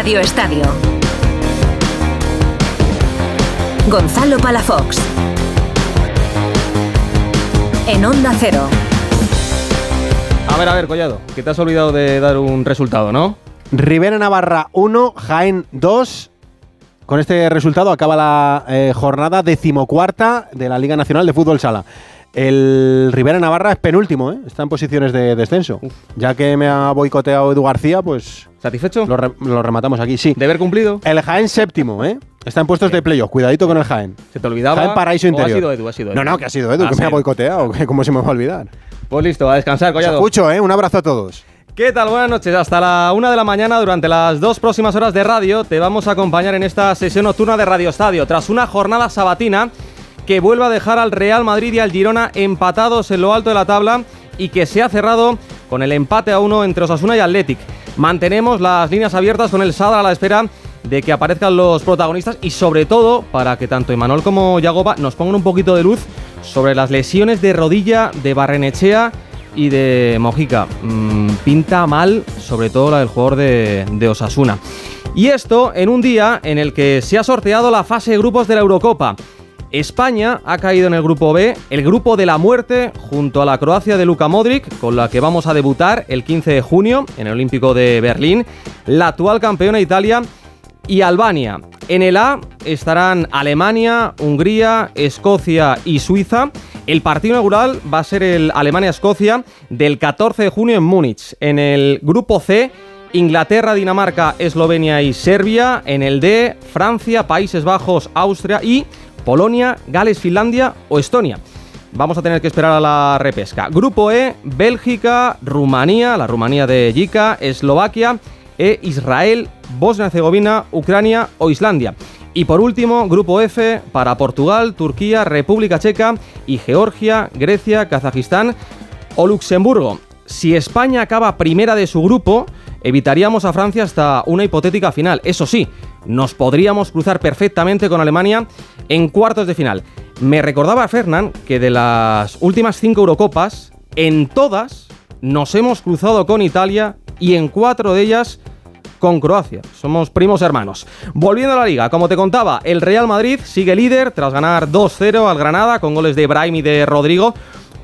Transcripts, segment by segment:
Radio Estadio. Gonzalo Palafox. En Onda Cero. A ver, a ver, Collado, que te has olvidado de dar un resultado, ¿no? Rivera Navarra 1, Jaén 2. Con este resultado acaba la eh, jornada decimocuarta de la Liga Nacional de Fútbol Sala. El Rivera Navarra es penúltimo, ¿eh? está en posiciones de descenso. Ya que me ha boicoteado Edu García, pues ¿Satisfecho? lo, re- lo rematamos aquí, sí. ¿Deber cumplido? El Jaén séptimo, ¿eh? Está en puestos de playoff. Cuidadito con el Jaén. ¿Se te olvidaba? Jaén paraíso ¿O interior. ha sido Edu? Ha sido Edu. No, no, que ha sido Edu, Ha que me ha boicoteado. ¿Cómo se me va a olvidar? Pues listo, a descansar, Os Collado. escucho, ¿eh? Un abrazo a todos. ¿Qué tal? Buenas noches. Hasta la una de la mañana, durante las dos próximas horas de radio, te vamos a acompañar en esta sesión nocturna de Radio Estadio. Tras una jornada sabatina que vuelve a dejar al Real Madrid y al Girona empatados en lo alto de la tabla y que se ha cerrado con el empate a uno entre Osasuna y Athletic. Mantenemos las líneas abiertas con el Sadar a la espera de que aparezcan los protagonistas y sobre todo para que tanto Emanuel como Yagoba nos pongan un poquito de luz sobre las lesiones de rodilla de Barrenechea y de Mojica. Mm, pinta mal, sobre todo la del jugador de, de Osasuna. Y esto en un día en el que se ha sorteado la fase de grupos de la Eurocopa. España ha caído en el grupo B, el grupo de la muerte, junto a la Croacia de Luka Modric, con la que vamos a debutar el 15 de junio en el Olímpico de Berlín, la actual campeona Italia y Albania. En el A estarán Alemania, Hungría, Escocia y Suiza. El partido inaugural va a ser el Alemania-Escocia del 14 de junio en Múnich. En el grupo C, Inglaterra, Dinamarca, Eslovenia y Serbia. En el D, Francia, Países Bajos, Austria y Polonia, Gales, Finlandia o Estonia. Vamos a tener que esperar a la repesca. Grupo E, Bélgica, Rumanía, la Rumanía de Jica, Eslovaquia e Israel, Bosnia-Herzegovina, Ucrania o Islandia. Y por último, grupo F para Portugal, Turquía, República Checa y Georgia, Grecia, Kazajistán o Luxemburgo. Si España acaba primera de su grupo, evitaríamos a Francia hasta una hipotética final. Eso sí, nos podríamos cruzar perfectamente con Alemania en cuartos de final. Me recordaba Fernán que de las últimas cinco Eurocopas, en todas nos hemos cruzado con Italia y en cuatro de ellas con Croacia. Somos primos hermanos. Volviendo a la liga, como te contaba, el Real Madrid sigue líder tras ganar 2-0 al Granada con goles de Brahim y de Rodrigo.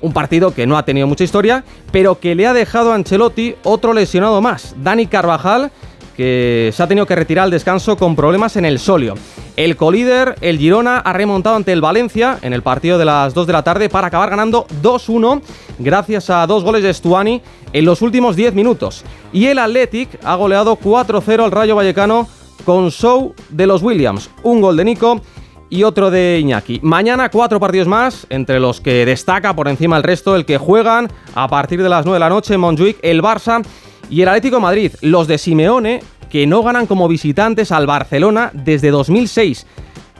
Un partido que no ha tenido mucha historia, pero que le ha dejado a Ancelotti otro lesionado más, Dani Carvajal, que se ha tenido que retirar al descanso con problemas en el solio. El colíder, el Girona, ha remontado ante el Valencia en el partido de las 2 de la tarde para acabar ganando 2-1 gracias a dos goles de Stuani en los últimos 10 minutos. Y el Athletic ha goleado 4-0 al Rayo Vallecano con show de los Williams, un gol de Nico y otro de Iñaki. Mañana cuatro partidos más, entre los que destaca por encima el resto el que juegan a partir de las 9 de la noche en Montjuic, el Barça y el Atlético Madrid, los de Simeone, que no ganan como visitantes al Barcelona desde 2006.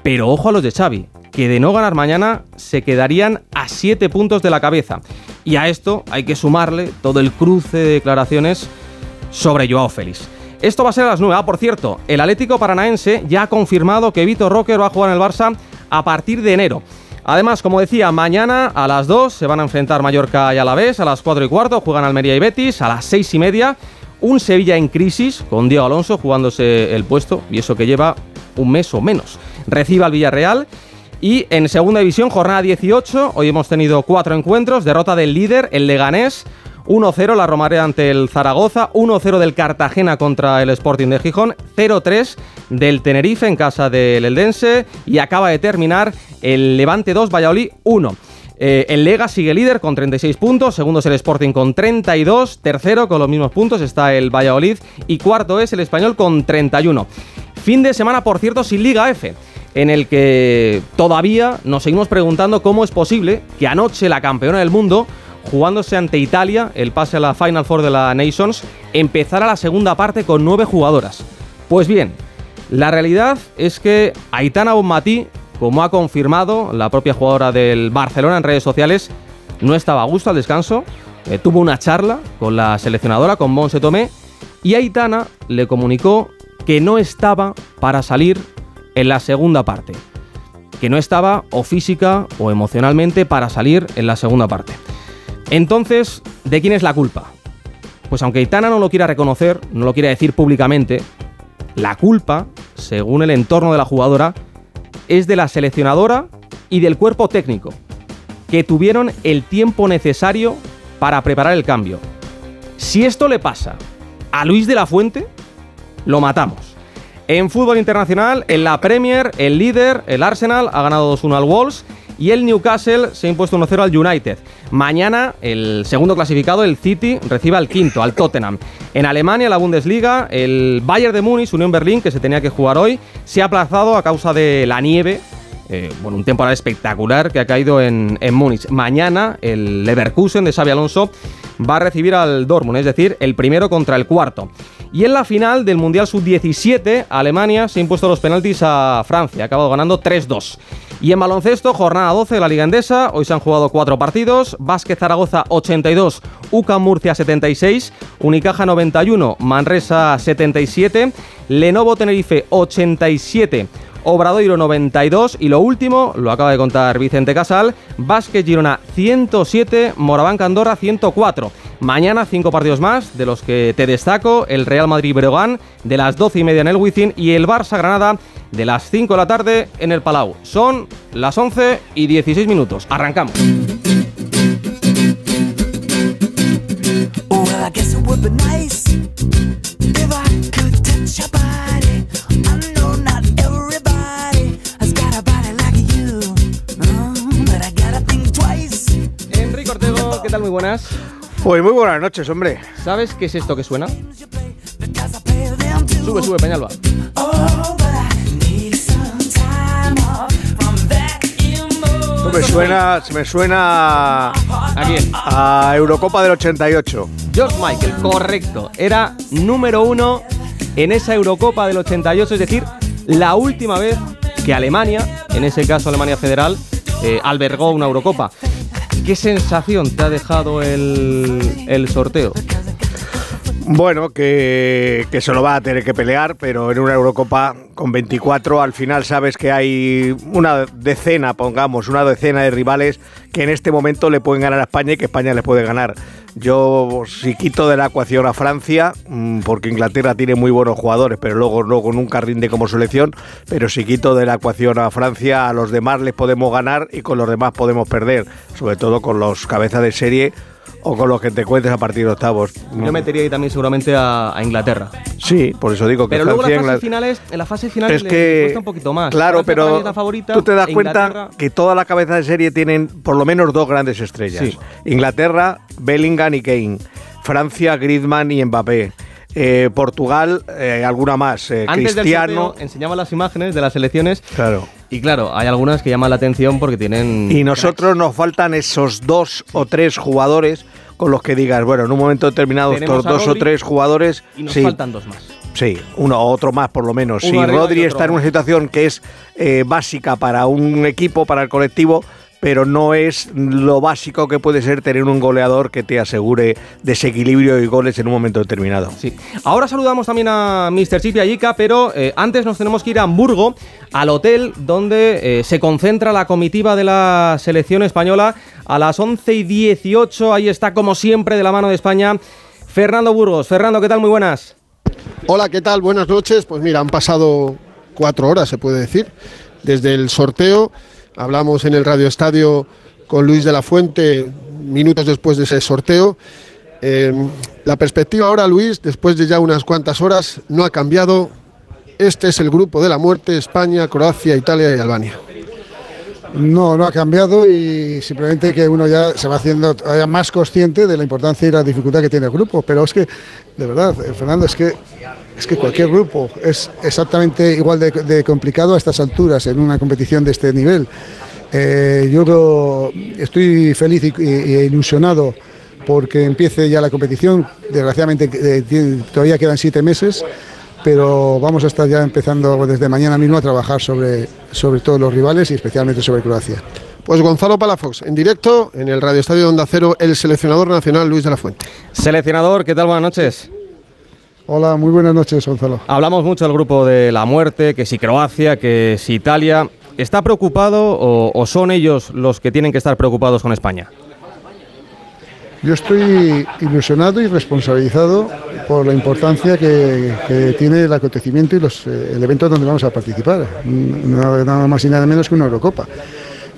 Pero ojo a los de Xavi, que de no ganar mañana se quedarían a 7 puntos de la cabeza. Y a esto hay que sumarle todo el cruce de declaraciones sobre Joao Félix. Esto va a ser a las 9. Ah, por cierto, el Atlético Paranaense ya ha confirmado que Vitor Roque va a jugar en el Barça a partir de enero. Además, como decía, mañana a las 2 se van a enfrentar Mallorca y Alavés, a las 4 y cuarto juegan Almería y Betis, a las 6 y media un Sevilla en crisis con Diego Alonso jugándose el puesto y eso que lleva un mes o menos. Recibe al Villarreal. Y en segunda división, jornada 18, hoy hemos tenido cuatro encuentros, derrota del líder, el Leganés, 1-0 la Romareda ante el Zaragoza, 1-0 del Cartagena contra el Sporting de Gijón, 0-3 del Tenerife en casa del Eldense y acaba de terminar el Levante 2, Valladolid 1. Eh, el Lega sigue líder con 36 puntos, segundo es el Sporting con 32, tercero con los mismos puntos está el Valladolid y cuarto es el Español con 31. Fin de semana, por cierto, sin Liga F, en el que todavía nos seguimos preguntando cómo es posible que anoche la campeona del mundo, jugándose ante Italia, el pase a la Final Four de la Nations, empezara la segunda parte con nueve jugadoras. Pues bien, la realidad es que Aitana Bonmatí, como ha confirmado la propia jugadora del Barcelona en redes sociales, no estaba a gusto al descanso, eh, tuvo una charla con la seleccionadora, con Monse Tomé, y Aitana le comunicó que no estaba para salir en la segunda parte, que no estaba o física o emocionalmente para salir en la segunda parte. Entonces, ¿de quién es la culpa? Pues aunque Aitana no lo quiera reconocer, no lo quiera decir públicamente, La culpa, según el entorno de la jugadora, es de la seleccionadora y del cuerpo técnico, que tuvieron el tiempo necesario para preparar el cambio. Si esto le pasa a Luis de la Fuente, lo matamos. En fútbol internacional, en la Premier, el líder, el Arsenal, ha ganado 2-1 al Wolves y el Newcastle se ha impuesto 1-0 al United. Mañana, el segundo clasificado, el City, recibe al quinto, al Tottenham. En Alemania, la Bundesliga, el Bayern de Múnich, Unión Berlín, que se tenía que jugar hoy, se ha aplazado a causa de la nieve eh, bueno, un temporal espectacular que ha caído en, en Múnich. Mañana el Leverkusen de Xavi Alonso va a recibir al Dortmund, es decir, el primero contra el cuarto. Y en la final del Mundial Sub-17, Alemania se ha impuesto los penaltis a Francia, ha acabado ganando 3-2. Y en baloncesto, jornada 12 de la Liga Endesa, hoy se han jugado cuatro partidos, Vázquez Zaragoza 82, UCAM Murcia 76, Unicaja 91, Manresa 77, Lenovo Tenerife 87, Obradoiro 92 y lo último, lo acaba de contar Vicente Casal, Vázquez Girona 107, Moraván Andorra 104. Mañana cinco partidos más, de los que te destaco, el Real Madrid Breogán de las 12 y media en el Wizzing y el Barça Granada de las 5 de la tarde en el Palau. Son las 11 y 16 minutos. Arrancamos. Enrique tal? Muy buenas. Pues muy buenas noches, hombre. ¿Sabes qué es esto que suena? Sube, sube, Peñalba. Me suena, me suena ¿A quién? a Eurocopa del 88. George Michael, correcto. Era número uno en esa Eurocopa del 88, es decir, la última vez que Alemania, en ese caso Alemania Federal, eh, albergó una Eurocopa. ¿Qué sensación te ha dejado el, sorteo? Bueno, que, que se lo va a tener que pelear, pero en una Eurocopa con 24 al final sabes que hay una decena, pongamos, una decena de rivales que en este momento le pueden ganar a España y que España le puede ganar. Yo si quito de la ecuación a Francia, mm, porque Inglaterra tiene muy buenos jugadores, pero luego, luego nunca rinde como selección, pero si quito de la ecuación a Francia, a los demás les podemos ganar y con los demás podemos perder, sobre todo con los cabezas de serie o con los que te cuentes a partir de octavos. Yo metería ahí también seguramente a, a Inglaterra. Sí, por eso digo que Pero luego las fases finales, en la fase final es le que cuesta un poquito más. Claro, Francia pero la favorita, tú te das e cuenta que todas las cabezas de serie tienen por lo menos dos grandes estrellas. Sí. Inglaterra, Bellingham y Kane. Francia, Griezmann y Mbappé. Eh, Portugal, eh, alguna más. eh, Antes Cristiano. del sorteo enseñaba las imágenes de las selecciones Claro. Y claro, hay algunas que llaman la atención porque tienen... Y nosotros nos faltan esos dos o tres jugadores con los que digas, bueno, en un momento determinado Tenemos estos dos o tres jugadores, Y nos sí, faltan dos más. Sí, uno o otro más por lo menos. Uno Si Rodri está en una situación que es eh, básica para un equipo, para el colectivo, pero no es lo básico que puede ser tener un goleador que te asegure desequilibrio y goles en un momento determinado. Sí. Ahora saludamos también a Mr. Chip y a Yika, pero eh, antes nos tenemos que ir a Hamburgo, al hotel donde eh, se concentra la comitiva de la selección española a las 11 y 18. Ahí está, como siempre, de la mano de España, Fernando Burgos. Fernando, ¿qué tal? Muy buenas. Hola, ¿qué tal? Buenas noches. Pues mira, han pasado cuatro horas, se puede decir, desde el sorteo. Hablamos en el Radio Estadio con Luis de la Fuente minutos después de ese sorteo. Eh, la perspectiva ahora, Luis, después de ya unas cuantas horas, no ha cambiado. Este es el grupo de la muerte, España, Croacia, Italia y Albania. No, no ha cambiado y simplemente que uno ya se va haciendo más consciente de la importancia y la dificultad que tiene el grupo. Pero es que, de verdad, eh, Fernando, es que, es que cualquier grupo es exactamente igual de, de complicado a estas alturas en una competición de este nivel. Eh, yo creo- estoy feliz y, y- ilusionado porque empiece ya la competición. Desgraciadamente eh, tiene- todavía quedan siete meses, pero vamos a estar ya empezando desde mañana mismo a trabajar sobre, sobre todos los rivales y especialmente sobre Croacia. Pues Gonzalo Palafox, en directo en el Radio Estadio de Onda Cero, el seleccionador nacional Luis de la Fuente. Seleccionador, ¿qué tal? Buenas noches. Hola, muy buenas noches, Gonzalo. Hablamos mucho del grupo de la muerte, que si Croacia, que si Italia. ¿Está preocupado o, o son ellos los que tienen que estar preocupados con España? Yo estoy ilusionado y responsabilizado por la importancia que, que tiene el acontecimiento y los, eh, el evento donde vamos a participar. Nada, nada más y nada menos que una Eurocopa.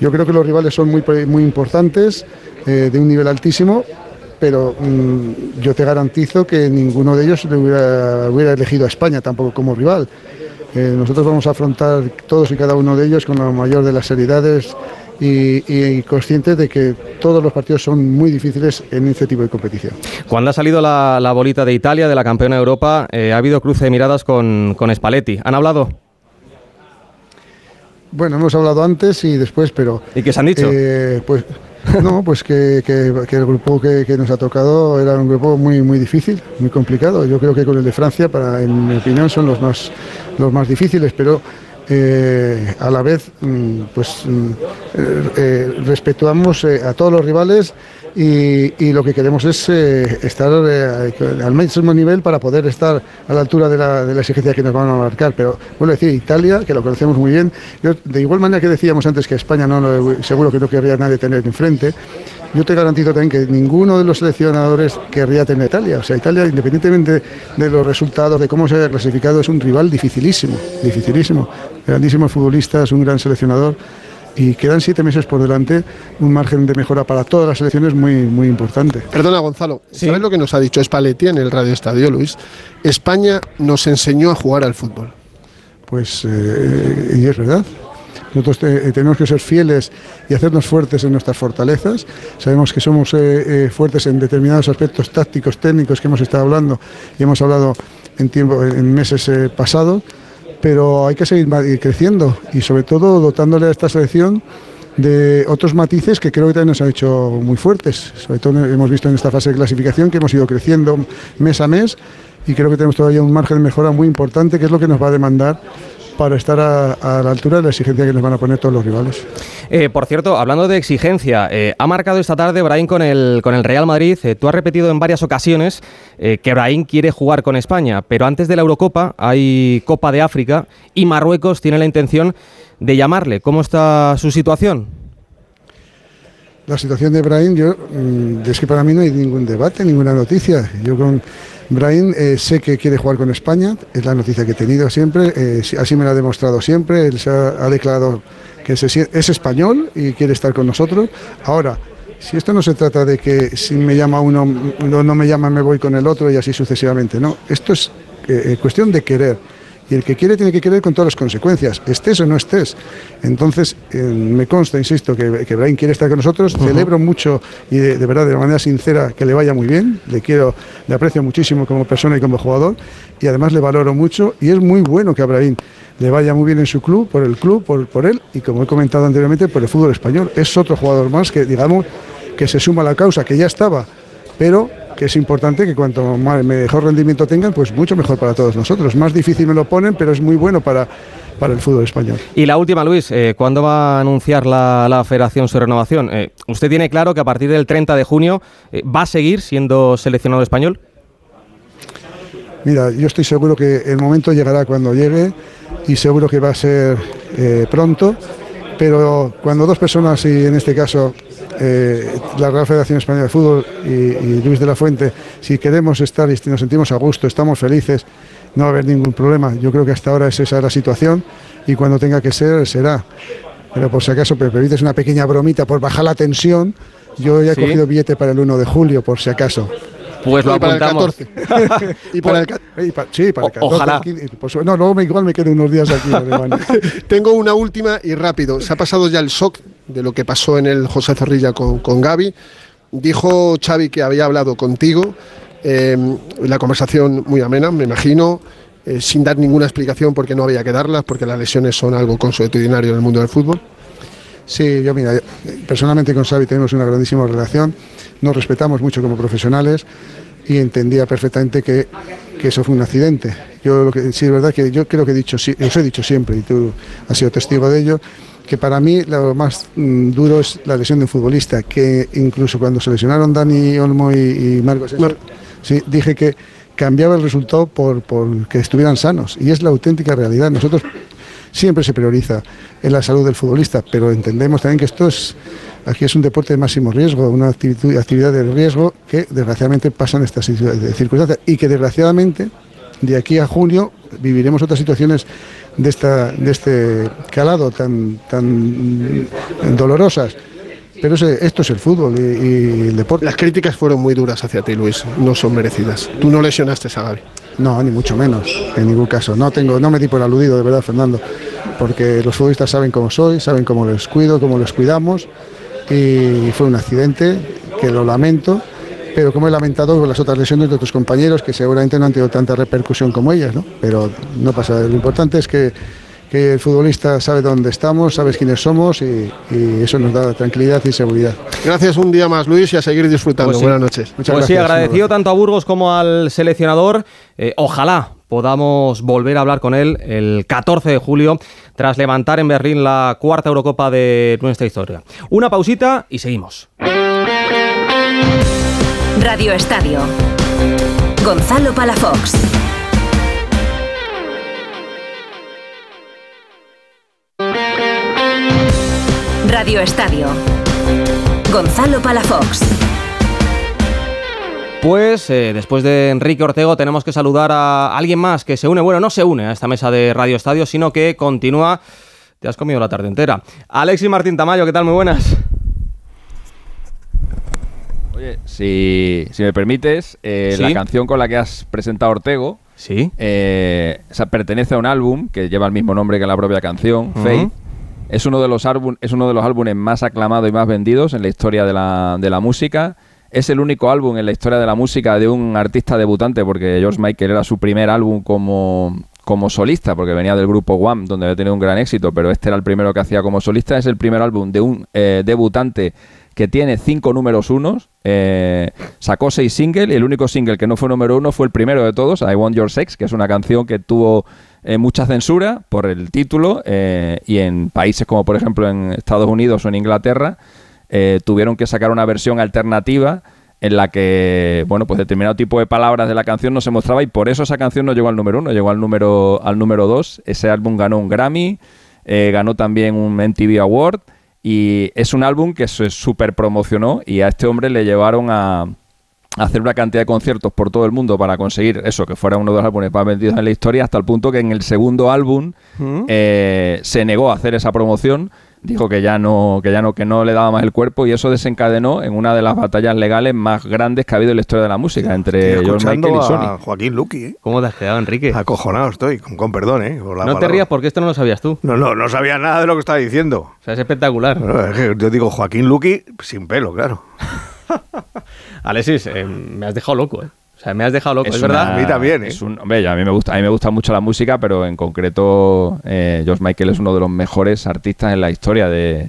Yo creo que los rivales son muy, muy importantes, eh, de un nivel altísimo, pero mm, yo te garantizo que ninguno de ellos le hubiera, hubiera elegido a España tampoco como rival. Eh, nosotros vamos a afrontar todos y cada uno de ellos con la mayor de las seriedades y, y conscientes de que todos los partidos son muy difíciles en este tipo de competición. Cuando ha salido la, la bolita de Italia, de la campeona de Europa, eh, ha habido cruce de miradas con, con Spalletti. ¿Han hablado? Bueno, hemos hablado antes y después, pero... ¿Y qué se han dicho? Eh, pues no, pues que, que- el grupo que, que nos ha tocado era un grupo muy muy difícil, muy complicado. Yo creo que con el de Francia, para, en mi opinión, son los más los más difíciles, pero eh, a la vez, mm, pues mm, eh, eh, respetamos eh, a todos los rivales y, lo que queremos es eh, estar eh, al máximo nivel para poder estar a la altura de la, de la exigencia que nos van a marcar. Pero vuelvo a decir, Italia, que lo conocemos muy bien, de igual manera que decíamos antes que España no seguro que no querría nadie tener enfrente, yo te garantizo también que ninguno de los seleccionadores querría tener Italia. O sea, Italia, independientemente de los resultados, de cómo se haya clasificado, es un rival dificilísimo, dificilísimo. Grandísimos futbolistas, un gran seleccionador. Y quedan siete meses por delante, un margen de mejora para todas las selecciones muy, muy importante. Perdona, Gonzalo, ¿sabes lo que nos ha dicho Spalletti en el Radio Estadio, Luis? España nos enseñó a jugar al fútbol. Pues, eh, y es verdad. Nosotros te- eh, tenemos que ser fieles y hacernos fuertes en nuestras fortalezas. Sabemos que somos eh, eh, fuertes en determinados aspectos tácticos, técnicos que hemos estado hablando y hemos hablado en, tiempo, en meses eh, pasados, pero hay que seguir creciendo y sobre todo dotándole a esta selección de otros matices que creo que también nos han hecho muy fuertes. Sobre todo hemos visto en esta fase de clasificación que hemos ido creciendo mes a mes y creo que tenemos todavía un margen de mejora muy importante que es lo que nos va a demandar para estar a, a la altura de la exigencia que nos van a poner todos los rivales. Eh, por cierto, hablando de exigencia, eh, ha marcado esta tarde Brahim con el, con el Real Madrid. Eh, tú has repetido en varias ocasiones que Brahim quiere jugar con España, pero antes de la Eurocopa hay Copa de África y Marruecos tiene la intención de llamarle. ¿Cómo está su situación? La situación de Brahim, yo, mm, es que para mí no hay ningún debate, ninguna noticia. Yo con Brahim eh, sé que quiere jugar con España, es la noticia que he tenido siempre, eh, sí- así me lo ha demostrado siempre, él se ha, declarado que se es español y quiere estar con nosotros. Ahora, si esto no se trata de que si me llama uno, no, no me llama, me voy con el otro y así sucesivamente, no, esto es eh, eh, cuestión de querer. Y el que quiere tiene que querer con todas las consecuencias, estés o no estés. Entonces, eh, me consta, insisto, que, que Brian quiere estar con nosotros. Celebro mucho y de, de verdad, de manera sincera, que le vaya muy bien. Le quiero, le aprecio muchísimo como persona y como jugador. Y además le valoro mucho. Y es muy bueno que a Brahim le vaya muy bien en su club, por el club, por, por él. Y como he comentado anteriormente, por el fútbol español. Es otro jugador más que, digamos, que se suma a la causa, que ya estaba. Pero que es importante que cuanto más, mejor rendimiento tengan, pues mucho mejor para todos nosotros. Más difícil me lo ponen, pero es muy bueno para, para el fútbol español. Y la última, Luis, eh, ¿cuándo va a anunciar la, la federación su renovación? Eh, ¿Usted tiene claro que a partir del 30 de junio eh, va a seguir siendo seleccionado español? Mira, yo estoy seguro que el momento llegará cuando llegue y seguro que va a ser pronto, pero cuando dos personas, y en este caso eh, la Real Federación Española de Fútbol y, y Luis de la Fuente, si queremos estar y si nos sentimos a gusto, estamos felices, no va a haber ningún problema. Yo creo que hasta ahora es esa la situación y cuando tenga que ser, será. Pero por si acaso, me permites una pequeña bromita por bajar la tensión, yo ya he Sí. cogido billete para el 1 de julio, por si acaso. Pues lo Y para el apuntamos. 14. y para el Y sí, para el O- 14, ojalá. el 15, por su- no, luego me, igual me quedo unos días aquí en Alemania. Tengo una última y rápido. Se ha pasado ya el shock de lo que pasó en el José Zorrilla con, con Gaby. Dijo Xavi que había hablado contigo. eh, la conversación muy amena, me imagino, eh, sin dar ninguna explicación porque no había que darlas, porque las lesiones son algo consuetudinario en el mundo del fútbol. Sí, yo mira, personalmente con Xavi tenemos una grandísima relación, nos respetamos mucho como profesionales y entendía perfectamente que, que eso fue un accidente. Yo lo que sí es verdad que yo creo que he dicho, os he dicho siempre y tú has sido testigo de ello, que para mí lo más mm, duro es la lesión de un futbolista, que incluso cuando se lesionaron Dani Olmo y, y Marcos, sí, dije que cambiaba el resultado por, por que estuvieran sanos y es la auténtica realidad. Nosotros siempre se prioriza en la salud del futbolista, pero entendemos también que esto es Aquí es un deporte de máximo riesgo, una actividad, actividad de riesgo que desgraciadamente pasan estas circunstancias y que desgraciadamente de aquí a junio viviremos otras situaciones de, esta, de este calado tan, tan dolorosas. Pero esto es el fútbol y, el deporte. Las críticas fueron muy duras hacia ti, Luis, no son merecidas. Tú no lesionaste a Gaby. No, ni mucho menos, en ningún caso. No tengo, no me di por aludido, de verdad, Fernando, porque los futbolistas saben cómo soy, saben cómo les cuido, cómo les cuidamos, y fue un accidente que lo lamento pero como he lamentado las otras lesiones de otros compañeros que seguramente no han tenido tanta repercusión como ellas, ¿no? Pero no pasa, lo importante es que, el futbolista sabe dónde estamos, sabes quiénes somos y, eso nos da tranquilidad y seguridad. Gracias un día más, Luis, y a seguir disfrutando. Pues Buenas noches. Muchas pues sí, agradecido tanto a Burgos como al seleccionador. Eh, ojalá podamos volver a hablar con él el 14 de julio tras levantar en Berlín la cuarta Eurocopa de nuestra historia. Una pausita y seguimos. Radio Estadio. Gonzalo Palafox. Radio Estadio. Gonzalo Palafox. Pues eh, después de Enrique Ortego tenemos que saludar a alguien más que se une, bueno, no se une a esta mesa de Radio Estadio, sino que continúa, te has comido la tarde entera. Alexis Martín Tamayo, ¿qué tal? Muy buenas. Oye, si, me permites, eh, la canción con la que has presentado Ortego ¿Sí? Eh, pertenece a un álbum que lleva el mismo nombre que la propia canción, Fate. Es uno, de los es uno de los álbumes más aclamados y más vendidos en la historia de la, de la música. Es el único álbum en la historia de la música de un artista debutante, porque George Michael era su primer álbum como, como solista, porque venía del grupo One, donde había tenido un gran éxito, pero este era el primero que hacía como solista. Es el primer álbum de un eh, debutante que tiene cinco números unos, eh, sacó seis singles y el único single que no fue número uno fue el primero de todos, I Want Your Sex, que es una canción que tuvo eh, mucha censura por el título eh, y en países como por ejemplo en Estados Unidos o en Inglaterra tuvieron que sacar una versión alternativa en la que, bueno, pues determinado tipo de palabras de la canción no se mostraba y por eso esa canción no llegó al número uno, llegó al número, al número dos. Ese álbum ganó un Grammy, ganó también un MTV Award y es un álbum que se súper promocionó y a este hombre le llevaron a, hacer una cantidad de conciertos por todo el mundo para conseguir eso, que fuera uno de los álbumes más vendidos en la historia, hasta el punto que en el segundo álbum mm. eh, se negó a hacer esa promoción dijo que ya no que ya no que no le daba más el cuerpo y eso desencadenó en una de las batallas legales más grandes que ha habido en la historia de la música entre George Michael y Sony. Joaquín Luqui, ¿eh? ¿Cómo te has quedado, Enrique? Acojonado estoy, con, perdón, ¿eh? no te rías porque esto no lo sabías tú. No, no, no sabía nada de lo que estaba diciendo. O sea, es espectacular. yo digo Joaquín Luqui sin pelo, claro. Alexis, eh, me has dejado loco, ¿eh? O sea, me has dejado loco, es, verdad. a mí también, ¿eh? hombre, a mí me gusta, a mí me gusta mucho la música, pero en concreto eh, George Michael es uno de los mejores artistas en la historia de,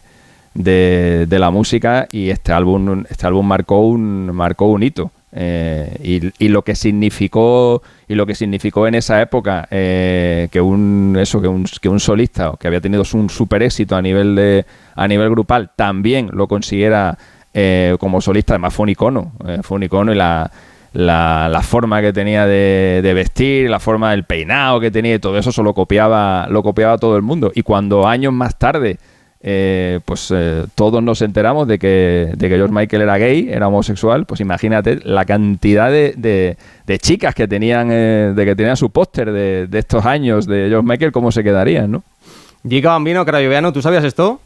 de, la música y este álbum, este álbum marcó un, marcó un hito. Eh, y, lo que significó y lo que significó en esa época eh, que un eso que un, que un solista que había tenido un super éxito a nivel de a nivel grupal también lo consiguiera eh, como solista además fue un icono fue un icono y la, la, forma que tenía de, de, vestir, la forma del peinado que tenía y todo eso, eso lo copiaba, lo copiaba todo el mundo. Y cuando años más tarde eh, pues eh, todos nos enteramos de que, de que George Michael era gay, era homosexual, pues imagínate la cantidad de, de, chicas que tenían, eh, de que tenían su póster de, de, estos años de George Michael, cómo se quedarían, ¿no? Giga Bambino, Crayoviano, ¿tú sabías esto?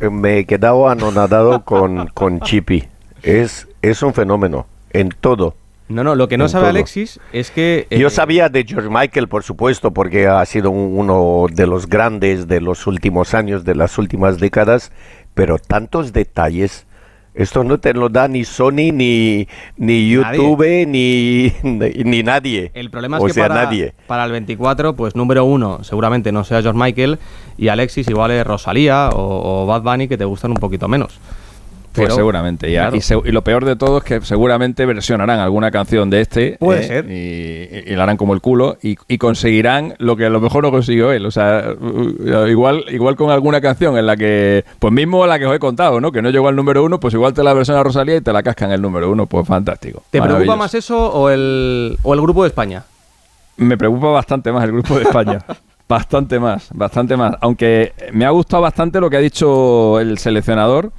Me he quedado anonadado con, con Chippy. Es, es un fenómeno en todo. No, no, lo que no sabe Alexis es que... Yo eh, sabía de George Michael, por supuesto, porque ha sido uno de los grandes de los últimos años, de las últimas décadas, pero tantos detalles, esto no te lo da ni Sony, ni, ni YouTube, ni, ni, nadie. El problema es que para, nadie. para el 24, pues número uno, seguramente no sea George Michael, y Alexis igual es Rosalía o, o Bad Bunny, que te gustan un poquito menos. Pues seguramente. Y, lo peor de todo es que seguramente versionarán alguna canción de este. Puede eh, ser. Y, la harán como el culo. Y, conseguirán lo que a lo mejor no consiguió él. O sea, igual, igual con alguna canción en la que. Pues mismo la que os he contado, ¿no? Que no llegó al número uno, pues igual te la versiona Rosalía y te la cascan el número uno. Pues fantástico. ¿Te preocupa más eso o el, o el grupo de España? Me preocupa bastante más el grupo de España. Bastante más, bastante más. Aunque me ha gustado bastante lo que ha dicho el seleccionador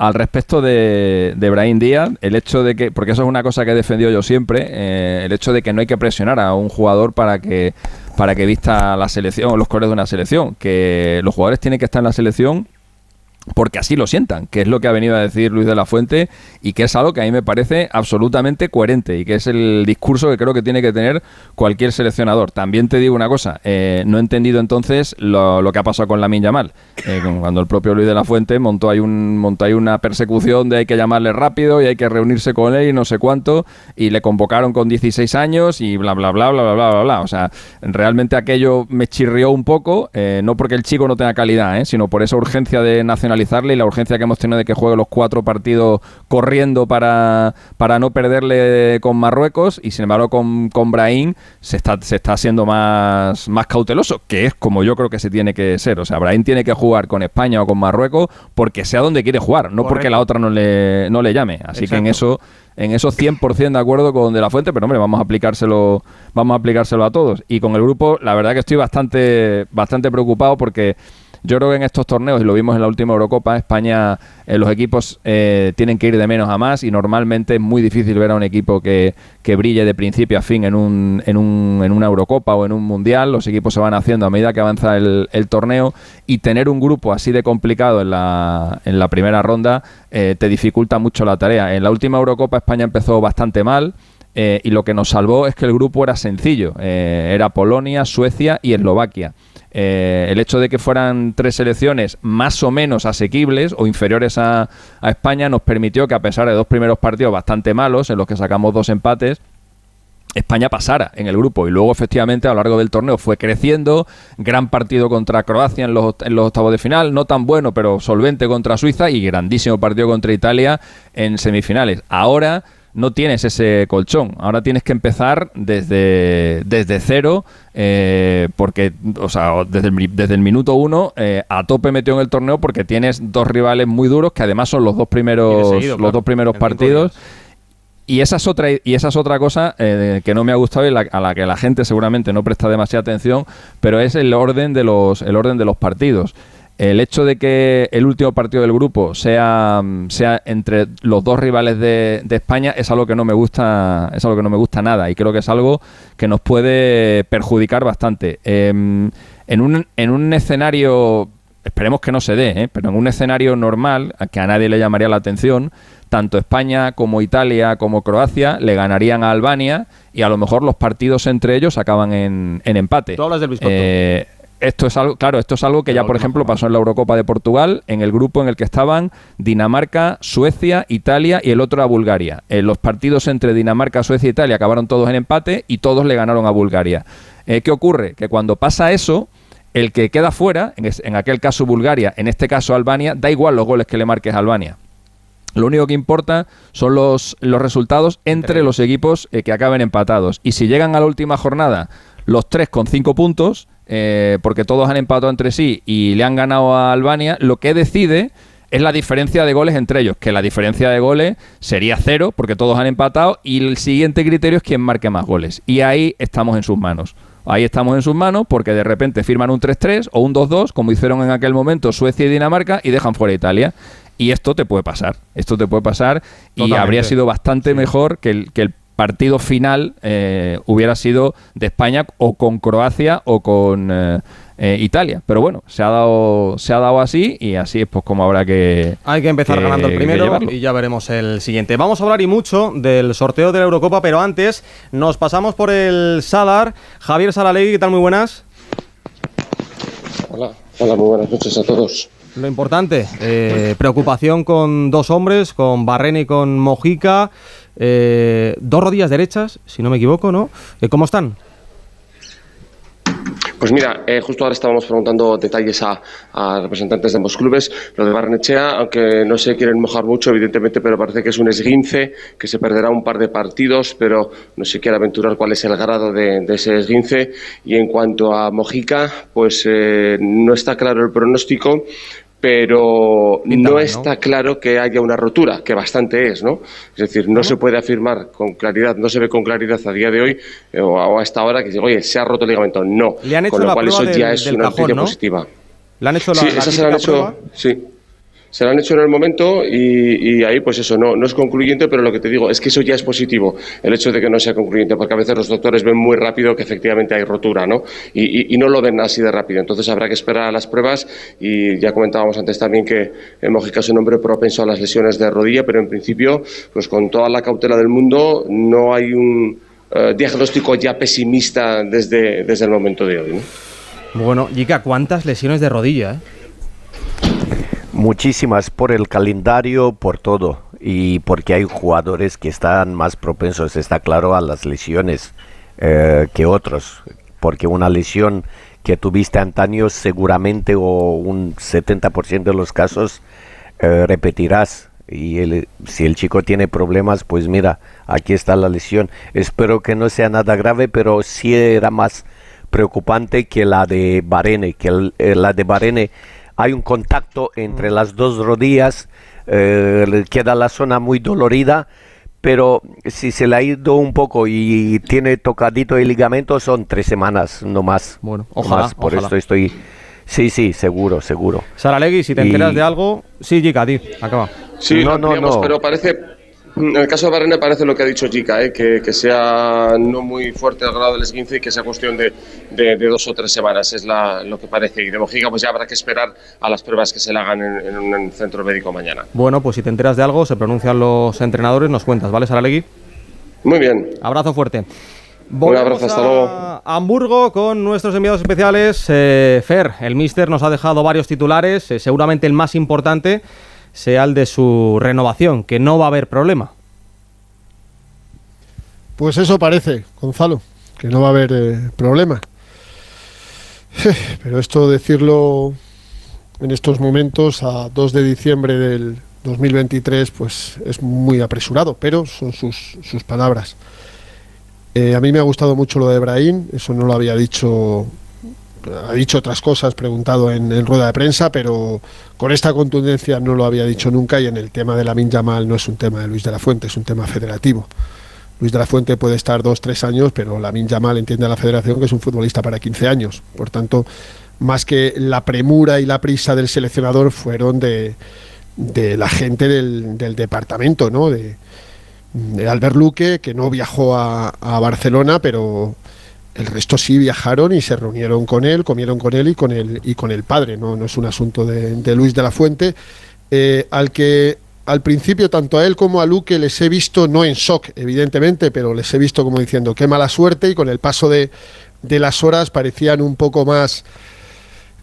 al respecto de, de Brahim Díaz, el hecho de que, porque eso es una cosa que he defendido yo siempre, eh, el hecho de que no hay que presionar a un jugador para que para que vista la selección los colores de una selección, que los jugadores tienen que estar en la selección porque así lo sientan, que es lo que ha venido a decir Luis de la Fuente y que es algo que a mí me parece absolutamente coherente y que es el discurso que creo que tiene que tener cualquier seleccionador. También te digo una cosa, eh, no he entendido entonces lo, que ha pasado con la Yamal, eh, cuando el propio Luis de la Fuente montó ahí, un, montó ahí una persecución de hay que llamarle rápido y hay que reunirse con él y no sé cuánto y le convocaron con 16 años y bla bla bla bla bla bla bla. O sea, realmente aquello me chirrió un poco, eh, no porque el chico no tenga calidad, sino por esa urgencia de nacionalidad y la urgencia que hemos tenido de que juegue los cuatro partidos corriendo para, para no perderle con Marruecos y sin embargo con, con Brahim se está, se está siendo más, más cauteloso, que es como yo creo que se tiene que ser. O sea, Brahim tiene que jugar con España o con Marruecos porque sea donde quiere jugar, no porque la otra no le, no le llame. Así que en eso en eso 100% de acuerdo con De La Fuente, pero hombre, vamos a aplicárselo, vamos a aplicárselo a todos. Y con el grupo, la verdad que estoy bastante, bastante preocupado porque yo creo que en estos torneos, y lo vimos en la última Eurocopa, España, eh, los equipos eh, tienen que ir de menos a más y normalmente es muy difícil ver a un equipo que, que brille de principio a fin en, un, en, un, en una Eurocopa o en un Mundial. Los equipos se van haciendo a medida que avanza el, torneo y tener un grupo así de complicado en la, en la primera ronda eh, te dificulta mucho la tarea. En la última Eurocopa España empezó bastante mal. Y lo que nos salvó es que el grupo era sencillo. era Polonia, Suecia y Eslovaquia. Eh, el hecho de que fueran tres selecciones más o menos asequibles o inferiores a, España nos permitió que a pesar de dos primeros partidos bastante malos, en los que sacamos dos empates, España pasara en el grupo y luego efectivamente a lo largo del torneo fue creciendo, gran partido contra Croacia en los, en los, octavos de final, no tan bueno pero solvente contra Suiza y grandísimo partido contra Italia en semifinales. Ahora no tienes ese colchón. Ahora tienes que empezar desde, desde cero, eh, porque, o sea, desde el, desde el minuto uno eh, a tope metió en el torneo porque tienes dos rivales muy duros que además son los dos primeros, los dos primeros partidos. Y esa es otra, y esa es otra cosa eh, que no me ha gustado y a la que la gente seguramente no presta demasiada atención, pero es el orden de los, el orden de los partidos el hecho de que el último partido del grupo sea, sea entre los dos rivales de, España es algo que no me gusta es algo que no me gusta nada y creo que es algo que nos puede perjudicar bastante em, en, un, en un escenario esperemos que no se dé ¿eh? pero en un escenario normal a que a nadie le llamaría la atención tanto España como Italia como Croacia le ganarían a Albania y a lo mejor los partidos entre ellos acaban en, empate. Tú hablas del esto es algo, claro, esto es algo que ya, por ejemplo, pasó en la Eurocopa de Portugal, en el grupo en el que estaban Dinamarca, Suecia, Italia y el otro a Bulgaria. En los partidos entre Dinamarca, Suecia e Italia acabaron todos en empate y todos le ganaron a Bulgaria. Eh, ¿Qué ocurre? Que cuando pasa eso, el que queda fuera, en, aquel caso Bulgaria, en este caso Albania, da igual los goles que le marques a Albania. Lo único que importa son los, los resultados entre los equipos eh, que acaben empatados. Y si llegan a la última jornada los tres con cinco puntos, eh, porque todos han empatado entre sí y le han ganado a Albania, lo que decide es la diferencia de goles entre ellos, que la diferencia de goles sería cero, porque todos han empatado, y el siguiente criterio es quién marque más goles. Y ahí estamos en sus manos. Ahí estamos en sus manos porque de repente firman un 3-3 o un 2-2, como hicieron en aquel momento Suecia y Dinamarca, y dejan fuera Italia. Y esto te puede pasar, esto te puede pasar y habría sido bastante mejor que el, que el partido final eh, hubiera sido de España o con Croacia o con eh, eh, Italia. Pero bueno, se ha dado se ha dado así y así es pues como habrá que hay que empezar ganando el primero y ya veremos el siguiente. Vamos a hablar y mucho del sorteo de la Eurocopa, pero antes nos pasamos por el Sadar. Javier Salalegui, ¿qué tal? Muy buenas. Hola, hola, muy buenas noches a todos. Lo importante, preocupación con dos hombres, con Barrena y con Mojica. Eh, dos rodillas derechas, si no me equivoco, ¿no? Eh, ¿Cómo están? Pues mira, eh, justo ahora estábamos preguntando detalles a, representantes de ambos clubes. Lo de Barnechea, aunque no se quieren mojar mucho, evidentemente, pero parece que es un esguince, que se perderá un par de partidos, pero no se quiere aventurar cuál es el grado de, ese esguince. Y en cuanto a Mojica, pues no está claro el pronóstico, pero no está claro que haya una rotura, que bastante es, ¿no? Es decir, no se puede afirmar con claridad, no se ve con claridad a día de hoy eh, o a, esta hora que oye, se ha roto el ligamento. No. Le han hecho con lo la cual eso ya es una cajón, noticia ¿no? positiva. Le han hecho la, sí, la esas se la han hecho, prueba. sí. Se la han hecho en el momento y, y ahí pues eso, no, no es concluyente, pero lo que te digo es que eso ya es positivo, el hecho de que no sea concluyente, porque a veces los doctores ven muy rápido que efectivamente hay rotura, ¿no? Y, no lo ven así de rápido, entonces habrá que esperar a las pruebas y ya comentábamos antes también que Mojica es un hombre propenso a las lesiones de rodilla, pero en principio, pues con toda la cautela del mundo, no hay un eh, diagnóstico ya pesimista desde, desde el momento de hoy, ¿no? Bueno, Jica, ¿cuántas lesiones de rodilla? eh? Muchísimas por el calendario, por todo. Y porque hay jugadores que están más propensos, está claro, a las lesiones eh, que otros. Porque una lesión que tuviste antaño seguramente o un 70% de los casos eh, repetirás. Y el- si el chico tiene problemas, pues mira, aquí está la lesión. Espero que no sea nada grave, pero sí era más preocupante que la de Barene, que eh, la de Barene hay un contacto entre las dos rodillas, eh, queda la zona muy dolorida, pero si se le ha ido un poco y tiene tocadito el ligamento son tres semanas, no más. Bueno, no ojalá, más. Por ojalá. esto estoy... Sí, sí, seguro, seguro. Saralegui, si te Y- enteras de algo... Sí, Jica, di, acaba. Sí, No, no, no. pero parece. En el caso de Barrene parece lo que ha dicho Jica, ¿eh? que, que sea no muy fuerte el grado del esguince y que sea cuestión de, de- de dos o tres semanas, es la- lo que parece. Y de Mojica pues ya habrá que esperar a las pruebas que se le hagan en, en un centro médico mañana. Bueno, pues si te enteras de algo, se pronuncian los entrenadores, nos cuentas, ¿vale, Saralegui? Muy bien. Abrazo fuerte. Un abrazo, hasta a luego. Hamburgo con nuestros enviados especiales. Eh, Fer, el Mister nos ha dejado varios titulares, eh, seguramente el más importante sea el de su renovación, que no va a haber problema. Pues eso parece, Gonzalo, que no va a haber eh, problema. Pero esto decirlo en estos momentos, a 2 de diciembre del 2023, pues es muy apresurado, pero son sus, sus palabras. Eh, a mí me ha gustado mucho lo de Brahim, eso no lo había dicho, ha dicho otras cosas, preguntado en, en rueda de prensa, pero con esta contundencia no lo había dicho nunca y en el tema de la Yamal no es un tema de Luis de la Fuente, es un tema federativo. Luis de la Fuente puede estar dos, tres años, pero Lamin Yamal entiende a la federación que es un futbolista para 15 años. Por tanto, más que la premura y la prisa del seleccionador fueron de, de la gente del, del departamento, ¿no? De, de Albert Luque, que no viajó a, a Barcelona, pero el resto sí viajaron y se reunieron con él, comieron con él y con el, y con el padre. No, no es un asunto de, de Luis de la Fuente, eh, al que al principio tanto a él como a Luque les he visto, no en shock, evidentemente, pero les he visto como diciendo qué mala suerte y con el paso de, de las horas parecían un poco más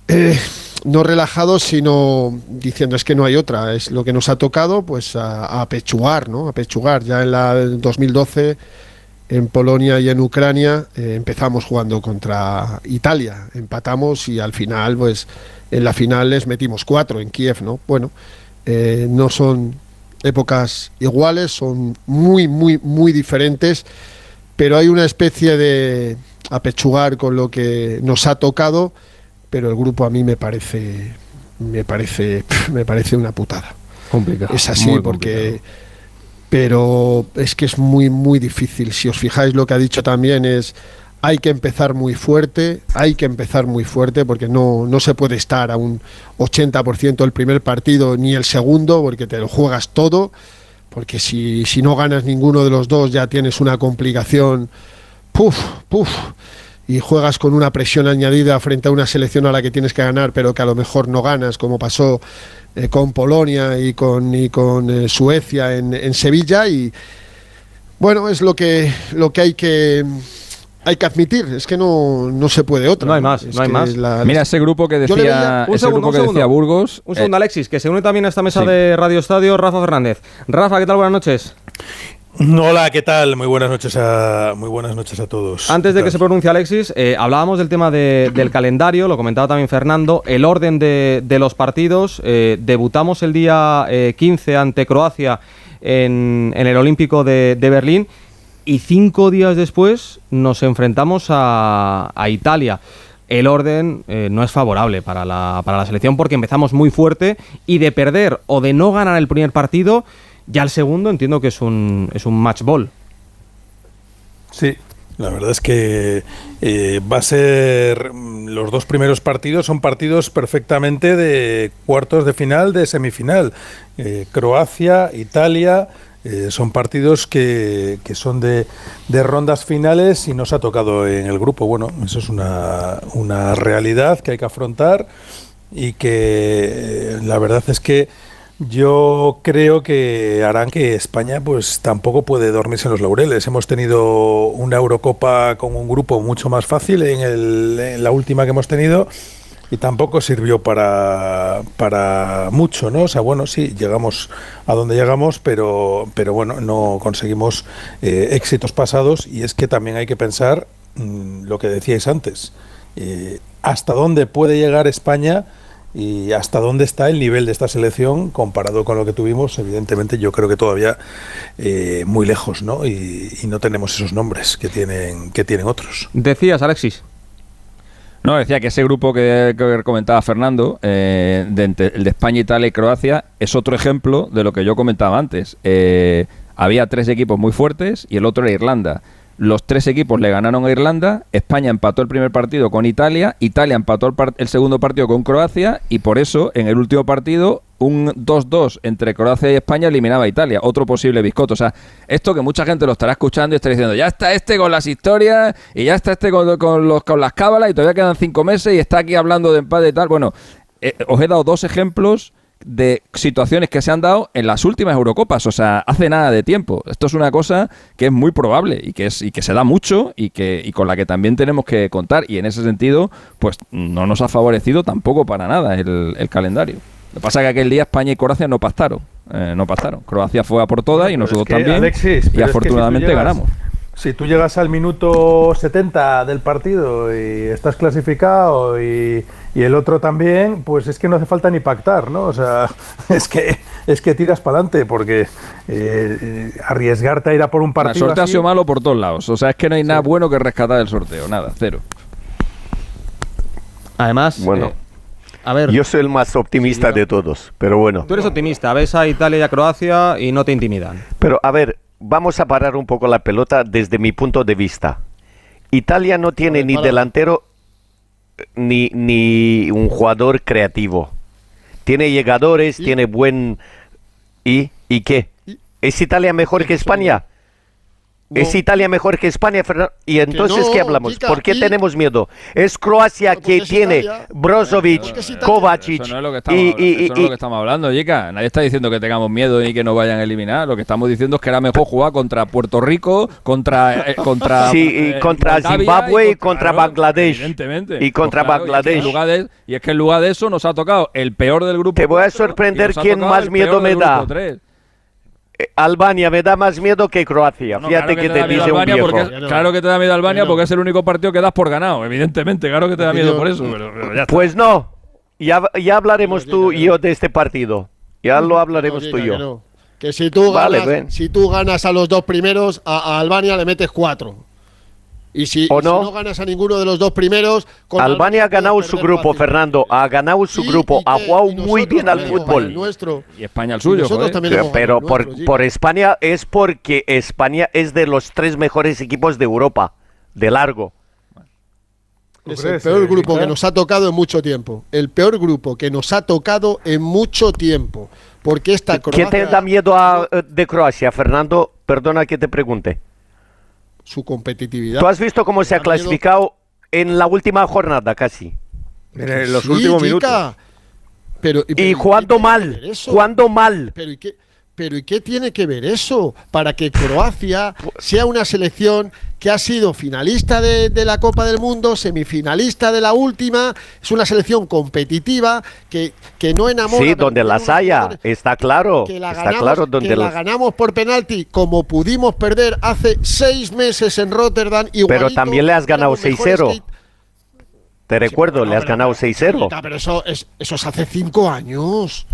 eh, no relajados, sino diciendo es que no hay otra, es lo que nos ha tocado, pues a, a apechugar, ¿no? A apechugar. Ya en la del 2012 en Polonia y en Ucrania eh, empezamos jugando contra Italia, empatamos y al final, pues en la final les metimos cuatro en Kiev, ¿no? Bueno, eh, no son épocas iguales, son muy, muy, muy diferentes, pero hay una especie de apechugar con lo que nos ha tocado, pero el grupo a mí me parece, me parece, me parece una putada. Complicado. Es así porque, pero es que es muy, muy difícil. Si os fijáis, lo que ha dicho también es hay que empezar muy fuerte, hay que empezar muy fuerte porque no, no se puede estar a un 80% el primer partido ni el segundo porque te lo juegas todo, porque si, si no ganas ninguno de los dos ya tienes una complicación, puf, puf, y juegas con una presión añadida frente a una selección a la que tienes que ganar pero que a lo mejor no ganas, como pasó eh, con Polonia y con, y con eh, Suecia en, en Sevilla y bueno, es lo que, lo que hay que hay que admitir, es que no, no se puede otra. No hay más, no hay más. la- Mira, ese grupo que decía, ese segundo, grupo un que segundo. decía Burgos. Un eh, segundo, Alexis, que se une también a esta mesa sí. de Radio Estadio, Rafa Fernández. Rafa, ¿qué tal? Buenas noches. Hola, ¿qué tal? Muy buenas noches a, muy buenas noches a todos. Antes de ¿Qué que se pronuncie Alexis, eh, hablábamos del tema de- del calendario, lo comentaba también Fernando, el orden de, de los partidos. eh, debutamos el día eh, 15 ante Croacia en, en el Olímpico de, de Berlín y cinco días después nos enfrentamos a, a Italia. el orden eh, no es favorable para la, para la selección porque empezamos muy fuerte y de perder o de no ganar el primer partido, ya el segundo entiendo que es un, es un match ball. Sí, la verdad es que eh, va a ser. Los dos primeros partidos son partidos perfectamente de cuartos de final, de semifinal. Eh, Croacia, Italia. eh, son partidos que, que son de, de rondas finales y nos ha tocado en el grupo. Bueno, eso es una, una realidad que hay que afrontar y que la verdad es que yo creo que harán que España pues tampoco puede dormirse en los laureles. Hemos tenido una Eurocopa con un grupo mucho más fácil en, el- en la última que hemos tenido y tampoco sirvió para, para mucho, ¿no? O sea, bueno, sí, llegamos a donde llegamos, pero, pero bueno, no conseguimos eh, éxitos pasados y es que también hay que pensar mm, lo que decíais antes, eh, hasta dónde puede llegar España y hasta dónde está el nivel de esta selección comparado con lo que tuvimos, evidentemente yo creo que todavía eh, muy lejos, ¿no? Y, y no tenemos esos nombres que tienen, que tienen otros. Decías, Alexis. No, decía que ese grupo que, que comentaba Fernando, eh, de, el de España, Italia y Croacia, es otro ejemplo de lo que yo comentaba antes. Eh, había tres equipos muy fuertes y el otro era Irlanda. Los tres equipos le ganaron a Irlanda, España empató el primer partido con Italia, Italia empató el, el segundo partido con Croacia y por eso en el último partido un 2-2 entre Croacia y España eliminaba a Italia, otro posible biscoto. O sea, esto que mucha gente lo estará escuchando y estará diciendo, ya está este con las historias y ya está este con, con los, con las cábalas y todavía quedan cinco meses y está aquí hablando de empate y tal. Bueno, eh, os he dado dos ejemplos de situaciones que se han dado en las últimas Eurocopas, o sea, hace nada de tiempo. Esto es una cosa que es muy probable y que es y que se da mucho y que y con la que también tenemos que contar y en ese sentido, pues no nos ha favorecido tampoco para nada el, el calendario. Lo que pasa es que aquel día España y Croacia no pactaron, eh, no pactaron. Croacia fue a por todas y nosotros es que, también Alexis, y es que si tú afortunadamente ganamos. Si tú llegas al minuto 70 del partido y estás clasificado y, y el otro también, pues es que no hace falta ni pactar, ¿no? O sea, es que es que tiras para adelante porque eh, arriesgarte a ir a por un El partido sorteo ha sido malo por todos lados. O sea, es que no hay nada bueno que rescatar del sorteo. Nada, cero. Además, Bueno. eh, a ver, Yo soy el más optimista de todos, pero bueno. tú eres optimista, ves a Italia y a Croacia y no te intimidan. Pero a ver, vamos a parar un poco la pelota desde mi punto de vista. Italia no tiene ni delantero eh, ni, ni un jugador creativo. Tiene llegadores, ¿Y? tiene buen... ¿Y? ¿Y qué? ¿Es Italia mejor que España? ¿Es. Italia mejor que España, Fernando? ¿Y entonces no, qué hablamos? chica, ¿Por qué y- tenemos miedo? Es Croacia porque que es tiene Italia. Brozovic, Italia. Kovacic Eso no es lo que estamos, y, hablando, y- eso no es y- lo que estamos hablando, Yica. Nadie está diciendo que tengamos miedo ni que nos vayan a eliminar. Lo que estamos diciendo es que era mejor jugar contra Puerto Rico, contra eh, contra Sí, y eh, contra Zimbabue y contra claro, Bangladesh. Evidentemente. Pues Y contra claro, y es que Bangladesh. en lugar de- Y es que en lugar de eso nos ha tocado el peor del grupo. Te voy a y sorprender quién más miedo me da. Eh, Albania me da más miedo que Croacia. No, Fíjate claro que te te, da miedo dice un Albania viejo. porque-. Claro que te da miedo Albania porque es el único partido que das por ganado. Evidentemente, claro que te da miedo por eso. Pero, pero ya. Pues no. Ya, ya hablaremos tú y yo de este partido. Ya lo hablaremos No, tú y yo. que si tú, Vale, ganas, si tú ganas a los dos primeros, a, a Albania le metes cuatro. Y si, ¿O y si no? no ganas a ninguno de los dos primeros, con Albania ha ganado su grupo, fácil. Fernando. Ha ganado su Sí, grupo. ¿y Ha jugado Y muy bien al fútbol. nuestro. Y España el Y suyo, nosotros también Pero, hemos ganado pero por, nuestro, por España es porque España es de los tres mejores equipos de Europa. De largo. ¿Tú Es el peor eh, grupo que nos ha tocado en mucho tiempo. El peor grupo que nos ha tocado en mucho tiempo. Porque esta ¿Qué te Croacia, da miedo a- eh, de Croacia, Fernando? Perdona que te pregunte. Su competitividad. ¿Tú has visto cómo se ha clasificado en la última jornada casi? En los Sí, últimos chica. minutos. Pero, pero Y ¿qué jugando que mal. eso? Jugando mal. Pero ¿y, qué, pero ¿y qué tiene que ver eso? Para que Croacia sea una selección que ha sido finalista de, de la Copa del Mundo, semifinalista de la última, es una selección competitiva que, que no enamora. Sí, donde las haya. Está claro. que la Está ganamos, claro donde que la ganamos por penalti, como pudimos perder hace seis meses en Rotterdam. Pero también le has ganado éramos mejores 6-0. que- Te recuerdo, le has pero- ganado pero- 6-0. Pero eso es, eso es hace cinco años.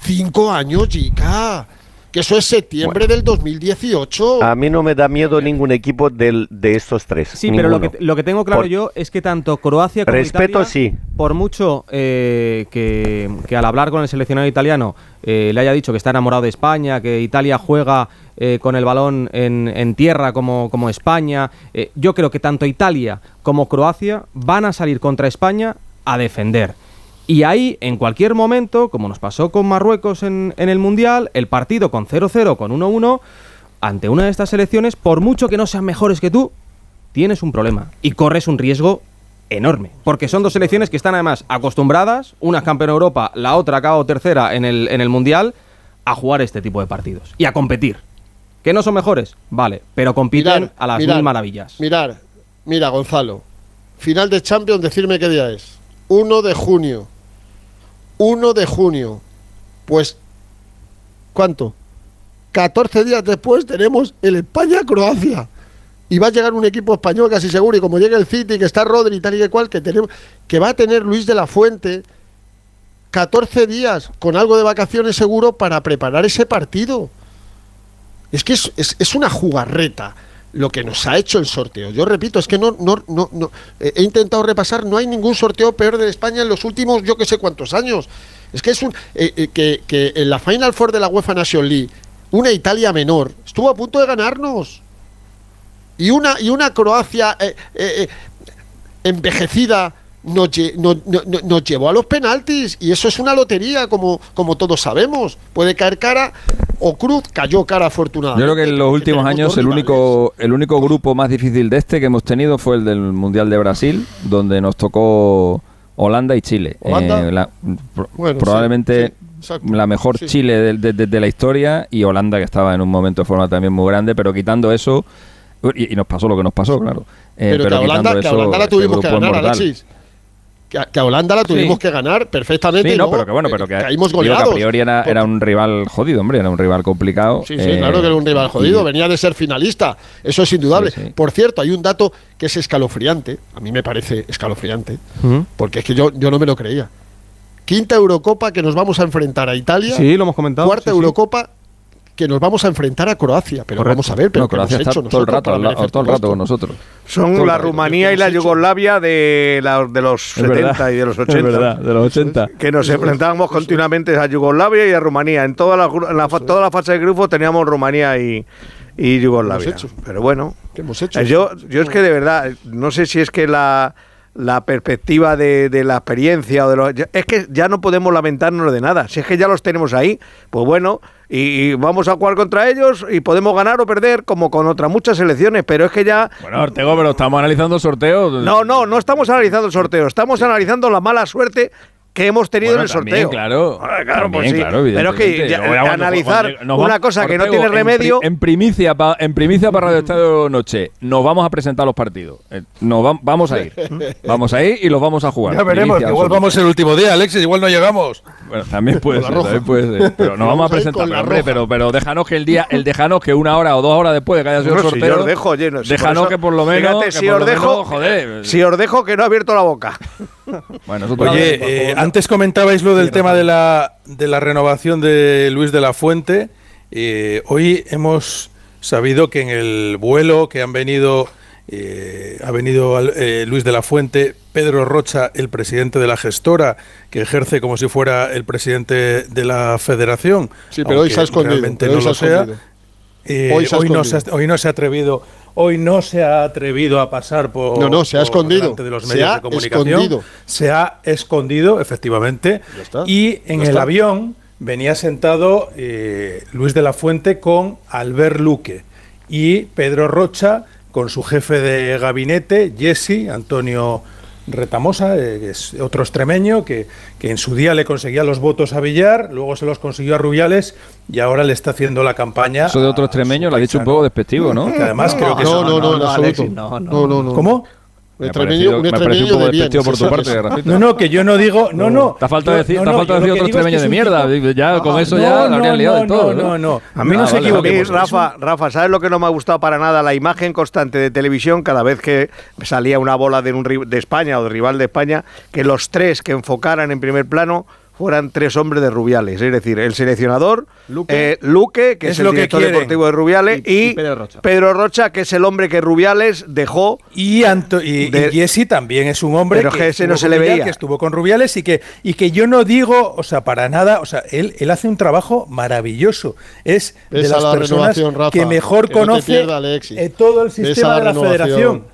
Cinco años, chica. Que eso es septiembre del 2018. A mí no me da miedo ningún equipo del, de estos tres. Sí, pero lo que, lo que tengo claro Por- yo es que tanto Croacia como Respeto, Italia, sí. por mucho eh, que, que al hablar con el seleccionado italiano eh, le haya dicho que está enamorado de España, que Italia juega eh, con el balón en, en tierra como, como España, eh, yo creo que tanto Italia como Croacia van a salir contra España a defender. Y ahí, en cualquier momento, como nos pasó con Marruecos en, en el Mundial, el partido con 0-0, con 1-1, ante una de estas selecciones, por mucho que no sean mejores que tú, tienes un problema y corres un riesgo enorme. Porque son dos selecciones que están además acostumbradas, una es campeona de Europa, la otra acabado tercera en el, en el Mundial, a jugar este tipo de partidos y a competir. ¿Que no son mejores? Vale, pero compiten Mirar, a las mirar, mil maravillas. Mirar, mira, Gonzalo. Final de Champions, decirme qué día es. 1 de junio. 1 de junio. Pues, ¿cuánto? 14 días después tenemos el España-Croacia. Y va a llegar un equipo español casi seguro. Y como llega el City, que está Rodri y tal y que cual, que, tenemos, que va a tener Luis de la Fuente 14 días con algo de vacaciones seguro para preparar ese partido. Es que es, una jugarreta lo que nos ha hecho el sorteo. Yo repito, es que no, no, no, no- eh, he intentado repasar, no hay ningún sorteo peor de España en los últimos yo que sé cuántos años. Es que es un eh, eh, que, que en la Final Four de la UEFA Nation League, una Italia menor estuvo a punto de ganarnos. Y una, y una Croacia eh, envejecida nos, nos llevó a los penaltis. Y eso es una lotería, como, como todos sabemos. Puede caer cara o cruz, cayó cara afortunadamente. Yo creo que en los últimos años el rivales. único, el único grupo más difícil de este que hemos tenido fue el del Mundial de Brasil, donde nos tocó Holanda y Chile. Holanda. Eh, la- pro- Bueno, probablemente sí, sí, exacto. la mejor Sí. Chile de, de- de- de la historia y Holanda que estaba en un momento de forma también muy grande, pero quitando eso, y, y nos pasó lo que nos pasó, claro. Eh, pero, que a Holanda, quitando que a eso, Holanda la este tuvimos que ganar. Alexis. Que a, que a Holanda la tuvimos Sí. que ganar perfectamente. Sí, no, pero que bueno, pero eh, que, caímos digo que goleados. a priori era, era un rival jodido, hombre, era un rival complicado. Sí, sí, eh, claro que era un rival jodido, y- venía de ser finalista, eso es indudable. Sí. Por cierto, hay un dato que es escalofriante, a mí me parece escalofriante, porque es que yo, yo no me lo creía. Quinta Eurocopa que nos vamos a enfrentar a Italia, Sí, lo hemos comentado. cuarta. Eurocopa que nos vamos a enfrentar a Croacia, pero Correcto. vamos a ver, pero no, ¿qué hemos Croacia está hecho todo el rato, la- todo el con nosotros. Son Todo la Rumanía y la. Yugoslavia de, la- de los 70 y de los 80. de los 80. Que nos enfrentábamos continuamente a Yugoslavia y a Rumanía. En toda la, gru- en la fa- toda la fase de grupo teníamos Rumanía y, y Yugoslavia. hemos hecho? Pero bueno, ¿Qué hemos hecho? eh, yo, yo es que de verdad, no sé si es que la, la perspectiva de, de la experiencia o de los, es que ya no podemos lamentarnos de nada. Si es que ya los tenemos ahí, pues bueno, y, vamos a jugar contra ellos y podemos ganar o perder como con otras muchas selecciones, pero es que ya Bueno, Ortego, pero estamos analizando el sorteo. no, no, no estamos analizando el sorteo, estamos analizando la mala suerte que hemos tenido Bueno, en el también, sorteo. claro. Ah, claro, También, pues sí. claro, Pero es que ya- analizar una cosa que no tiene en pri- remedio. En, primicia, pa- en primicia para Radio Estadio Noche, nos vamos a presentar los partidos. Eh, nos vam- vamos a ir. Vamos a ir y los vamos a jugar. Ya veremos, Primicia igual vamos el último día, Alexis, igual no llegamos. Bueno, también puede ser, también puede ser. Pero nos vamos a presentar, pero, la hombre, pero, pero déjanos que el día, el déjanos que una hora o dos horas después de que haya sido el si sorteo. yo os dejo, oye, no, si por déjanos eso- que por lo menos. fíjate, si os dejo, menos, joder. Si os dejo que no he abierto la boca. Bueno, nosotros Oye, eh, antes comentabais lo del tema de la, de la renovación de Luis de la Fuente. Eh, hoy hemos sabido que en el vuelo que han venido, eh, ha venido al- eh, Luis de la Fuente, Pedro Rocha, el presidente de la gestora, que ejerce como si fuera el presidente de la federación. Sí, pero hoy aunque se ha escondido, realmente pero no hoy se lo ha sea. escondido. Hoy se ha hoy, no se ha, escondido. hoy no se ha atrevido hoy no se ha atrevido a pasar por No, no, se ha escondido. de los Se medios ha de comunicación escondido. se ha escondido efectivamente Ya está. y en Ya el está. avión venía sentado eh, Luis de la Fuente con Albert Luque y Pedro Rocha con su jefe de gabinete Jesse Antonio Retamosa, eh, que es otro extremeño que, que en su día le conseguía los votos a Villar, luego se los consiguió a Rubiales y ahora le está haciendo la campaña. Eso de otro extremeño lo ha dicho un poco despectivo, ¿no? Que además creo que no, no, no, no, no, no. no, no, no. Ha parecido extremeño un poco de bien. por tu eso- parte, eso- Rafita. No, no, que yo no digo, no, no. Te ha falta decir, no, te no, falta decir que otro digo es que extremeño es de mierda. tipo- Ya con eso no, ya no, habrían liado no, del todo. no, no, no. A mí Ah, no se vale, A mí, equivoquemos. Rafa, Rafa, ¿sabes lo que no me ha gustado para nada? La imagen constante de televisión cada vez que salía una bola de, de España o de rival de España, que los tres que enfocaran en primer plano fueran tres hombres de Rubiales. Es decir, el seleccionador, Luque, eh, Luque, que es, es el lo que director deportivo de Rubiales, Y- y, y Pedro Rocha. Pedro Rocha, que es el hombre que Rubiales dejó. Y, Anto y, De- y Jesse también es un hombre Pero que ese no estuvo se con le Villar, veía. que estuvo con Rubiales y que, y que yo no digo, o sea, para nada, o sea, él, él hace un trabajo maravilloso. Es de las la personas Rafa, que mejor que no te conoce pierda, eh, todo el sistema la de la renovación. federación.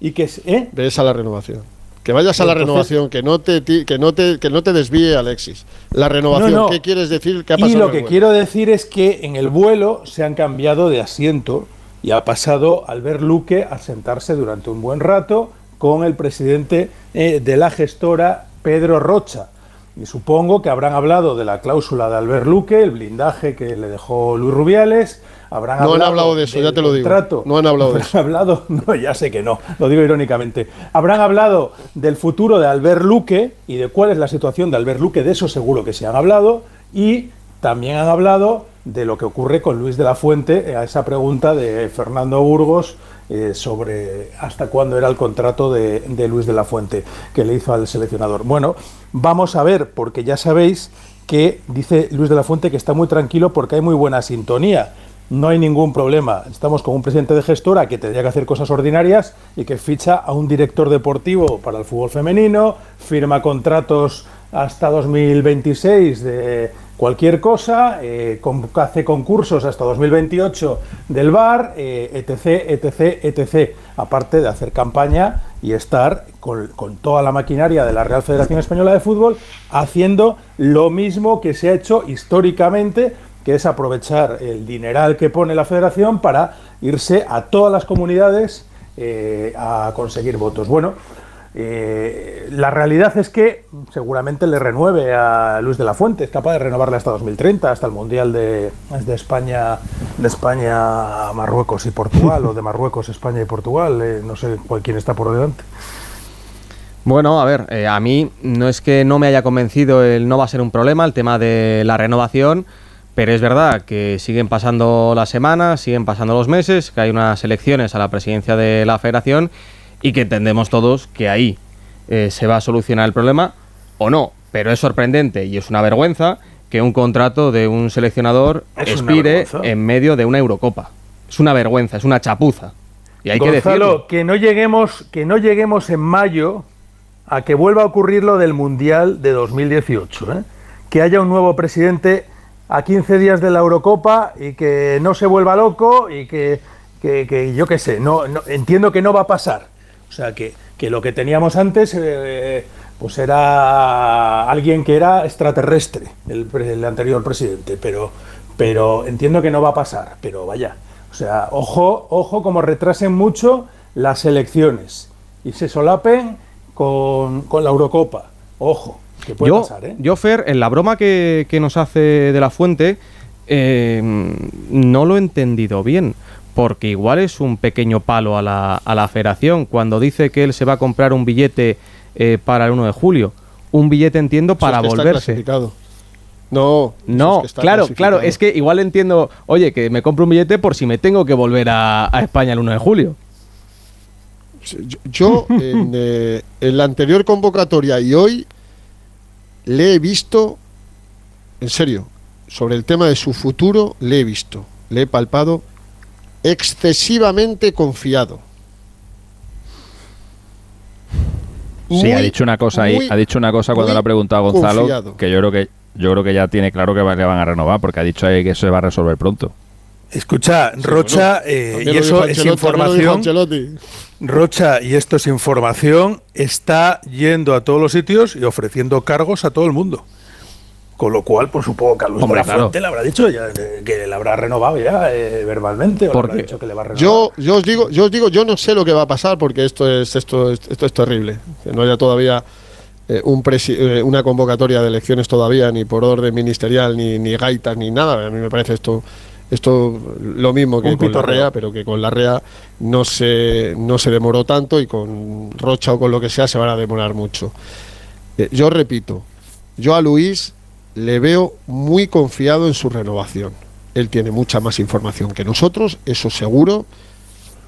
Y que es, ¿eh? Ves a la renovación. Que vayas a la Entonces- renovación, que no te que no te que no te desvíe Alexis. La renovación, No, no. ¿qué quieres decir? ¿Qué ha Y lo que vuelo? quiero decir es que en el vuelo se han cambiado de asiento y ha pasado Albert Luque a sentarse durante un buen rato con el presidente eh, de la gestora, Pedro Rocha. Y supongo que habrán hablado de la cláusula de Albert Luque, el blindaje que le dejó Luis Rubiales. Habrán No han hablado de eso, ya te lo digo. contrato. No han hablado de Habrán hablado, no, ya sé que no, lo digo irónicamente. Habrán hablado del futuro de Albert Luque y de cuál es la situación de Albert Luque, de eso seguro que se han hablado. Y también han hablado de lo que ocurre con Luis de la Fuente, eh, a esa pregunta de Fernando Burgos eh, sobre hasta cuándo era el contrato de, de Luis de la Fuente que le hizo al seleccionador. Bueno, vamos a ver, porque ya sabéis que dice Luis de la Fuente que está muy tranquilo porque hay muy buena sintonía. No hay ningún problema. Estamos con un presidente de gestora que tendría que hacer cosas ordinarias y que ficha a un director deportivo para el fútbol femenino, firma contratos hasta 2026 de cualquier cosa, eh, hace concursos hasta 2028 del bar, eh, etc, etc, etc. Aparte de hacer campaña y estar con, con toda la maquinaria de la Real Federación Española de Fútbol haciendo lo mismo que se ha hecho históricamente que es aprovechar el dineral que pone la federación para irse a todas las comunidades eh, a conseguir votos. Bueno, eh, la realidad es que seguramente le renueve a Luis de la Fuente, es capaz de renovarle hasta 2030, hasta el Mundial de, de España, de España, Marruecos y Portugal, o de Marruecos, España y Portugal, eh, no sé cuál quién está por delante. Bueno, a ver, a mí no es que no me haya convencido el no va a ser un problema el tema de la renovación, pero es verdad que siguen pasando las semanas, siguen pasando los meses, que hay unas elecciones a la presidencia de la federación y que entendemos todos que ahí eh, se va a solucionar el problema o no. Pero es sorprendente y es una vergüenza que un contrato de un seleccionador Es expire en medio de una Eurocopa. Es una vergüenza, es una chapuza. Y hay que Gonzalo, decirlo. que no lleguemos, que no lleguemos en mayo a que vuelva a ocurrir lo del Mundial de 2018, ¿eh? que haya un nuevo presidente a 15 días de la Eurocopa y que no se vuelva loco y que, que- que yo qué sé, no, no- entiendo que no va a pasar. O sea, que, que lo que teníamos antes eh, pues era alguien que era extraterrestre, el, el anterior presidente, pero, pero entiendo que no va a pasar, pero vaya. O sea, ojo, ojo como retrasen mucho las elecciones y se solapen con, con la Eurocopa. Ojo, que puede yo, pasar, ¿eh? yo, Fer, en la broma que, que nos hace de la fuente, eh, no lo he entendido bien. Porque igual es un pequeño palo a la, a la federación cuando dice que él se va a comprar un billete eh, para el 1 de julio. Un billete, entiendo, para es que está volverse. No, No, es que está claro, claro, es que igual entiendo, oye, que me compro un billete por si me tengo que volver a, a España el 1 de julio. Yo, yo, en, eh, en la anterior convocatoria y hoy le he visto, en serio, sobre el tema de su futuro, le he visto, le he palpado excesivamente confiado. Sí, ha dicho una cosa ahí, muy, ha dicho una cosa cuando le ha preguntado a Gonzalo confiado. que yo creo que yo creo que ya tiene claro que va- le van a renovar porque ha dicho ahí que se va a resolver pronto. Escucha, Rocha, eh, y eso es información. Rocha, y esto es información, está yendo a todos los sitios y ofreciendo cargos a todo el mundo. Con lo cual, pues supongo que a Luis Hombre, de la claro. Fuente le habrá dicho ya, eh, que le habrá renovado ya eh, verbalmente o le Porque habrá dicho que le va a renovar. Yo, yo os digo, yo os digo, yo no sé lo que va a pasar porque esto es, esto es, esto es terrible. Que no haya todavía eh, un presi- eh, una convocatoria de elecciones todavía, ni por orden ministerial, ni, ni gaitas, ni nada. A mí me parece esto, esto lo mismo que Un con la. REA, pero que con la REA no se, no se demoró tanto y con Rocha o con lo que sea se van a demorar mucho. Eh, yo repito, yo a Luis le veo muy confiado en su renovación. Él tiene mucha más información que nosotros, eso seguro,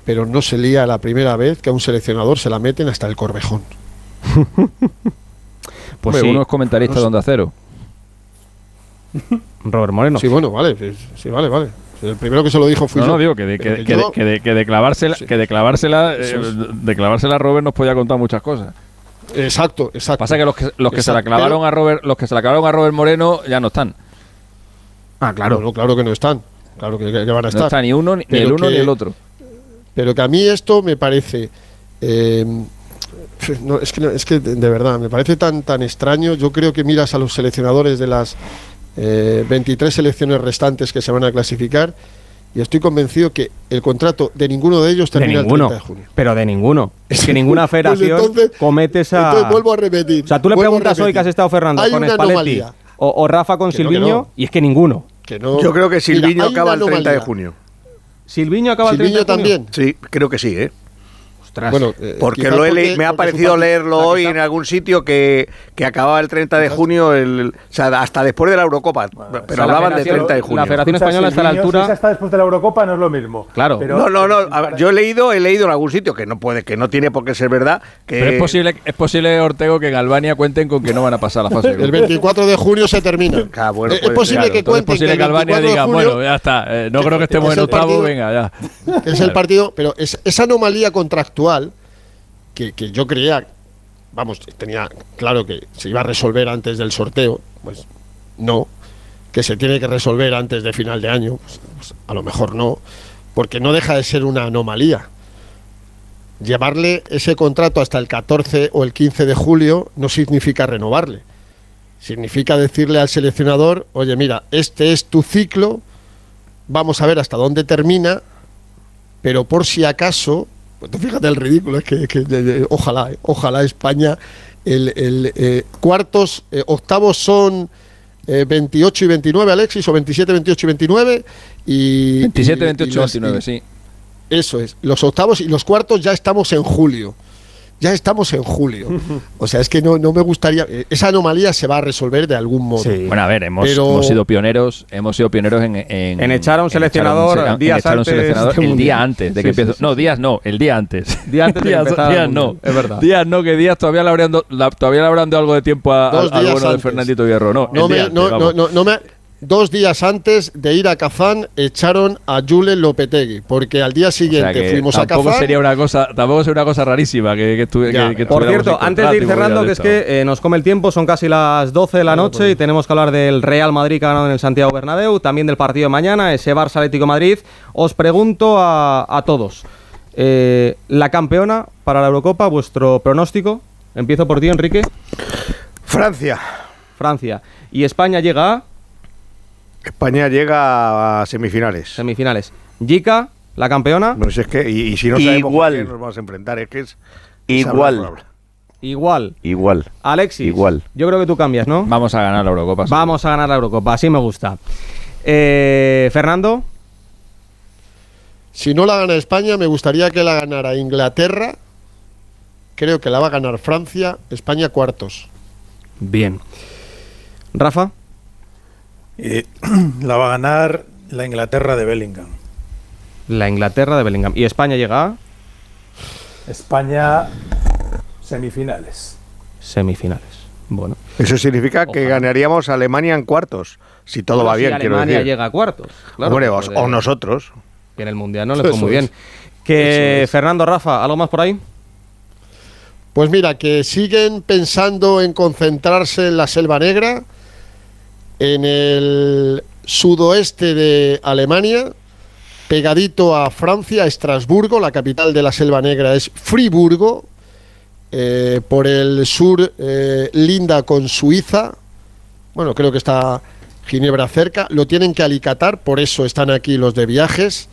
pero no se lía la primera vez que a un seleccionador se la meten hasta el corvejón. Pues Hombre, sí. uno es comentarista de Onda Cero. Robert Moreno. Sí, bueno, vale. sí, Sí, vale, vale. El primero que se lo dijo No, yo. no, digo que de, Pero que, que que de- yo- que de- que de clavársela, que de clavársela, eh, de clavársela a Robert nos podía contar muchas cosas. Exacto, exacto. Pasa que los que, los que se la clavaron pero- a Robert, los que se la clavaron a Robert Moreno ya no están. Ah, claro. Claro, claro que no están. Claro que, van a No estar. está ni uno, ni, Pero el uno ni el otro. Pero que a mí esto me parece. eh, no, es, que, no- es que de de verdad, me parece tan, tan extraño. Yo creo que miras a los seleccionadores de las eh, 23 selecciones restantes que se van a clasificar y estoy convencido que el contrato de ninguno de ellos De termina ninguno. el 30 de junio. Pero de ninguno. Es que ninguna Pues federación entonces- comete esa. Entonces vuelvo a repetir. o sea, tú le preguntas hoy que has estado Fernando Hay con Spalletti o, o Rafa con Que no, que Silviño no. y es que ninguno. Que no- Yo creo que Silviño acaba el una 30 de junio. Silviño acaba el 30 Silviño de junio. también. Sí, creo que sí, ¿eh? Ostras. Bueno, eh, Porque lo he porque- me ha es parecido leerlo la hoy quizá- en algún sitio que, que acababa el 30 de junio, el, o sea, hasta después de la Eurocopa. pero sea, la hablaban de federación- 30 de la junio. federación española está a la altura. Si hasta después de la Eurocopa no es lo mismo. Claro. Pero- no, no, no. ver, yo he leído, he leído en algún sitio que no puede, que no tiene por qué ser verdad. Que Pero es posible, es posible, Ortego, que en Albania cuenten con que no van a pasar la fase de El grupos. 24 de junio se termina. Ah, bueno, Eh, es puede posible ser, que Entonces es cuenten posible que que Albania 24 de diga, julio bueno, ya está, eh, no creo que estemos es en octavo, partido- venga, ya. es el partido, pero es, esa anomalía contractual que, que yo creía, vamos, tenía claro que se iba a resolver antes del sorteo, pues no, que se tiene que resolver antes de final de año, pues, pues, a lo mejor no, porque no deja de ser una anomalía. Llevarle ese contrato hasta el 14 o el 15 de julio no significa renovarle. Significa decirle al seleccionador, oye, mira, este es tu ciclo, vamos a ver hasta dónde termina, pero por si acaso, pues tú fíjate el ridículo, es que, que- de- de- ojalá, ojalá España, el, el, eh, cuartos, eh, octavos son eh, 28 y 29, Alexis, o 27, 28 y 29, y... 27, y- y 28, los- 29, y- sí. Eso es, los octavos y los cuartos ya estamos en julio. Ya estamos en julio. O sea, es que no, no me gustaría. eh, Esa anomalía se va a resolver de algún modo. Bueno, a ver, hemos, Pero- hemos sido pioneros, hemos sido pioneros en, en, En echar a un en seleccionador echar a un- en días echar a un antes seleccionador de un el día antes de Sí, que sí, empiece. sí, no, sí. días no, el día antes. Día antes de que días, días no, es verdad. Días no, que días todavía le habrán dado algo de tiempo a- días bueno de. Fernandito Hierro. No, No el día me, antes, no, no, vamos. no, no me, dos días antes de ir a Kazán echaron a Julen Lopetegui, porque al día O sea siguiente que fuimos a tampoco Kazán. sería una cosa, tampoco sería una cosa rarísima que, que, estuve- Ya, que- que Por cierto, antes de ir cerrando, que es que eh, nos come el tiempo, son casi las 12 de la noche y tenemos que hablar del Real Madrid que ha ganado en el Santiago Bernabéu, también del partido de mañana, ese Barça Atlético Madrid. Os pregunto a, a todos, eh, la campeona para la Eurocopa, vuestro pronóstico. Empiezo por ti, Enrique. Francia. Francia. Y España llega a España llega a semifinales. semifinales. Jica, la campeona, si es que, y, y si no sabemos Igual. qué nos vamos a enfrentar, es que es. Igual. hablar. igual. Igual. Alexis, Igual. yo creo que tú cambias, ¿no? Vamos a ganar la Eurocopa. sí. Vamos a ganar la Eurocopa, así me gusta. Eh, Fernando, Si no la gana España, me gustaría que la ganara Inglaterra. Creo que la va a ganar Francia, España cuartos. bien. Rafa, Eh, la va a ganar la Inglaterra de Bellingham. la Inglaterra de Bellingham. ¿Y España llega a España semifinales. semifinales? Bueno. Eso significa que ganaríamos a Alemania en cuartos. Si todo Bueno, va si bien, quiero Alemania decir. llega a cuartos. Claro, Hombre, o, nosotros. que en el Mundial no le fue muy bien. es. Que es. Fernando, Rafa, ¿algo más por ahí? Pues mira, que siguen pensando en concentrarse en la Selva Negra, en el sudoeste de Alemania, pegadito a Francia, Estrasburgo, la capital de la Selva Negra es Friburgo, eh, por el sur eh, linda con Suiza, bueno, creo que está Ginebra cerca, lo tienen que alicatar, por eso están aquí los de viajes,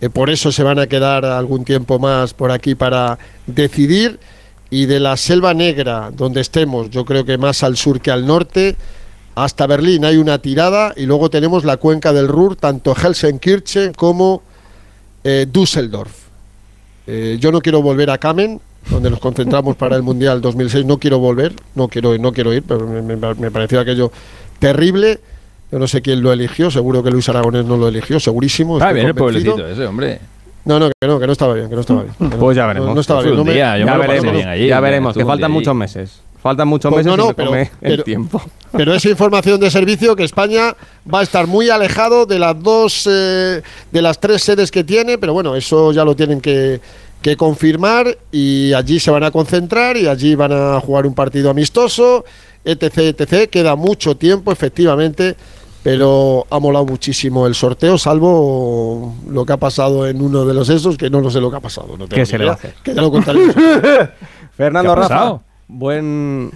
eh, por eso se van a quedar algún tiempo más por aquí para decidir. Y de la Selva Negra, donde estemos, yo creo que más al sur que al norte, hasta Berlín hay una tirada y luego tenemos la cuenca del Ruhr, tanto Helsenkirchen como eh, Düsseldorf. Eh, yo no quiero volver a Kamen, donde nos concentramos para el Mundial 2006. No quiero volver, no quiero, no quiero ir, pero me, me- me pareció aquello terrible. Yo no sé quién lo eligió, seguro que Luis Aragonés no lo eligió, segurísimo. Está bien el pueblecito ese, hombre. No, no, que no, que no estaba bien, que no estaba bien. que no- Pues ya veremos. No, estaba bien. no me- día, ya veremos, bien allí, ya me veremos, que faltan día muchos meses. Faltan muchos Pues meses no, y me pero- come el pero- tiempo. Pero es información de servicio que España va a estar muy alejado de las dos, eh, de las tres sedes que tiene, pero bueno, eso ya lo tienen que, que confirmar y allí se van a concentrar y allí van a jugar un partido amistoso, etc, etc. Queda mucho tiempo, efectivamente, pero ha molado muchísimo el sorteo, salvo lo que ha pasado en uno de los esos, que no lo sé lo que ha pasado. No tengo ¿Qué se le va a hacer? Que ya lo contaré. Fernando ¿Qué ha Rafa, pasado? Buen...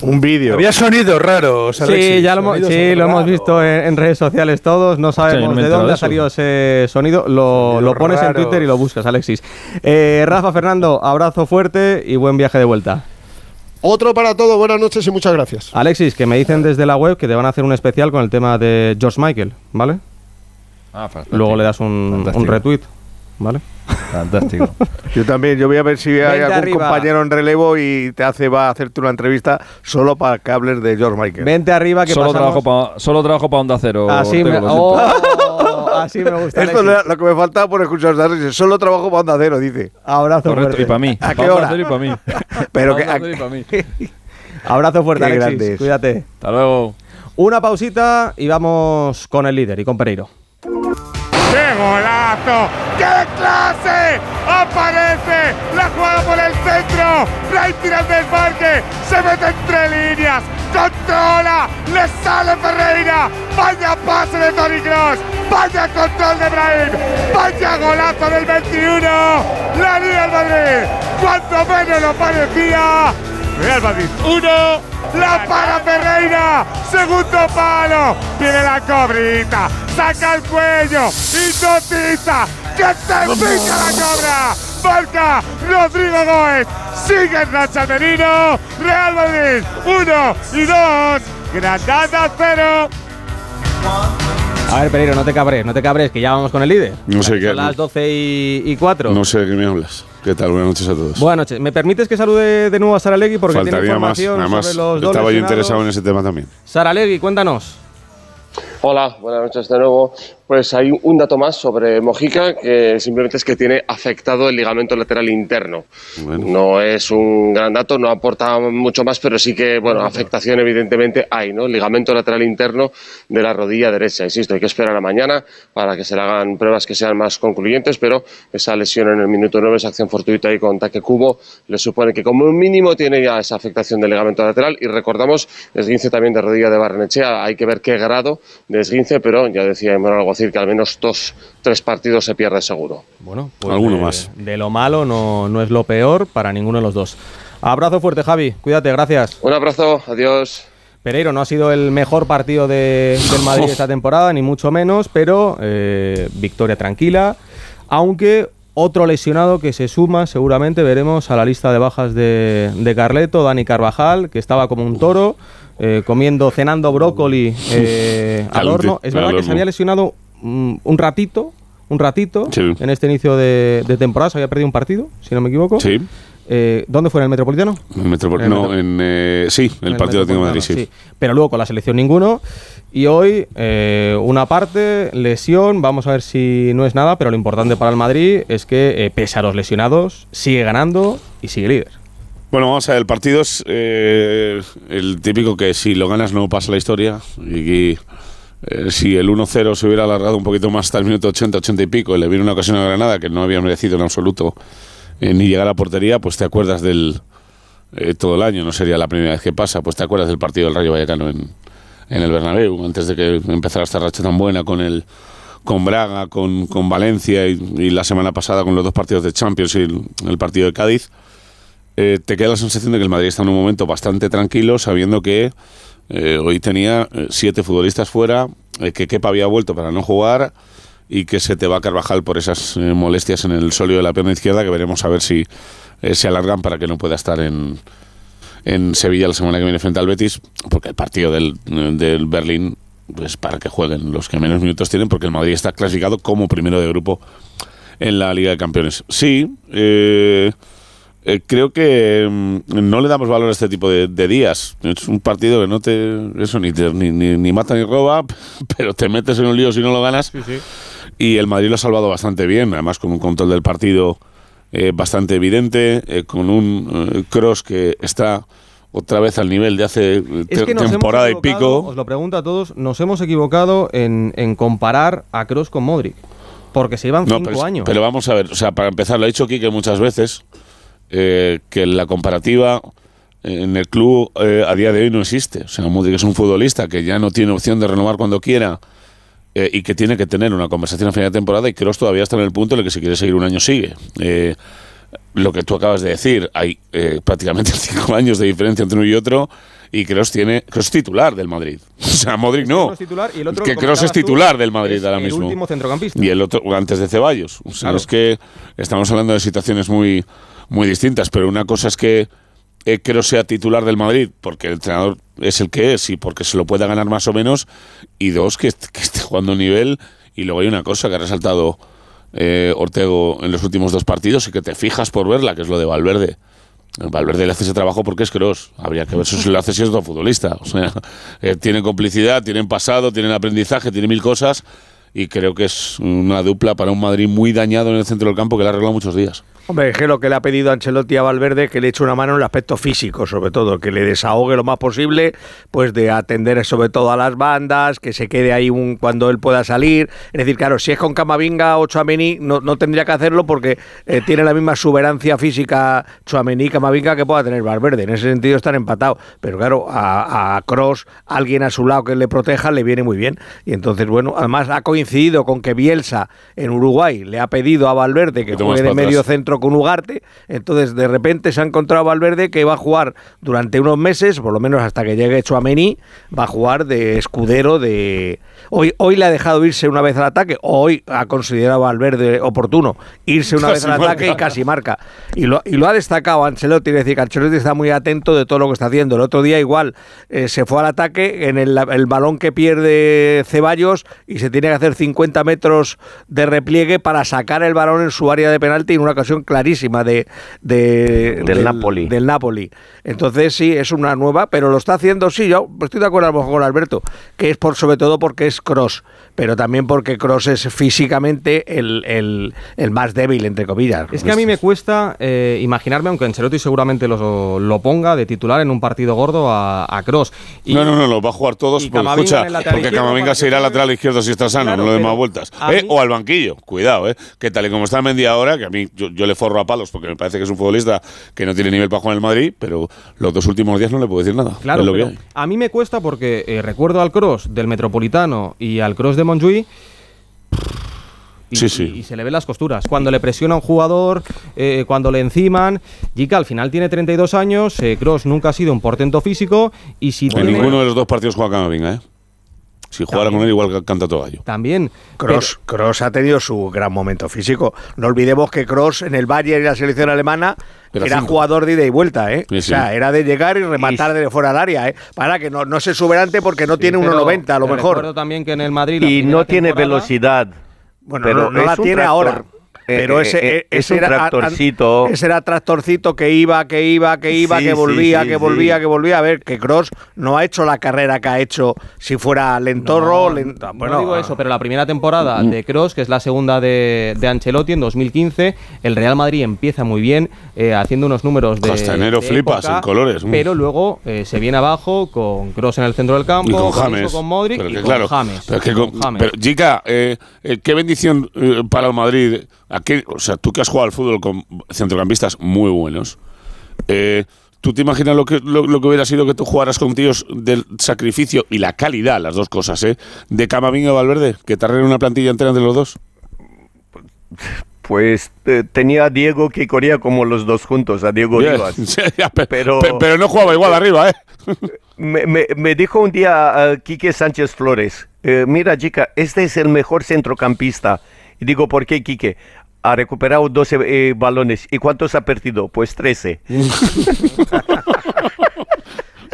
Un vídeo. Había sonidos raros, Sí, ya lo, sí, lo hemos visto en, en redes sociales todos. No sabemos de dónde de ha salido ese sonido. Lo, Sonido lo pones en raro. Twitter y lo buscas, Alexis. Eh, Rafa, Fernando, abrazo fuerte y buen viaje de vuelta. Otro para todo, buenas noches y muchas gracias. Alexis, que me dicen desde la web que te van a hacer un especial con el tema de George Michael, ¿vale? Ah, fantástico. Luego le das un, un retweet, ¿vale? Fantástico. Yo también, yo voy a ver si hay Vente algún arriba. compañero en relevo y te hace, va a hacerte una entrevista solo para que hables de George Michael. Vente arriba que solo, pasamos... trabajo pa, solo trabajo para Onda Cero. Así Ortego. Oh, así me gusta, Esto es lo que me faltaba por escuchar Darcy. Solo trabajo para Onda Cero, dice. Abrazo Correcto, fuerte. y para mí. ¿A qué hora? Cero y para mí. Pero que, Cero y pa' mí. Abrazo fuerte, Alexis. Cuídate. Hasta luego. Una pausita y vamos con el líder y con Pereiro. ¡Qué golazo! ¡Qué clase! ¡Aparece! ¡La juega por el centro! ¡Ray tira el desmarque! ¡Se mete entre líneas! ¡Controla! ¡Le sale Ferreira! ¡Vaya pase de Toni Kroos! ¡Vaya control de Brahim! ¡Vaya golazo del 21! ¡La Liga el Madrid! ¡Cuanto menos lo parecía! Real Madrid 1, la para Ferreira, segundo palo, viene la cobrita, saca el cuello, hipnotiza, que se pica la cobra, marca Rodrigo Góez, sigue en racha Merino, Real Madrid 1 y 2, Granada 0. A ver, Pereiro, no te cabres, no te cabres, que ya vamos con el líder. No sé qué. Son las 12 y, y 4. No sé de qué me hablas. ¿Qué tal? Buenas noches a todos. Buenas noches. ¿Me permites que salude de nuevo a Saralegui? Porque tiene Faltaría más. información Además, sobre los dos estaba yo interesado en ese tema también. Saralegui, cuéntanos. Hola, buenas noches de nuevo. Pues hay un dato más sobre Mojica que simplemente es que tiene afectado el ligamento lateral interno. No es un gran dato, no aporta mucho más, pero sí que, bueno, afectación evidentemente hay, ¿no? El ligamento lateral interno de la rodilla derecha. Insisto, hay que esperar a mañana para que se le hagan pruebas que sean más concluyentes, pero esa lesión en el minuto 9, esa acción fortuita y con taque cubo, le supone que como mínimo tiene ya esa afectación del ligamento lateral. Y recordamos, esguince también de rodilla de Barrenechea, hay que ver qué grado de esguince, pero ya decía Emmanuel Alguacil que al menos dos, tres partidos se pierde seguro. Bueno, pues Alguno de, más. De lo malo no, no es lo peor para ninguno de los dos. Abrazo fuerte, Javi. Cuídate, gracias. Un abrazo, adiós. Pereiro no ha sido el mejor partido de- del Madrid esta temporada, ni mucho menos, pero eh, victoria tranquila. Aunque otro lesionado que se suma, seguramente veremos a la lista de bajas de, de Carleto, Dani Carvajal, que estaba como un toro, eh, comiendo, cenando brócoli eh, al horno. Es verdad que se había lesionado mm, un ratito, un ratito, Sí. en este inicio de, de temporada, se había perdido un partido, si no me equivoco. Sí. Eh, ¿Dónde fue? ¿En el Metropolitano? El no, Metro- en, eh, sí, el, en el partido de Madrid, sí. Metropolitano, Pero luego con la selección ninguno. Y hoy eh, una parte, lesión, vamos a ver si no es nada, pero lo importante para el Madrid es que pese a los lesionados, sigue ganando y sigue líder. Bueno, vamos a ver, el partido es eh, el típico que si lo ganas no pasa la historia. Y eh, si el 1-0 se hubiera alargado un poquito más hasta el minuto 80, 80 y pico, y le viene una ocasión a Granada que no había merecido en absoluto eh, ni llegar a portería, pues te acuerdas del. todo el año, no sería la primera vez que pasa, pues te acuerdas del partido del Rayo Vallecano en, el Bernabéu, antes de que empezara esta racha tan buena con el con Braga, con, con Valencia y, la semana pasada con los dos partidos de Champions y el partido de Cádiz eh, te queda la sensación de que el Madrid está en un momento bastante tranquilo, sabiendo que eh, hoy tenía eh, siete futbolistas fuera, que Kepa había vuelto para no jugar y que se te va a Carvajal por esas molestias en el sólido de la pierna izquierda, que veremos a ver si se alargan para que no pueda estar en, en Sevilla la semana que viene frente al Betis, porque el partido del, del Berlín, pues para que jueguen los que menos minutos tienen, porque el Madrid está clasificado como primero de grupo en la Liga de Campeones. Sí, eh, eh, creo que mm, no le damos valor a este tipo de, de días. Es un partido que no te. Eso ni, te- ni, ni, ni mata ni roba, pero te metes en un lío si no lo ganas. Y el Madrid lo ha salvado bastante bien, además con un control del partido eh, bastante evidente, eh, con un cross que está otra vez al nivel de hace eh, Es que temporada y pico. Os lo pregunto a todos, nos hemos equivocado en, en comparar a Cross con Modric. Porque se llevan No, cinco pero, años. pero vamos a ver, o sea, para empezar, lo ha dicho Quique muchas veces, eh, que la comparativa en el club eh, a día de hoy no existe. O sea, Modric es un futbolista que ya no tiene opción de renovar cuando quiera eh, y que tiene que tener una conversación a final de temporada y Kroos todavía está en el punto en el que si quiere seguir un año sigue. Eh, lo que tú acabas de decir, hay eh, prácticamente cinco años de diferencia entre uno y otro y Kroos tiene Kroos es titular del Madrid. O sea, Modric no. uno es titular y el otro, que Kroos es titular del Madrid ahora el mismo. último centrocampista. Y el otro antes de Ceballos. O sea, Claro. es que estamos hablando de situaciones muy, muy distintas, pero una cosa es que eh, Kroos sea titular del Madrid porque el entrenador es el que es y porque se lo pueda ganar más o menos, y dos, que, que esté jugando nivel. Y luego hay una cosa que ha resaltado eh, Ortego en los últimos dos partidos y que te fijas por verla, que es lo de Valverde. Valverde le hace ese trabajo porque es Kroos. Habría que ver si lo hace si es otro futbolista. O sea, eh, tienen complicidad, tienen pasado, tienen aprendizaje, tienen mil cosas. Y creo que es una dupla para un Madrid muy dañado en el centro del campo que le ha arreglado muchos días. Hombre, es que lo que le ha pedido Ancelotti a Valverde que le eche una mano en el aspecto físico, sobre todo, que le desahogue lo más posible, pues de atender sobre todo a las bandas, que se quede ahí un, cuando él pueda salir. Es decir, claro, si es con Camavinga o Chouameni, no, no tendría que hacerlo porque eh, tiene la misma exuberancia física Chouameni y Camavinga que pueda tener Valverde. En ese sentido están empatados. Pero claro, a, a Cross, alguien a su lado que le proteja, le viene muy bien. Y entonces, bueno, además ha coincidido con que Bielsa en Uruguay le ha pedido a Valverde que juegue de medio atrás. centro con Ugarte. Entonces, de repente se ha encontrado Valverde que va a jugar durante unos meses, por lo menos hasta que llegue Chouameni, va a jugar de escudero de... Hoy, hoy le ha dejado irse una vez al ataque, hoy ha considerado Valverde oportuno irse una vez al ataque y casi marca. Y lo, y lo ha destacado Ancelotti, es decir, que Ancelotti está muy atento de todo lo que está haciendo. El otro día igual eh, se fue al ataque en el, el balón que pierde Ceballos y se tiene que hacer 50 metros de repliegue para sacar el balón en su área de penalti en una ocasión clarísima de, de- Del Napoli. del Napoli. Entonces sí, es una nueva, pero lo está haciendo, sí, yo estoy de acuerdo a lo mejor con Alberto, que es por sobre todo porque es Cross, pero también porque Cross es físicamente el, el- el más débil, entre comillas. Es que a mí me cuesta eh, imaginarme, aunque Ancelotti seguramente lo, lo ponga de titular en un partido gordo a, a Cross. Y- no, no, no, los va a jugar todos. Porque, escucha, porque Camavinga se irá al lateral izquierdo si está sano, Claro, no le dé pero más vueltas. Eh, mí- O al banquillo, cuidado, ¿eh? Que tal y como está Mendy ahora, que a mí yo, yo le forro a palos porque me parece que es un futbolista que no tiene nivel para jugar en el Madrid, pero los dos últimos días no le puedo decir nada. Claro, lo que a mí me cuesta porque eh, recuerdo al cross del Metropolitano y al cross de Y, Sí, sí. y- se le ven las costuras. Cuando le presiona a un jugador, eh, cuando le enciman. Jica al final tiene 32 años. eh, Cross nunca ha sido un portento físico. Y si En tiene- ninguno de los dos partidos juega Camavinga, ¿eh? Si jugara con él, igual canta todo gallo. También. Cross, Cross ha tenido su gran momento físico. No olvidemos que Cross en el Bayern y la selección alemana Era jugador de ida y vuelta, ¿eh? Sí, O sí. sea, era de llegar y rematar de fuera del área, ¿eh? Para que no, no se exuberante porque no tiene pero 1,90 a lo mejor. Recuerdo también que en el Madrid. la Y no tiene velocidad. Bueno, pero no, no la tiene tractor, ahora. Eh, Pero eh, ese, eh, es ese era, tractorcito. ese era tractorcito que iba, que iba, que iba, Sí, que volvía, sí, que sí. volvía, que volvía. A ver, que Cross no ha hecho la carrera que ha hecho si fuera lentorro. No, lento- no bueno, digo eso, pero la primera temporada de Cross, que es la segunda de, de Ancelotti en 2015, el Real Madrid empieza muy bien, eh, haciendo unos números de. Hasta enero de flipas época, en colores. Pero luego eh, se viene abajo con Cross en el centro del campo, Y con James. con Modric Pero y que con claro, James. Pero, que con- Con James. pero, Jica, eh, eh, qué bendición eh, para el Madrid. ¿A qué- o sea, tú que has jugado al fútbol con centrocampistas muy buenos. eh, ¿Tú te imaginas lo que, lo, lo que hubiera sido que tú jugaras con tíos del sacrificio y la calidad, las dos cosas, ¿eh? De Camavinga y Valverde, que te una plantilla entera entre los dos. Pues eh, tenía a Diego que corría como los dos juntos, a Diego Bien. Rivas. Pe- Pero- pe- pero no jugaba igual arriba, ¿eh? Me, me- me dijo un día uh, Quique Sánchez Flores, eh, mira chica, este es el mejor centrocampista. Y digo, ¿por qué Quique? Ha recuperado 12 eh, balones. ¿Y cuántos ha perdido? Pues 13.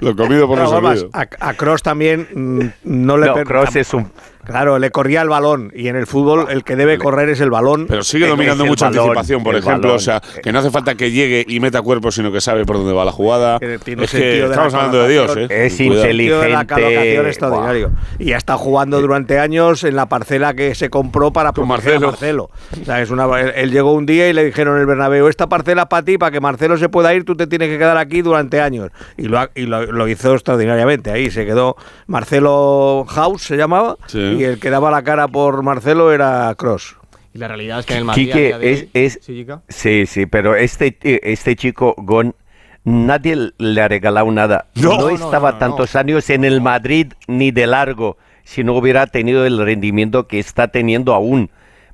Lo comido por Pero lo a, a Cross también mm, no le No, Kroos es un, Claro, le corría el balón y en el fútbol el que debe correr es el balón. Pero sigue dominando mucha balón, anticipación, por ejemplo. balón. O sea, que no hace falta que llegue y meta cuerpo, sino que sabe por dónde va la jugada. Que tiene es que estamos hablando de Dios. ¿eh? Es Cuidado. inteligente. de la colocación extraordinario. Y ha estado jugando durante años en la parcela que se compró para Con proteger a Marcelo. Marcelo. O sea, es una, él, él llegó un día y le dijeron en el Bernabéu, esta parcela para ti, para que Marcelo se pueda ir, tú te tienes que quedar aquí durante años. Y lo, ha- y lo, lo hizo extraordinariamente. Ahí se quedó Marcelo House, se llamaba, Sí. Y el que daba la cara por Marcelo era Cross. Y la realidad es que en el Madrid. Quique, día de es, Sí, sí, sí, pero este, este chico, Gon, nadie le ha regalado nada. No, No, no, estaba no, no, tantos años en el Madrid ni de largo si no hubiera tenido el rendimiento que está teniendo aún.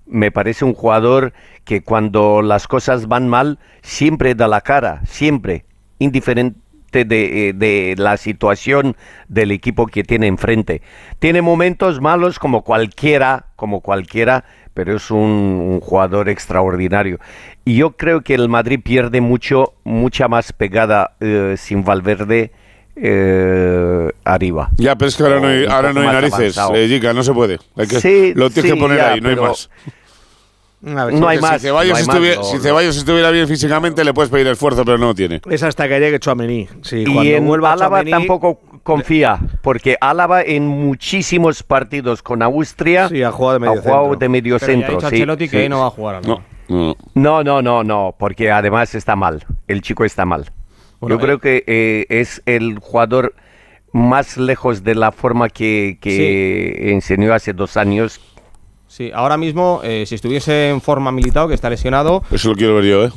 Me parece un jugador que cuando las cosas van mal siempre da la cara, siempre, indiferente de, eh, de la situación del equipo que tiene enfrente. Tiene momentos malos como cualquiera, como cualquiera, pero es un, un jugador extraordinario. Y yo creo que el Madrid pierde mucho, mucha más pegada eh, sin Valverde eh, arriba. Ya, pero es que ahora no hay, ahora no hay narices, eh, no se puede. Hay que, Sí, lo tienes sí, que poner ya, ahí, no hay más. Ver, No hay más. Si Ceballos, no hay más, estuviera, no, si no. Ceballos estuviera bien físicamente, le puedes pedir esfuerzo, pero no lo tiene. Es hasta que llegue Chouameni. Sí, Y en vuelva Álava tampoco confía, porque Álava en muchísimos partidos con Austria Sí, ha jugado de ha medio jugado centro. de medio Pero ya ha centro. dicho sí, Ancelotti que sí. ahí no va a jugar. ¿no? No, no. No, no, no, no, porque además está mal. El chico está mal. Bueno, Yo creo que eh, es el jugador más lejos de la forma que, que enseñó hace dos años. Sí, ahora mismo, eh, si estuviese en forma militado, que está lesionado, Eso lo quiero ver yo, ¿eh?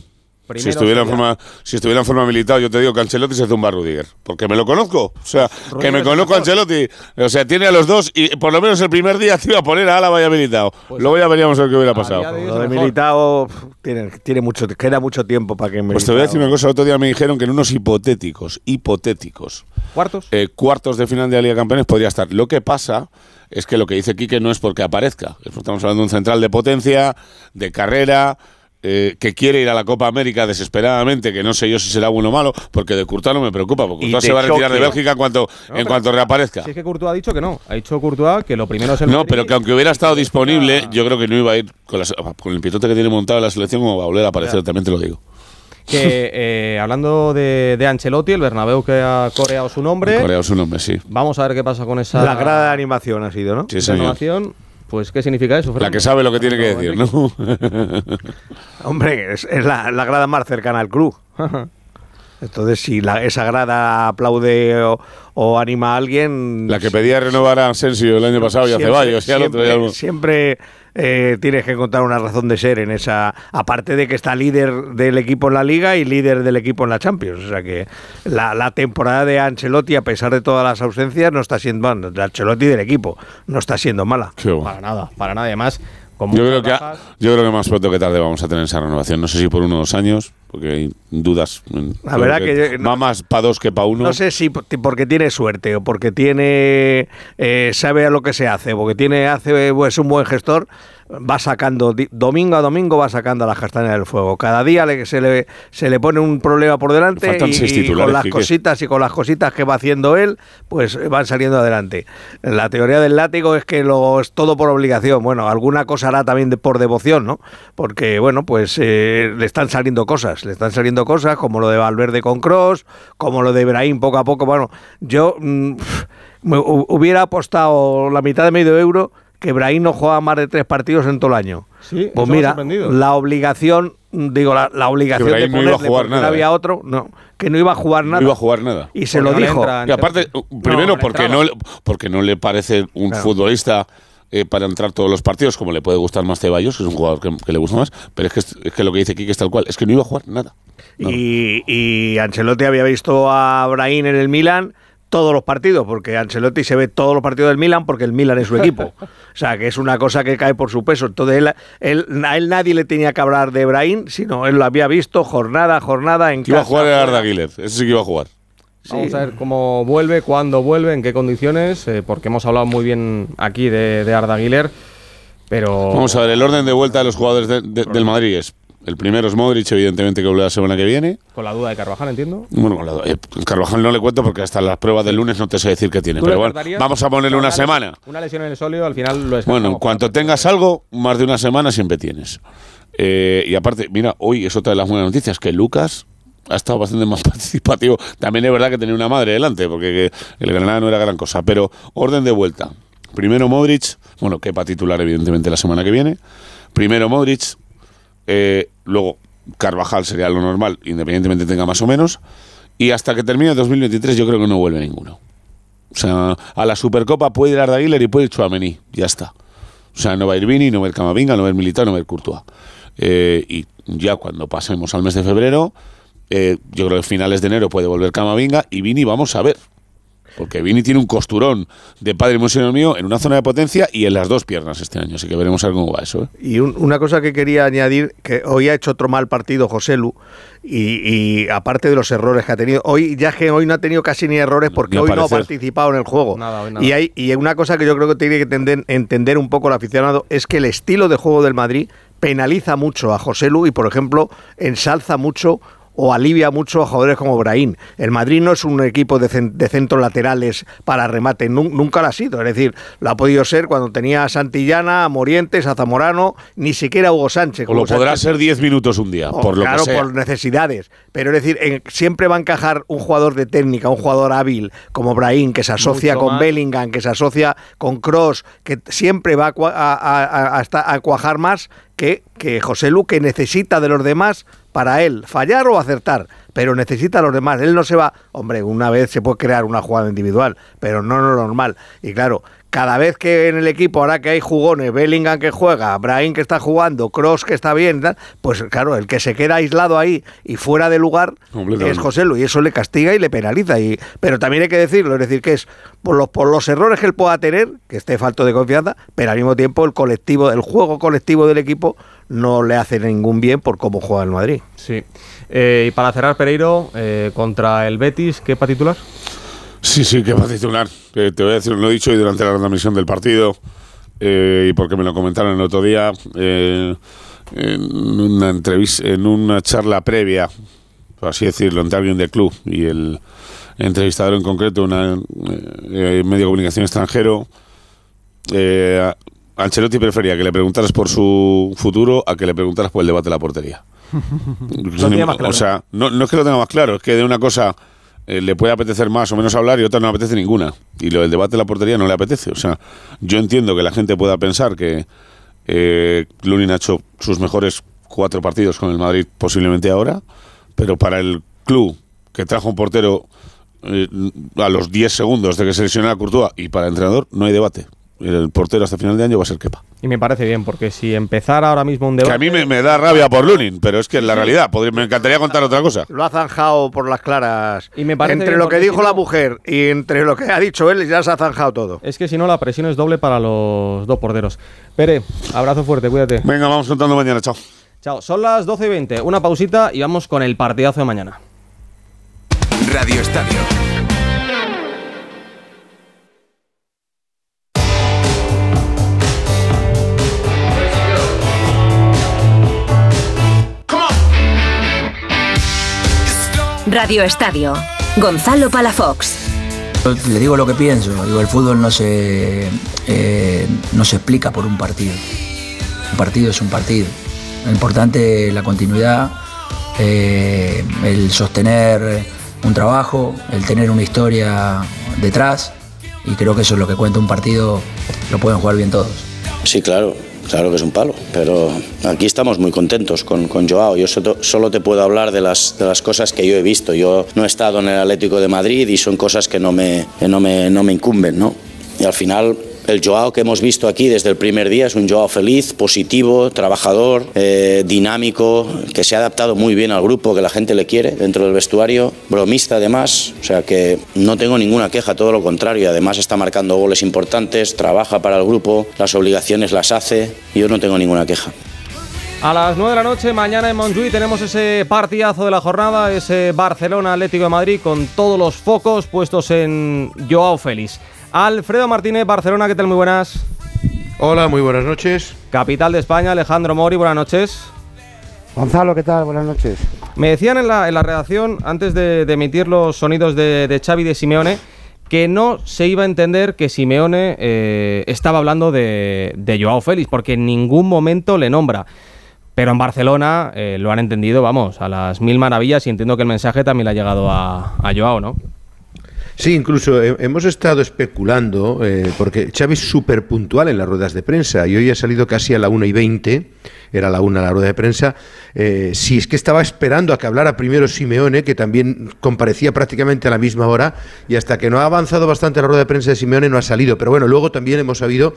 Si estuviera, en forma, si estuviera en forma militar, yo te digo que Ancelotti se zumba a Rudiger. Porque me lo conozco. O sea, que me conozco a. Ancelotti. O sea, tiene a los dos y por lo menos el primer día te iba a poner a Álava y a Militao. Pues Luego ya veríamos lo que hubiera pasado. de Lo de. Militao tiene, tiene mucho, queda mucho tiempo para que Pues te voy a decir una cosa. El otro día me dijeron que en unos hipotéticos, hipotéticos, ¿Cuartos? eh, cuartos de final de la Liga de Campeones podría estar. Lo que pasa es que lo que dice Quique no es porque aparezca. Estamos hablando de un central de potencia, de carrera, eh, que quiere ir a la Copa América desesperadamente, que no sé yo si será bueno o malo, porque de Courtois no me preocupa, porque Courtois se va a retirar de. Bélgica en cuanto, No, en cuanto reaparezca. Si es que Courtois ha dicho que no. Ha dicho Courtois que lo primero es el No, Madrid. pero que aunque hubiera estado disponible, yo creo que no iba a ir con, las- con el pitote que tiene montado en la selección como va a volver a aparecer, también te lo digo. Que eh, hablando de, de Ancelotti, el Bernabéu que ha coreado su nombre. Coreado su nombre, sí. Vamos a ver qué pasa con esa La grada de animación ha sido, ¿no? Sí, señor. renovación. Pues, ¿qué significa eso? La Fernando? que sabe lo que tiene que decir, ¿no? Hombre, es, es la, la grada más cercana al club. Entonces, si la- esa grada aplaude o, o anima a alguien. La que pedía renovar a Asensio el año pasado y a siempre- Ceballos y al otro. y siempre- eh, tienes que encontrar una razón de ser en esa. Aparte de que está líder del equipo en la Liga y líder del equipo en la Champions. O sea que la, la temporada de Ancelotti, a pesar de todas las ausencias, no está siendo. bueno, de Ancelotti y del equipo, no está siendo mala. Bueno. Para nada, para nada. Además, Yo creo, que, yo creo que más pronto que tarde vamos a tener esa renovación. No sé si por uno o dos años, porque hay dudas. La Creo verdad que yo- va más para dos que para uno. No sé si porque tiene suerte o porque tiene eh, sabe a lo que se hace, porque tiene hace pues, es un buen gestor, va sacando domingo a domingo va sacando las castañas del fuego. Cada día le- se le se le pone un problema por delante y, con las cositas y con las cositas que va haciendo él, pues van saliendo adelante. La teoría del látigo es que lo es todo por obligación. Bueno, alguna cosa hará también de- por devoción, ¿no? Porque bueno, pues eh, le están saliendo cosas, le están saliendo cosas como lo de Valverde con Cross, como lo de Ibrahim poco a poco. Bueno, yo mm, me hu- hubiera apostado la mitad de medio euro que Ibrahim no juega más de tres partidos en todo el año. Sí, pues mira, la obligación, digo, la, la obligación de no iba a ponerle jugar nada, no había ¿eh? otro, no, que no iba a jugar nada. No iba a jugar nada. Y se Porque lo no dijo. entra Y aparte, Ancelotti. primero, No, porque, no, le- porque no le parece un Claro. futbolista eh, para entrar todos los partidos, como le puede gustar más Ceballos, que es un jugador que, que le gusta más. Pero es que, es, es que lo que dice Kike es tal cual, es que no iba a jugar nada. No. Y, y Ancelotti había visto a Brahim en el Milan todos los partidos, porque Ancelotti se ve todos los partidos del Milan porque el Milan es su equipo. O sea, que es una cosa que cae por su peso. Entonces, él, él- a él nadie le tenía que hablar de Brahim, sino él lo había visto jornada a jornada en Que iba a casa, jugar el. Arda Güler, ese sí que iba a jugar. Vamos a ver cómo vuelve, cuándo vuelve, en qué condiciones, eh, porque hemos hablado muy bien aquí de, de Arda Güler, pero... Vamos a ver, el orden de vuelta de los jugadores de- de- del Madrid es El primero es Modric, evidentemente, que vuelve la semana que viene. Con la duda de Carvajal, entiendo. Bueno, con la- eh, Carvajal no le cuento porque hasta las pruebas del lunes no te sé decir qué tiene. ¿Tú Pero bueno, vamos a ponerle una semana. Una lesión en el sóleo, al final lo Bueno, en cuanto tengas algo, más de una semana siempre tienes. Eh, y aparte, mira, hoy es otra de las buenas noticias, que Lucas ha estado bastante más participativo. También es verdad que tenía una madre delante, porque que el Granada no era gran cosa. Pero orden de vuelta. Primero Modric, bueno, que para titular evidentemente la semana que viene. Primero Modric, eh, luego Carvajal sería lo normal, independientemente tenga más o menos. Y hasta que termine 2023 yo creo que no vuelve ninguno. O sea, a la Supercopa puede ir Arda Güler y puede ir Chouameni, ya está. O sea, no va a ir Vini, no va a ir Camavinga, no va a ir Militao, no va a ir Courtois. Eh, y ya cuando pasemos al mes de febrero, eh, yo creo que finales de enero puede volver Camavinga y Vini vamos a ver. Porque Vini tiene un costurón de padre y músico mío en una zona de potencia y en las dos piernas este año. Así que veremos a ver cómo va eso. ¿eh? Y un- una cosa que quería añadir, que hoy ha hecho otro mal partido José Lu, y, y aparte de los errores que ha tenido, hoy ya que hoy no ha tenido casi ni errores porque hoy no ha participado en el juego. Nada, hoy nada. Y, hay, y una cosa que yo creo que tiene que entender, entender un poco el aficionado es que el estilo de juego del Madrid penaliza mucho a José Lu y, por ejemplo, ensalza mucho o alivia mucho a jugadores como Brahim. El Madrid no es un equipo de, de centros laterales para remate, nun- nunca lo ha sido. Es decir, lo ha podido ser cuando tenía a Santillana, a Morientes, a Zamorano, ni siquiera a Hugo Sánchez. O lo podrá Sánchez- ser 10 minutos un día, o, por lo claro, que sea. por necesidades. Pero es decir, en- siempre va a encajar un jugador de técnica, un jugador hábil como Brahim, que se asocia Mucho con más. Bellingham, que se asocia con Cross, que siempre va a, a- a- a- hasta a cuajar más que, que José Lu, que necesita de los demás para él fallar o acertar, pero necesita a los demás. Él no se va, hombre, una vez se puede crear una jugada individual, pero no lo normal. Y claro, cada vez que en el equipo, ahora que hay jugones, Bellingham que juega, Brahim que está jugando, Cross que está bien, tal, pues claro, el que se queda aislado ahí y fuera de lugar es José Lu, y eso le castiga y le penaliza. Y, pero también hay que decirlo, es decir, que es por los, por los errores que él pueda tener, que esté falto de confianza, pero al mismo tiempo el colectivo, el juego colectivo del equipo no le hace ningún bien por cómo juega el Madrid. Sí. Eh, y para cerrar, Pereiro, eh, contra el Betis, ¿qué para titular? Sí, sí, que va a titular. Eh, te voy a decir, lo he dicho hoy durante la transmisión del partido eh, y porque me lo comentaron el otro día eh, en una entrevista, en una charla previa, por así decirlo, entre alguien del club y el entrevistador en concreto, una eh, medio de comunicación extranjero. Eh, Ancelotti prefería que le preguntaras por su futuro a que le preguntaras por el debate de la portería. Claro. O sea, no, no es que lo tenga más claro, es que de una cosa eh, le puede apetecer más o menos hablar y otra no le apetece ninguna. Y lo del debate de la portería no le apetece. O sea, yo entiendo que la gente pueda pensar que eh, Lunin ha hecho sus mejores cuatro partidos con el Madrid posiblemente ahora, pero para el club que trajo un portero eh, a los 10 segundos de que se lesionara Courtois y para el entrenador no hay debate. El portero hasta final de año va a ser Kepa. Y me parece bien, porque si empezara ahora mismo un Que debate... a mí me, me da rabia por Lunin, pero es que es la realidad. Podría- me encantaría contar otra cosa. Lo ha zanjado por las claras. Y me parece entre bien lo que dijo si la mujer y entre lo que ha dicho él, ya se ha zanjado todo. Es que si no, la presión es doble para los dos porteros. Pere, abrazo fuerte, cuídate. Venga, vamos contando mañana, chao. Chao, son las 12 y 20. Una pausita y vamos con el partidazo de mañana. Radio Estadio. Radio Estadio. Gonzalo Palafox. Le digo lo que pienso, digo, el fútbol no se, eh, no se explica por un partido. Un partido es un partido. Lo importante es la continuidad, eh, el sostener un trabajo, el tener una historia detrás y creo que eso es lo que cuenta un partido, lo pueden jugar bien todos. Sí, claro, claro que es un palo, pero aquí estamos muy contentos con, con Joao. Yo solo, te puedo hablar de las, de las cosas que yo he visto. Yo no he estado en el Atlético de Madrid y son cosas que no me, que no me, no me incumben, ¿no? Y al final el Joao que hemos visto aquí desde el primer día es un Joao feliz, positivo, trabajador, eh, dinámico, que se ha adaptado muy bien al grupo, que la gente le quiere dentro del vestuario, bromista además, o sea que no tengo ninguna queja, todo lo contrario, además está marcando goles importantes, trabaja para el grupo, las obligaciones las hace, yo no tengo ninguna queja. A las 9 de la noche, mañana en Montjuic, tenemos ese partidazo de la jornada, ese Barcelona Atlético de Madrid, con todos los focos puestos en Joao Félix. Alfredo Martínez, Barcelona, ¿qué tal? Muy buenas. Hola, muy buenas noches. Capital de España, Alejandro Mori, buenas noches. Gonzalo, ¿qué tal? Buenas noches. Me decían en la, en la redacción, antes de, de emitir los sonidos de, de Xavi y de Simeone, que no se iba a entender que Simeone eh, estaba hablando de, de Joao Félix, porque en ningún momento le nombra. Pero en Barcelona eh, lo han entendido, vamos, a las mil maravillas y entiendo que el mensaje también le ha llegado a, a Joao, ¿no? Sí, incluso he- hemos estado especulando, eh, porque Xavi es súper puntual en las ruedas de prensa y hoy ha salido casi a la 1 y 20, era la 1 la rueda de prensa, eh, si es que estaba esperando a que hablara primero Simeone, que también comparecía prácticamente a la misma hora, y hasta que no ha avanzado bastante la rueda de prensa de Simeone no ha salido. Pero bueno, luego también hemos sabido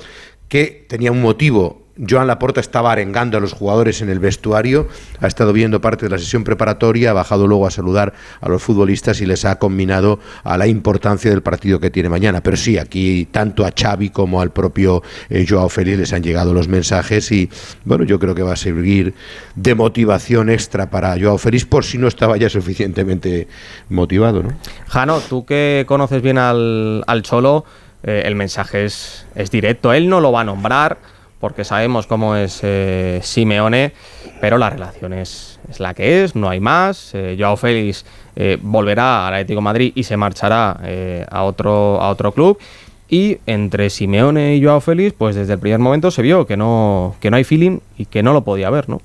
que tenía un motivo. Joan Laporta estaba arengando a los jugadores en el vestuario, ha estado viendo parte de la sesión preparatoria, ha bajado luego a saludar a los futbolistas y les ha combinado a la importancia del partido que tiene mañana. Pero sí, aquí tanto a Xavi como al propio eh, Joao Félix les han llegado los mensajes y bueno, yo creo que va a servir de motivación extra para Joao Félix por si no estaba ya suficientemente motivado, ¿no? Jano, tú que conoces bien al, al Cholo, eh, el mensaje es, es directo. Él no lo va a nombrar porque sabemos cómo es eh, Simeone, pero la relación es, es la que es, no hay más. Eh, Joao Félix volverá al Atlético de Madrid y se marchará a, otro, a otro club. Y entre Simeone y Joao Félix, pues desde el primer momento se vio que no, que no hay feeling y que no lo podía haber, ¿no?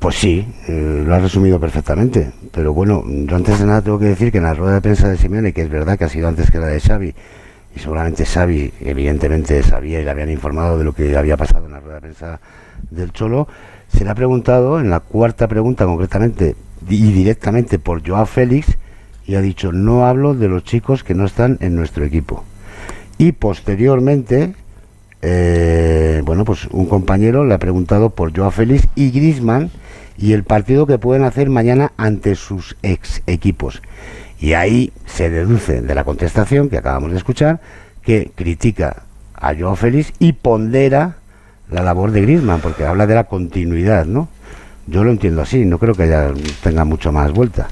Pues sí, eh, lo has resumido perfectamente. Pero bueno, yo antes de nada tengo que decir que en la rueda de prensa de Simeone, que es verdad que ha sido antes que la de Xavi, y seguramente Xavi evidentemente sabía y le habían informado de lo que había pasado en la rueda de prensa del Cholo, se le ha preguntado en la cuarta pregunta concretamente y directamente por Joao Félix y ha dicho no hablo de los chicos que no están en nuestro equipo. Y posteriormente, eh, bueno, pues un compañero le ha preguntado por Joao Félix y Grisman y el partido que pueden hacer mañana ante sus ex equipos. Y ahí se deduce de la contestación que acabamos de escuchar que critica a Joao Félix y pondera la labor de Grisman, porque habla de la continuidad, ¿no? Yo lo entiendo así, no creo que haya, tenga mucho más vuelta.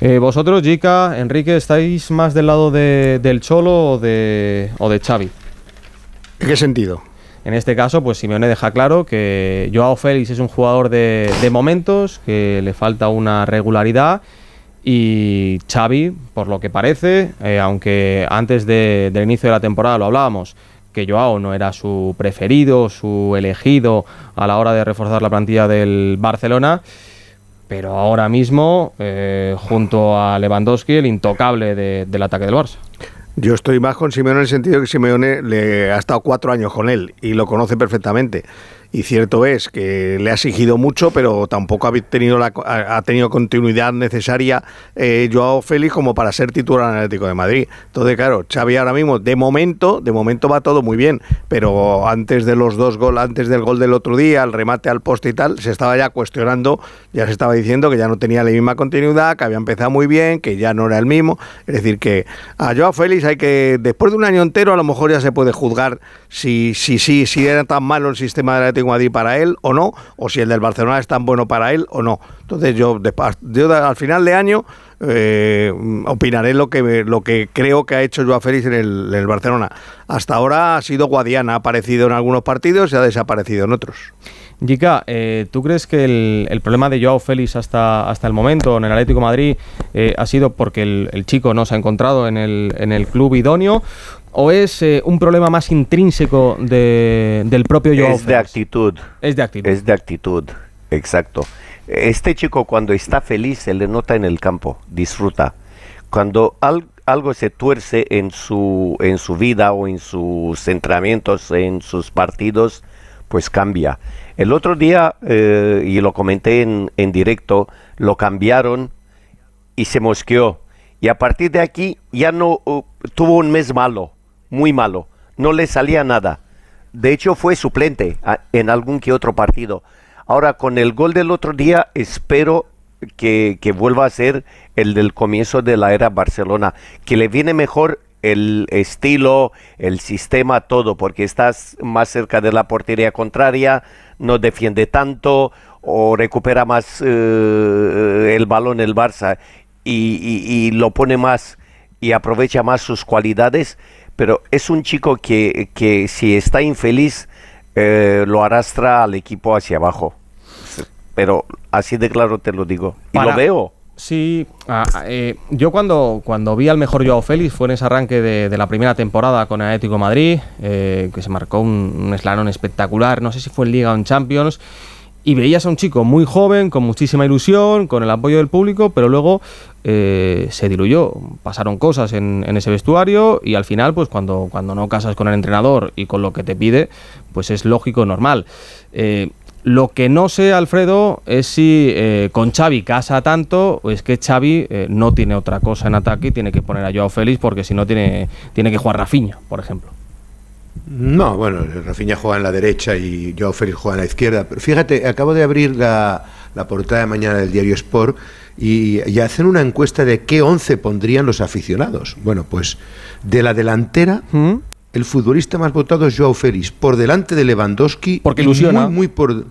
Eh, vosotros, Jica, Enrique, ¿estáis más del lado de- del Cholo o de, o de Xavi? ¿En qué sentido? En este caso, pues Simeone deja claro que Joao Félix es un jugador de, momentos, que le falta una regularidad y Xavi, por lo que parece, eh, aunque antes de- del inicio de la temporada lo hablábamos, que Joao no era su preferido, su elegido a la hora de reforzar la plantilla del Barcelona, pero ahora mismo, eh, junto a Lewandowski, el intocable de- del ataque del Barça. Yo estoy más con Simeone en el sentido que Simeone le ha estado cuatro años con él y lo conoce perfectamente. Y cierto es que le ha exigido mucho, pero tampoco ha tenido, la, ha tenido continuidad necesaria eh, Joao Félix como para ser titular en Atlético de Madrid. Entonces, claro, Xavi ahora mismo, de momento, de momento va todo muy bien, pero antes de los dos goles, antes del gol del otro día, el remate al poste y tal, se estaba ya cuestionando, ya se estaba diciendo que ya no tenía la misma continuidad, que había empezado muy bien, que ya no era el mismo. Es decir, que a Joao Félix hay que, después de un año entero, a lo mejor ya se puede juzgar si, si, si, si era tan malo el sistema del Atlético de Madrid para él o no, o si el del Barcelona es tan bueno para él o no. Entonces yo, yo al final de año eh, opinaré lo que, lo que creo que ha hecho Joao Félix en el, en el Barcelona. Hasta ahora ha sido Guadiana, ha aparecido en algunos partidos y ha desaparecido en otros. Jica, eh, ¿tú crees que el, el problema de Joao Félix hasta, hasta el momento en el Atlético de Madrid eh, ha sido porque el, el chico no se ha encontrado en el, en el club idóneo? ¿O es eh, un problema más intrínseco de- del propio Joao Es de Félix? actitud. Es de actitud. Es de actitud, exacto. Este chico cuando está feliz se le nota en el campo, disfruta. Cuando al- algo se tuerce en su, en su vida o en sus entrenamientos, en sus partidos, pues cambia. El otro día, eh, y lo comenté en, en directo, lo cambiaron y se mosqueó. Y a partir de aquí ya no uh, tuvo un mes malo, muy malo. No le salía nada. De hecho fue suplente a- en algún que otro partido. Ahora con el gol del otro día espero que, que vuelva a ser el del comienzo de la era Barcelona, que le viene mejor el estilo, el sistema, todo, porque estás más cerca de la portería contraria, no defiende tanto o recupera más eh, el balón el Barça y, y- y lo pone más y aprovecha más sus cualidades, pero es un chico que, que si está infeliz eh, lo arrastra al equipo hacia abajo. pero así de claro te lo digo. Y lo veo. Sí, ah, eh, yo cuando, cuando vi al mejor Joao Félix fue en ese arranque de, la primera temporada con el Atlético Madrid, eh, que se marcó un, un eslalon espectacular, no sé si fue en Liga o en Champions, y veías a un chico muy joven, con muchísima ilusión, con el apoyo del público, pero luego eh, se diluyó, pasaron cosas en, en ese vestuario y al final, pues cuando, cuando no casas con el entrenador y con lo que te pide, pues es lógico, normal. Lo que no sé, Alfredo, es si eh, con Xavi casa tanto o es que Xavi eh, no tiene otra cosa en ataque y tiene que poner a Joao Félix porque si no tiene, tiene que jugar Rafinha, por ejemplo. No, bueno, Rafinha juega en la derecha y Joao Félix juega en la izquierda. Pero fíjate, acabo de abrir la, la portada de mañana del diario Sport y, y hacen una encuesta de qué 11 pondrían los aficionados. Bueno, pues de la delantera, el futbolista más votado es Joao Félix, por delante de Lewandowski. Porque ilusiona. Muy, muy por.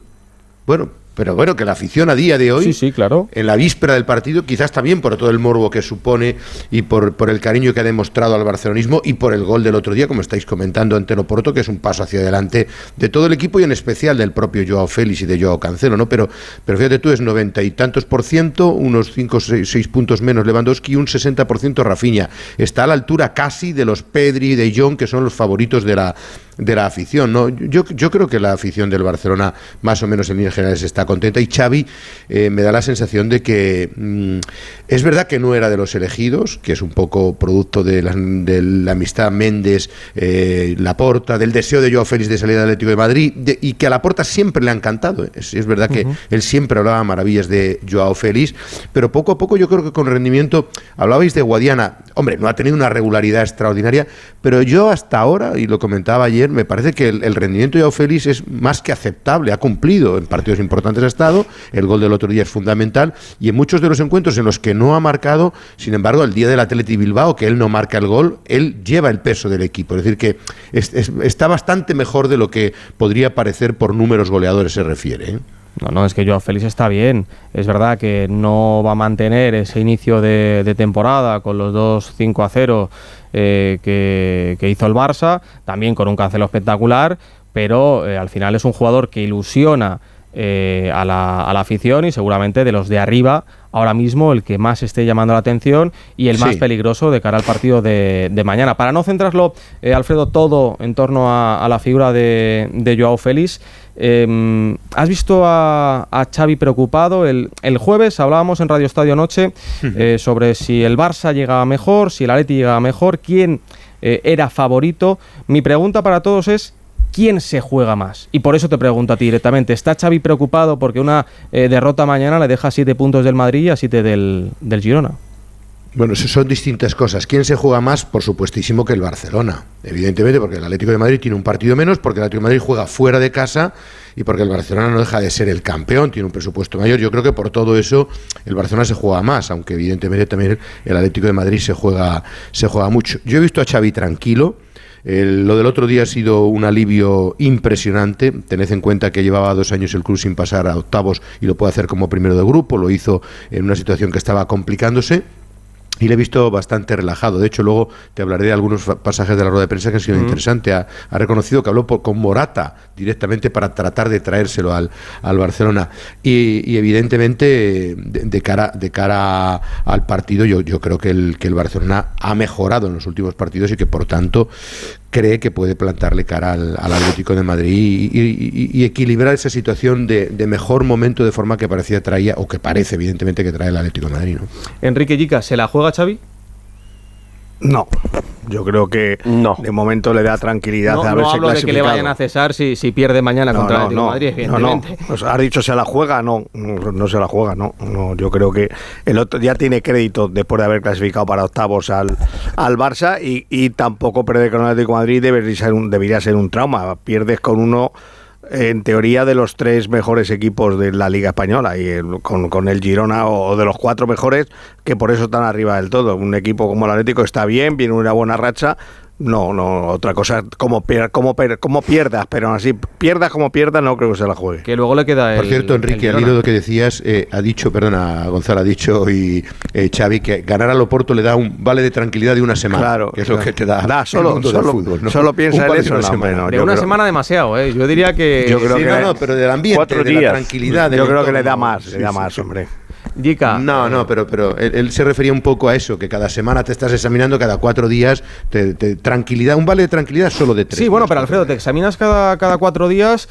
Bueno, pero bueno, que la afición a día de hoy, Sí, sí, claro. en la víspera del partido, quizás también por todo el morbo que supone y por, por el cariño que ha demostrado al barcelonismo y por el gol del otro día, como estáis comentando ante el Oporto, que es un paso hacia adelante de todo el equipo y en especial del propio Joao Félix y de Joao Cancelo, ¿no? Pero, pero fíjate tú, es noventa y tantos por ciento, unos cinco o seis, seis puntos menos Lewandowski y un 60 por ciento Rafinha. Está a la altura casi de los Pedri y de Jong, que son los favoritos de la de la afición. ¿no? Yo, yo creo que la afición del Barcelona, más o menos en líneas generales, está contenta. Y Xavi eh, me da la sensación de que mm, es verdad que no era de los elegidos, que es un poco producto de la, de la amistad Méndez, eh, Laporta, del deseo de Joao Félix de salir del Atlético de Madrid, de- y que a Laporta siempre le ha encantado. Es, es verdad que él siempre hablaba maravillas de Joao Félix, pero poco a poco yo creo que con rendimiento, hablabais de Guadiana, hombre, no ha tenido una regularidad extraordinaria, pero yo hasta ahora, y lo comentaba ayer, me parece que el, rendimiento de Félix es más que aceptable, ha cumplido, en partidos importantes ha estado, el gol del otro día es fundamental, y en muchos de los encuentros en los que no ha marcado, sin embargo, el día del Atleti Bilbao, que él no marca el gol, él lleva el peso del equipo, es decir, que es- está bastante mejor de lo que podría parecer por números goleadores se refiere. ¿eh? No, no, es que Joao Félix está bien. Es verdad que no va a mantener ese inicio de, temporada con los dos 5 a 0 eh, que, que hizo el Barça, también con un cancelo espectacular, pero eh, al final es un jugador que ilusiona eh, a, la, a la afición y seguramente de los de arriba ahora mismo el que más esté llamando la atención y el más Sí. peligroso de cara al partido de, de mañana. Para no centrarlo, eh, Alfredo, todo en torno a, a la figura de, de Joao Félix, eh, ¿has visto a, a Xavi preocupado? El, el jueves hablábamos en Radio Estadio Noche eh, sobre si el Barça llegaba mejor, si el Atleti llegaba mejor, quién era favorito. Mi pregunta para todos es quién se juega más. Y por eso te pregunto a ti directamente, ¿está Xavi preocupado porque una eh, derrota mañana le deja siete puntos del Madrid y a siete del, del Girona? Bueno, son distintas cosas. ¿Quién se juega más? Por supuestísimo que el Barcelona. Evidentemente, porque el Atlético de Madrid tiene un partido menos, porque el Atlético de Madrid juega fuera de casa y porque el Barcelona no deja de ser el campeón, tiene un presupuesto mayor. Yo creo que por todo eso el Barcelona se juega más, aunque evidentemente también el Atlético de Madrid se juega, se juega mucho. Yo he visto a Xavi tranquilo. El- lo del otro día ha sido un alivio impresionante. Tened en cuenta que llevaba dos años el club sin pasar a octavos y lo puede hacer como primero de grupo. Lo hizo en una situación que estaba complicándose. Y le he visto bastante relajado. De hecho, luego te hablaré de algunos pasajes de la rueda de prensa que han sido interesantes. Ha, ha reconocido que habló por- con Morata directamente para tratar de traérselo al, al Barcelona. Y, y evidentemente, de, de cara, de cara al partido, yo, yo creo que el, que el Barcelona ha mejorado en los últimos partidos y que, por tanto, cree que puede plantarle cara al, Atlético de Madrid y, equilibrar esa situación de, de mejor momento de forma que parecía traía, o que parece, evidentemente, que trae el Atlético de Madrid. ¿no? Enrique Yica, ¿se la juega Xavi? No, yo creo que de momento le da tranquilidad No, de no haberse hablo de que le vayan a cesar si, si pierde mañana No, contra el no, Atlético de no, Madrid, no, no. Pues has dicho se la juega, no, no, no se la juega, no, no. Yo creo que el otro ya tiene crédito después de haber clasificado para octavos al, al Barça y, y tampoco perder con el Atlético de Madrid debería ser un, debería ser un trauma. Pierdes con uno en teoría de los tres mejores equipos de la Liga Española y con, con el Girona o, de los cuatro mejores que por eso están arriba del todo. Un equipo como el Atlético está bien, viene una buena racha No, no, otra cosa, como, pier- como, per- como pierdas, pero así, pierdas como pierdas, no creo que se la juegue. Que luego le queda Por cierto, Enrique, al hilo de lo que decías, eh, ha dicho, perdona, Gonzalo ha dicho y eh, Xavi que ganar al Oporto le da un vale de tranquilidad de una semana. Claro, que es lo que te da. Da, el solo- mundo del solo- fútbol, ¿no? solo piensa en eso, una no, semana. hombre, no, de una creo- semana demasiado, ¿eh? Yo diría que... Yo creo Sí, que no, no, pero del ambiente, cuatro de la tranquilidad, Yo creo que le da más, Sí, le da más, sí. hombre. Jica, No, no, pero, pero él, él se refería un poco a eso, que cada semana te estás examinando, cada cuatro días, te- te- tranquilidad, un vale de tranquilidad solo de tres. Sí, bueno, pero Alfredo, te examinas cada, cada cuatro días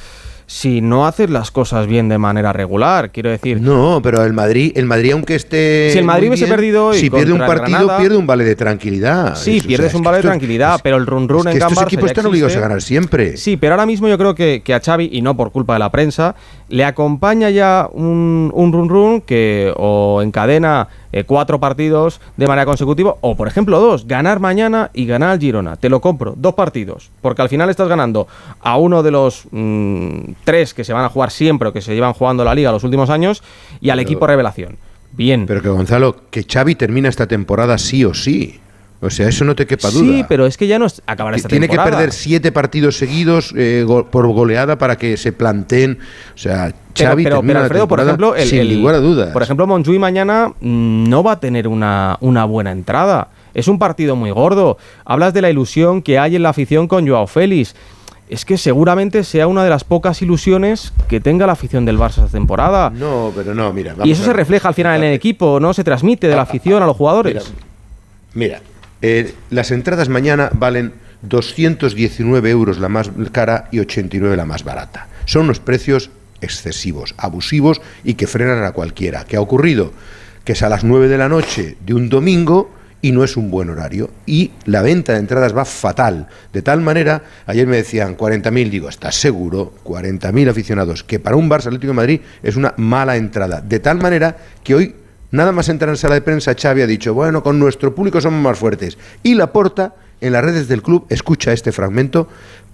si no haces las cosas bien de manera regular. Quiero decir, No, pero el Madrid, el Madrid aunque esté Si el Madrid hubiese perdido hoy si pierde un partido, Granada- pierde un vale de tranquilidad. sí, Es- o pierdes sea, un vale de esto- tranquilidad, pero el run run es en que Can estos Barça equipos están obligados a ganar siempre. Sí, pero ahora mismo yo creo que, que a Xavi, y no por culpa de la prensa, le acompaña ya un, un run run que o encadena eh, cuatro partidos de manera consecutiva, o por ejemplo dos, ganar mañana y ganar al Girona. Te lo compro, dos partidos, porque al final estás ganando a uno de los mm, tres que se van a jugar siempre o que se llevan jugando la liga los últimos años y al Pero- equipo revelación. Bien. Pero que Gonzalo, que Xavi termina esta temporada sí o sí. O sea, eso no te quepa duda. Sí, pero es que ya no es acabar esta Tiene que perder siete partidos seguidos eh, go- por goleada para que se planteen. O sea, Pero, Xavi pero, pero, la Alfredo, por ejemplo, el, sin el- lugar a dudas. Por ejemplo, mañana mm, no va a tener una, una buena entrada. Es un partido muy gordo. Hablas de la ilusión que hay en la afición con Joao Félix. Es que seguramente sea una de las pocas ilusiones que tenga la afición del Barça esta temporada. No, pero no, mira. vamos y eso se refleja al final en el equipo, ¿no? Se transmite de la afición a los jugadores. Mira, eh, las entradas mañana valen 219 euros la más cara y 89 la más barata. Son unos precios excesivos, abusivos y que frenan a cualquiera. ¿Qué ha ocurrido? Que es a las 9 de la noche de un domingo y no es un buen horario. Y la venta de entradas va fatal. De tal manera, ayer me decían 40.000, digo, ¿estás seguro? 40.000 aficionados, que para un Barça Atlético de Madrid es una mala entrada. De tal manera que hoy Nada más entrar en sala de prensa, Xavi ha dicho, bueno, con nuestro público somos más fuertes. Y Laporta, en las redes del club, escucha este fragmento,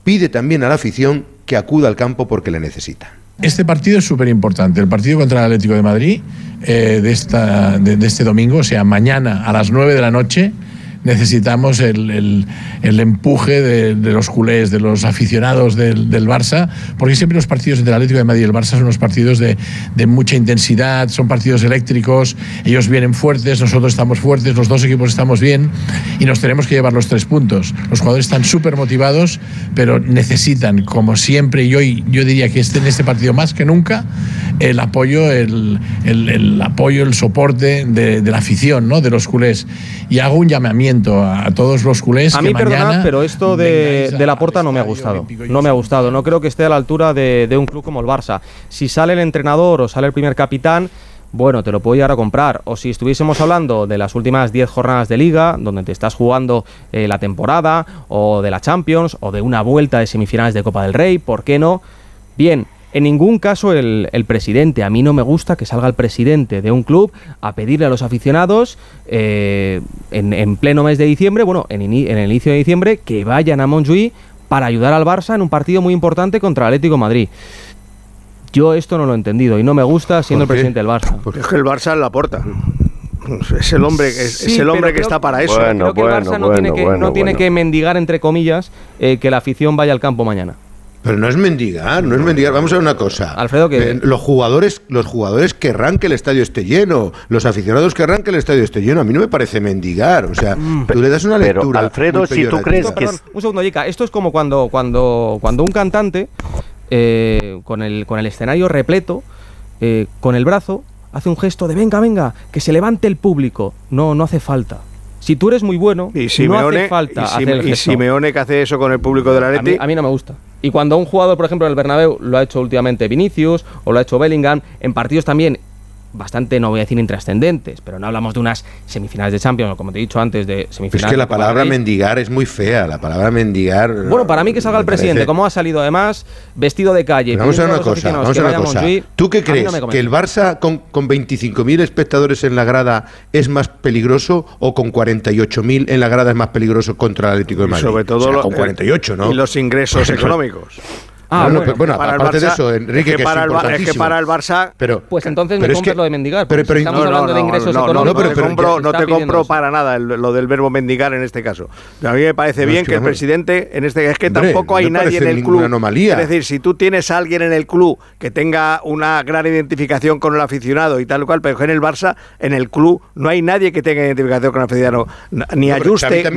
pide también a la afición que acuda al campo porque le necesita. Este partido es súper importante. El partido contra el Atlético de Madrid eh, de, de este domingo, o sea, mañana a las 9 de la noche, necesitamos el, el- el empuje de, de los culés, de los aficionados del, del Barça, porque siempre los partidos entre el Atlético de Madrid y el Barça son unos partidos de, de mucha intensidad, son partidos eléctricos, ellos vienen fuertes, nosotros estamos fuertes, los dos equipos estamos bien y nos tenemos que llevar los tres puntos. Los jugadores están súper motivados, pero necesitan, como siempre, y hoy yo diría que este, en este partido más que nunca, el apoyo, el, el- el apoyo, el soporte de, de la afición, ¿no? de los culés. Y hago un llamamiento a, a todos los culés A que mí, mañana perdonad, pero esto de, de la Porta no me ha gustado. No me ha gustado. No creo que esté a la altura de, de un club como el Barça. Si sale el entrenador o sale el primer capitán, bueno, te lo puedo llegar a comprar. O si estuviésemos hablando de las últimas 10 jornadas de liga, donde te estás jugando eh, la temporada, o de la Champions, o de una vuelta de semifinales de Copa del Rey, ¿por qué no? Bien, en ningún caso el, el presidente. A mí no me gusta que salga el presidente de un club a pedirle a los aficionados eh, en, en pleno mes de diciembre, bueno, en, el inicio de diciembre, que vayan a Montjuïc para ayudar al Barça en un partido muy importante contra el Atlético de Madrid. Yo esto no lo he entendido y no me gusta siendo el presidente del Barça. Es que el Barça la aporta. Es el hombre, es, es el hombre que creo- está para eso. creo que el Barça no tiene, que, no tiene que mendigar, entre comillas, eh, que la afición vaya al campo mañana. Pero no es mendigar, no es mendigar. Vamos a ver una cosa. Alfredo, que- Eh, los jugadores, los jugadores querrán que el estadio esté lleno, los aficionados querrán que el estadio esté lleno. A mí no me parece mendigar. O sea, tú le das una pero, lectura. Alfredo, muy si tú crees perdón, un segundo, Yika. Esto es como cuando, cuando, cuando un cantante, eh, con, el, con el escenario repleto, eh, con el brazo, hace un gesto de venga, venga, que se levante el público. No, no hace falta. Si tú eres muy bueno, Y no Simeone, hace falta y, hacer y. Simeone que hace eso con el público del A mí, Atleti. a mí no me gusta. Y cuando un jugador, por ejemplo, en el Bernabéu lo ha hecho últimamente Vinicius o lo ha hecho Bellingham, en partidos también bastante, no voy a decir intrascendentes, pero no hablamos de unas semifinales de Champions, o como te he dicho antes, de Es semifinales que de la palabra mendigar es muy fea. La palabra mendigar. Bueno, para mí que salga el me parece- presidente, como ha salido además, vestido de calle. Pero vamos a una cosa, vamos a que ver una cosa. ¿Tú qué crees? no ¿Que el. Barça con, con 25.000 espectadores en la grada es más peligroso o con 48.000 en la grada es más peligroso contra el Atlético de Y Madrid? sobre todo O sea, lo- con 48, ¿no? y los ingresos Bueno, económicos. Ah, Bueno, bueno. pero bueno, Para el aparte de eso, Enrique, es que, que para es el Ba- es que importantísimo. para el Barça pero, Pues entonces pero me es compras que- lo de mendigar. pero- porque pero- si estamos no, no, hablando de ingresos económicos. no, pero, pero te compro, no te compro para nada el- lo del verbo mendigar en este caso. A mí me parece No, bien es que que, el presidente, en este es que Hombre, tampoco hay nadie en el club. anomalía. Es decir, si tú tienes a alguien en el club que tenga una gran identificación con el aficionado y tal y cual, pero que en el Barça, en el club, no hay nadie que tenga identificación con el aficionado. Ni Ayuste,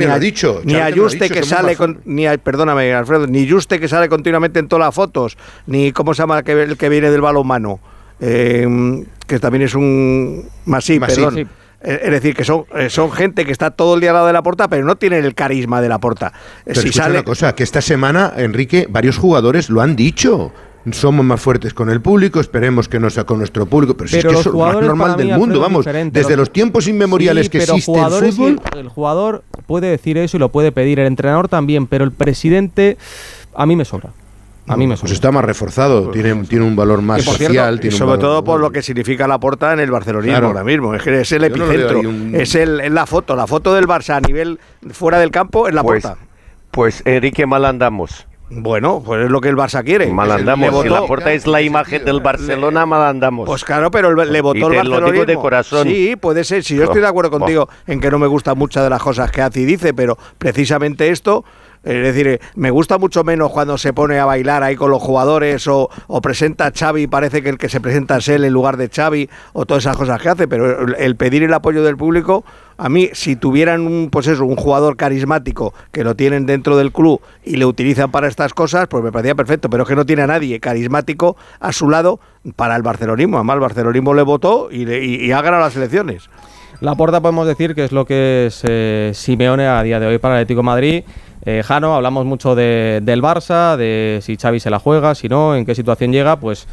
ni, Ayuste que sale con, perdóname, Alfredo, ni Ayuste que sale continuamente en las fotos, ni cómo se llama el que, el que viene del balonmano, eh, que también es un Masí, Masí, perdón. sí. Eh, Es decir, que son, eh, son gente que está todo el día al lado de la porta, pero no tienen el carisma de la porta. Eh, Pero si sale, una cosa, que esta semana, Enrique, varios jugadores lo han dicho. Somos más fuertes con el público, esperemos que no sea con nuestro público, pero, si Pero es que es lo más jugadores normal del mundo, vamos, diferente. desde Los- tiempos inmemoriales Sí, que pero existe el fútbol. El, el jugador puede decir eso y lo puede pedir, el entrenador también, pero el presidente a mí me sobra. A mí me Pues sobra. está más reforzado, tiene, tiene un valor más cierto, social. tiene sobre valor- todo por lo que significa la porta en el barcelonismo Claro. ahora mismo. Es que es el no epicentro. un- Es, el, es la foto. La foto del Barça a nivel fuera del campo es la Pues, porta. pues Enrique, mal andamos. Bueno, pues es lo que el Barça quiere. Mal andamos. Si la porta es la imagen del Barcelona, mal andamos. Pues claro, pero el- le votó Y el te lo digo barcelonismo. de corazón. Sí, puede ser. Si yo estoy de acuerdo Oh, contigo en que no me gustan muchas de las cosas que hace y dice, pero precisamente esto, es decir, me gusta mucho menos cuando se pone a bailar ahí con los jugadores o, o presenta a Xavi, parece que el que se presenta es él en lugar de Xavi o todas esas cosas que hace, pero el, pedir el apoyo del público, a mí, si tuvieran un, pues eso, un jugador carismático que lo tienen dentro del club y le utilizan para estas cosas, pues me parecía perfecto, pero es que no tiene a nadie carismático a su lado para el barcelonismo. Además, el barcelonismo le votó y, le- y- ha ganado las elecciones. La porta podemos decir que es lo que es eh, Simeone a día de hoy para el Atlético Madrid. Eh, Jano, hablamos mucho de- del Barça, de si Xavi se la juega, si no, en qué situación llega, pues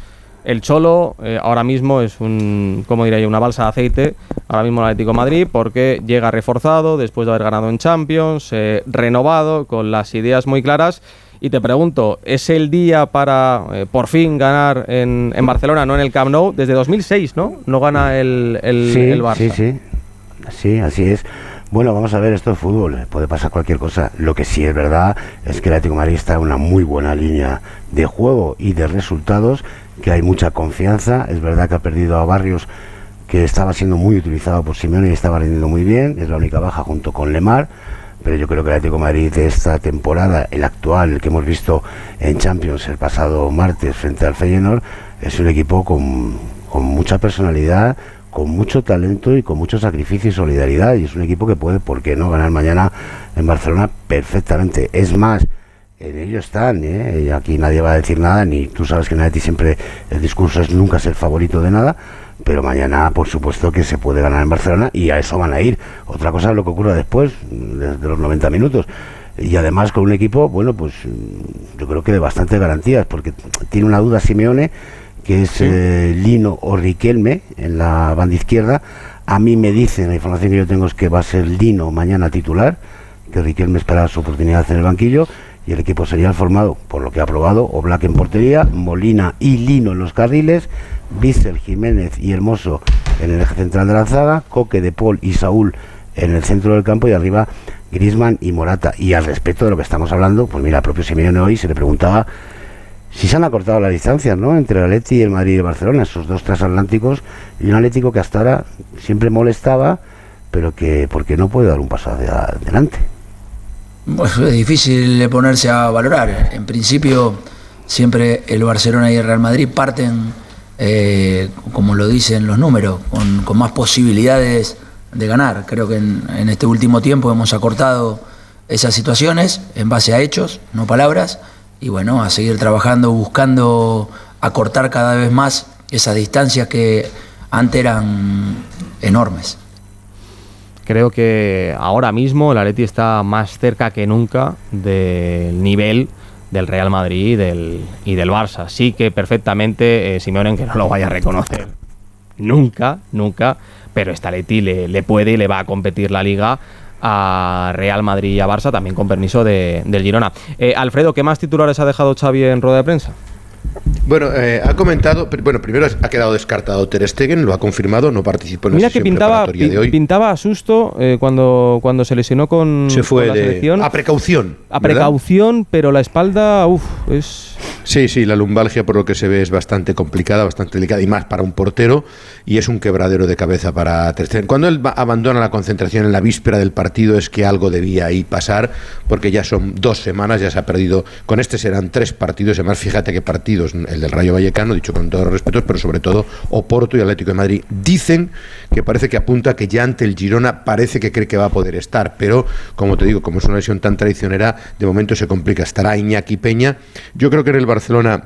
el Cholo eh, ahora mismo es un, como diría yo, una balsa de aceite, ahora mismo el Atlético de Madrid, porque llega reforzado después de haber ganado en Champions, eh, renovado, con las ideas muy claras. Y te pregunto, ¿es el día para eh, por fin ganar en, en Barcelona, no en el Camp Nou? Desde 2006, ¿no? No gana el, el, sí, el Barça. sí, sí. Sí, así es. Bueno, vamos a ver, esto es fútbol, eh, puede pasar cualquier cosa. Lo que sí es verdad es que el Atlético de Madrid está en una muy buena línea de juego y de resultados, que hay mucha confianza. Es verdad que ha perdido a Barrios, que estaba siendo muy utilizado por Simeone y estaba rindiendo muy bien, es la única baja junto con Lemar. Pero yo creo que el Atlético de Madrid de esta temporada, el actual, que hemos visto en Champions el pasado martes frente al Feyenoord, es un equipo con mucha personalidad, con mucho talento y con mucho sacrificio y solidaridad. Y es un equipo que puede, ¿por qué no?, ganar mañana en Barcelona perfectamente. Es más, en ello están, ¿eh? Aquí nadie va a decir nada, ni tú sabes que en ti siempre el discurso es nunca ser favorito de nada, pero mañana por supuesto que se puede ganar en Barcelona y a eso van a ir. Otra cosa es lo que ocurra después, desde los 90 minutos. Y además con un equipo, bueno, pues yo creo que de bastantes garantías, porque tiene una duda Simeone, que es eh, Lino o Riquelme en la banda izquierda. A mí me dicen, la información que yo tengo es que va a ser Lino mañana titular, que Riquelme espera su oportunidad en el banquillo y el equipo sería formado, por lo que ha probado, Oblak en portería, Molina y Lino en los carriles, Bissell, Jiménez y Hermoso en el eje central de la zaga, Coque, De Paul y Saúl en el centro del campo y arriba Grisman y Morata. Y al respecto de lo que estamos hablando, pues mira, el propio Simeone hoy se le preguntaba si se han acortado las distancias ¿no? entre el Atleti y el Madrid y el Barcelona, esos dos transatlánticos, y un Atlético que hasta ahora siempre molestaba, pero que porque no puede dar un paso adelante. Bueno, es difícil ponerse a valorar. En principio, siempre el Barcelona y el Real Madrid parten, eh, como lo dicen los números, con, más posibilidades de ganar. Creo que en este último tiempo hemos acortado esas situaciones en base a hechos, no palabras, y bueno, a seguir trabajando, buscando acortar cada vez más esas distancias que antes eran enormes. Creo que ahora mismo el Atleti está más cerca que nunca del nivel del Real Madrid y del, y del Barça. Sí que perfectamente eh, Simeone, aunque no lo vaya a reconocer nunca, nunca, pero este Atleti le, le puede y le va a competir la Liga a Real Madrid y a Barça, también con permiso de, del Girona. Eh, Alfredo, ¿qué más titulares ha dejado Xavi en rueda de prensa? Bueno, eh, ha comentado, bueno, primero ha quedado descartado Ter Stegen, lo ha confirmado, no participó en la Mira que pintaba, de hoy. pintaba a susto eh, cuando, cuando se lesionó con, Se fue con la de- selección. a precaución, A ¿verdad? precaución, pero la espalda, uff, es... Sí, sí, la lumbalgia por lo que se ve es bastante complicada, bastante delicada y más para un portero y es un quebradero de cabeza para Ter Cuando él abandona la concentración en la víspera del partido es que algo debía ahí pasar porque ya son dos semanas, ya se ha perdido, con este serán tres partidos, además fíjate qué partidos, el del Rayo Vallecano, dicho con todos los respetos, pero sobre todo Oporto y Atlético de Madrid. Dicen que parece que apunta que ya ante el Girona parece que cree que va a poder estar, pero como te digo, como es una lesión tan traicionera, de momento se complica. Estará Iñaki Peña. Yo creo que en el Barcelona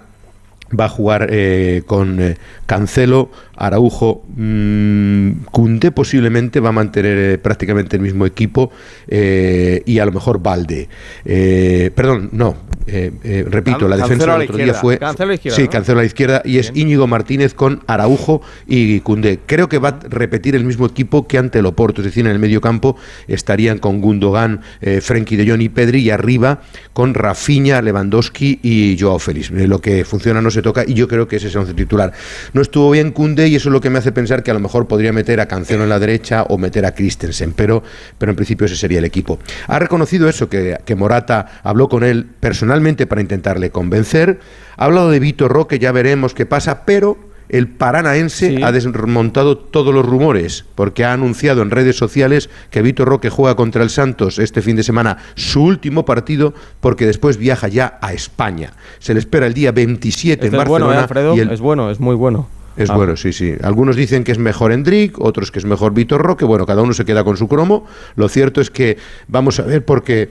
va a jugar eh, con eh, Cancelo, Araujo, mmm, Cundé posiblemente va a mantener eh, prácticamente el mismo equipo eh, y a lo mejor Valde. Eh, perdón, no, eh, repito, Can- la defensa del otro día fue... Cancelo a la izquierda, Sí, ¿no? Cancelo a la izquierda y es Íñigo Martínez con Araujo y Cundé. Creo que va a repetir el mismo equipo que ante el Oporto, es decir, en el medio campo estarían con Gundogan, Frenkie de Jong y Pedri y arriba con Rafinha, Lewandowski y Joao Félix. Lo que funciona no se toca y yo creo que ese es el once titular. No estuvo bien Cundé y eso es lo que me hace pensar que a lo mejor podría meter a Cancelo en la derecha o meter a Christensen, pero, pero en principio ese sería el equipo. Ha reconocido eso, que, que Morata habló con él personalmente para intentarle convencer. Ha hablado de Vitor Roque, ya veremos qué pasa, pero el paranaense ha desmontado todos los rumores, porque ha anunciado en redes sociales que Vitor Roque juega contra el Santos este fin de semana su último partido, porque después viaja ya a España. Se le espera el día 27 Este en es bueno, Barcelona. ¿eh, Alfredo? y el- Es bueno, es muy bueno. Es Ah. bueno, sí, sí. Algunos dicen que es mejor Endrick, otros que es mejor Vitor Roque. Bueno, cada uno se queda con su cromo. Lo cierto es que vamos a ver porque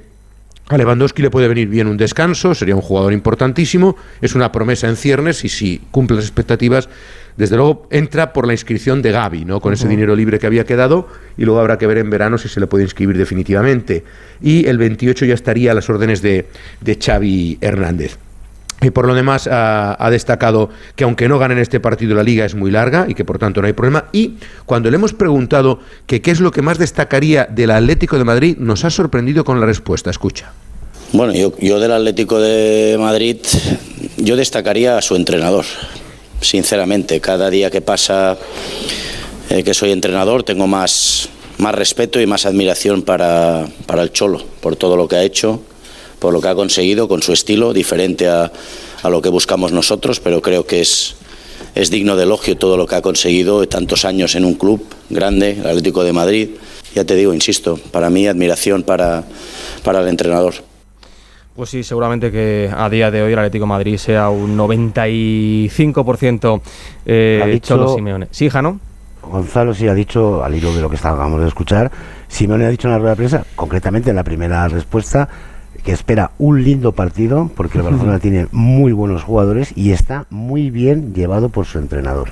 a Lewandowski le puede venir bien un descanso, sería un jugador importantísimo, es una promesa en ciernes y si cumple las expectativas, desde luego entra por la inscripción de Gaby, ¿no? Con ese dinero libre que había quedado y luego habrá que ver en verano si se le puede inscribir definitivamente. Y el 28 ya estaría a las órdenes de, de Xavi Hernández. Y por lo demás ha, destacado que aunque no ganen este partido la liga es muy larga y que por tanto no hay problema. Y cuando le hemos preguntado que qué es lo que más destacaría del Atlético de Madrid, nos ha sorprendido con la respuesta. Escucha. Bueno, yo, yo del Atlético de Madrid, yo destacaría a su entrenador, sinceramente. Cada día que pasa eh, que soy entrenador tengo más, más respeto y más admiración para, para el Cholo, por todo lo que ha hecho, por lo que ha conseguido con su estilo, diferente a, a lo que buscamos nosotros, pero creo que es, es digno de elogio todo lo que ha conseguido tantos años en un club grande, el Atlético de Madrid. Ya te digo, insisto, para mí admiración para, para el entrenador. Pues sí, seguramente que a día de hoy el Atlético de Madrid sea un 95% eh, Ha dicho- Cholo Simeone. Sí, Jano. Gonzalo sí ha dicho, al hilo de lo que estábamos de escuchar, Simeone ha dicho en la rueda de prensa, concretamente en la primera respuesta, que espera un lindo partido porque el Barcelona tiene muy buenos jugadores y está muy bien llevado por su entrenador.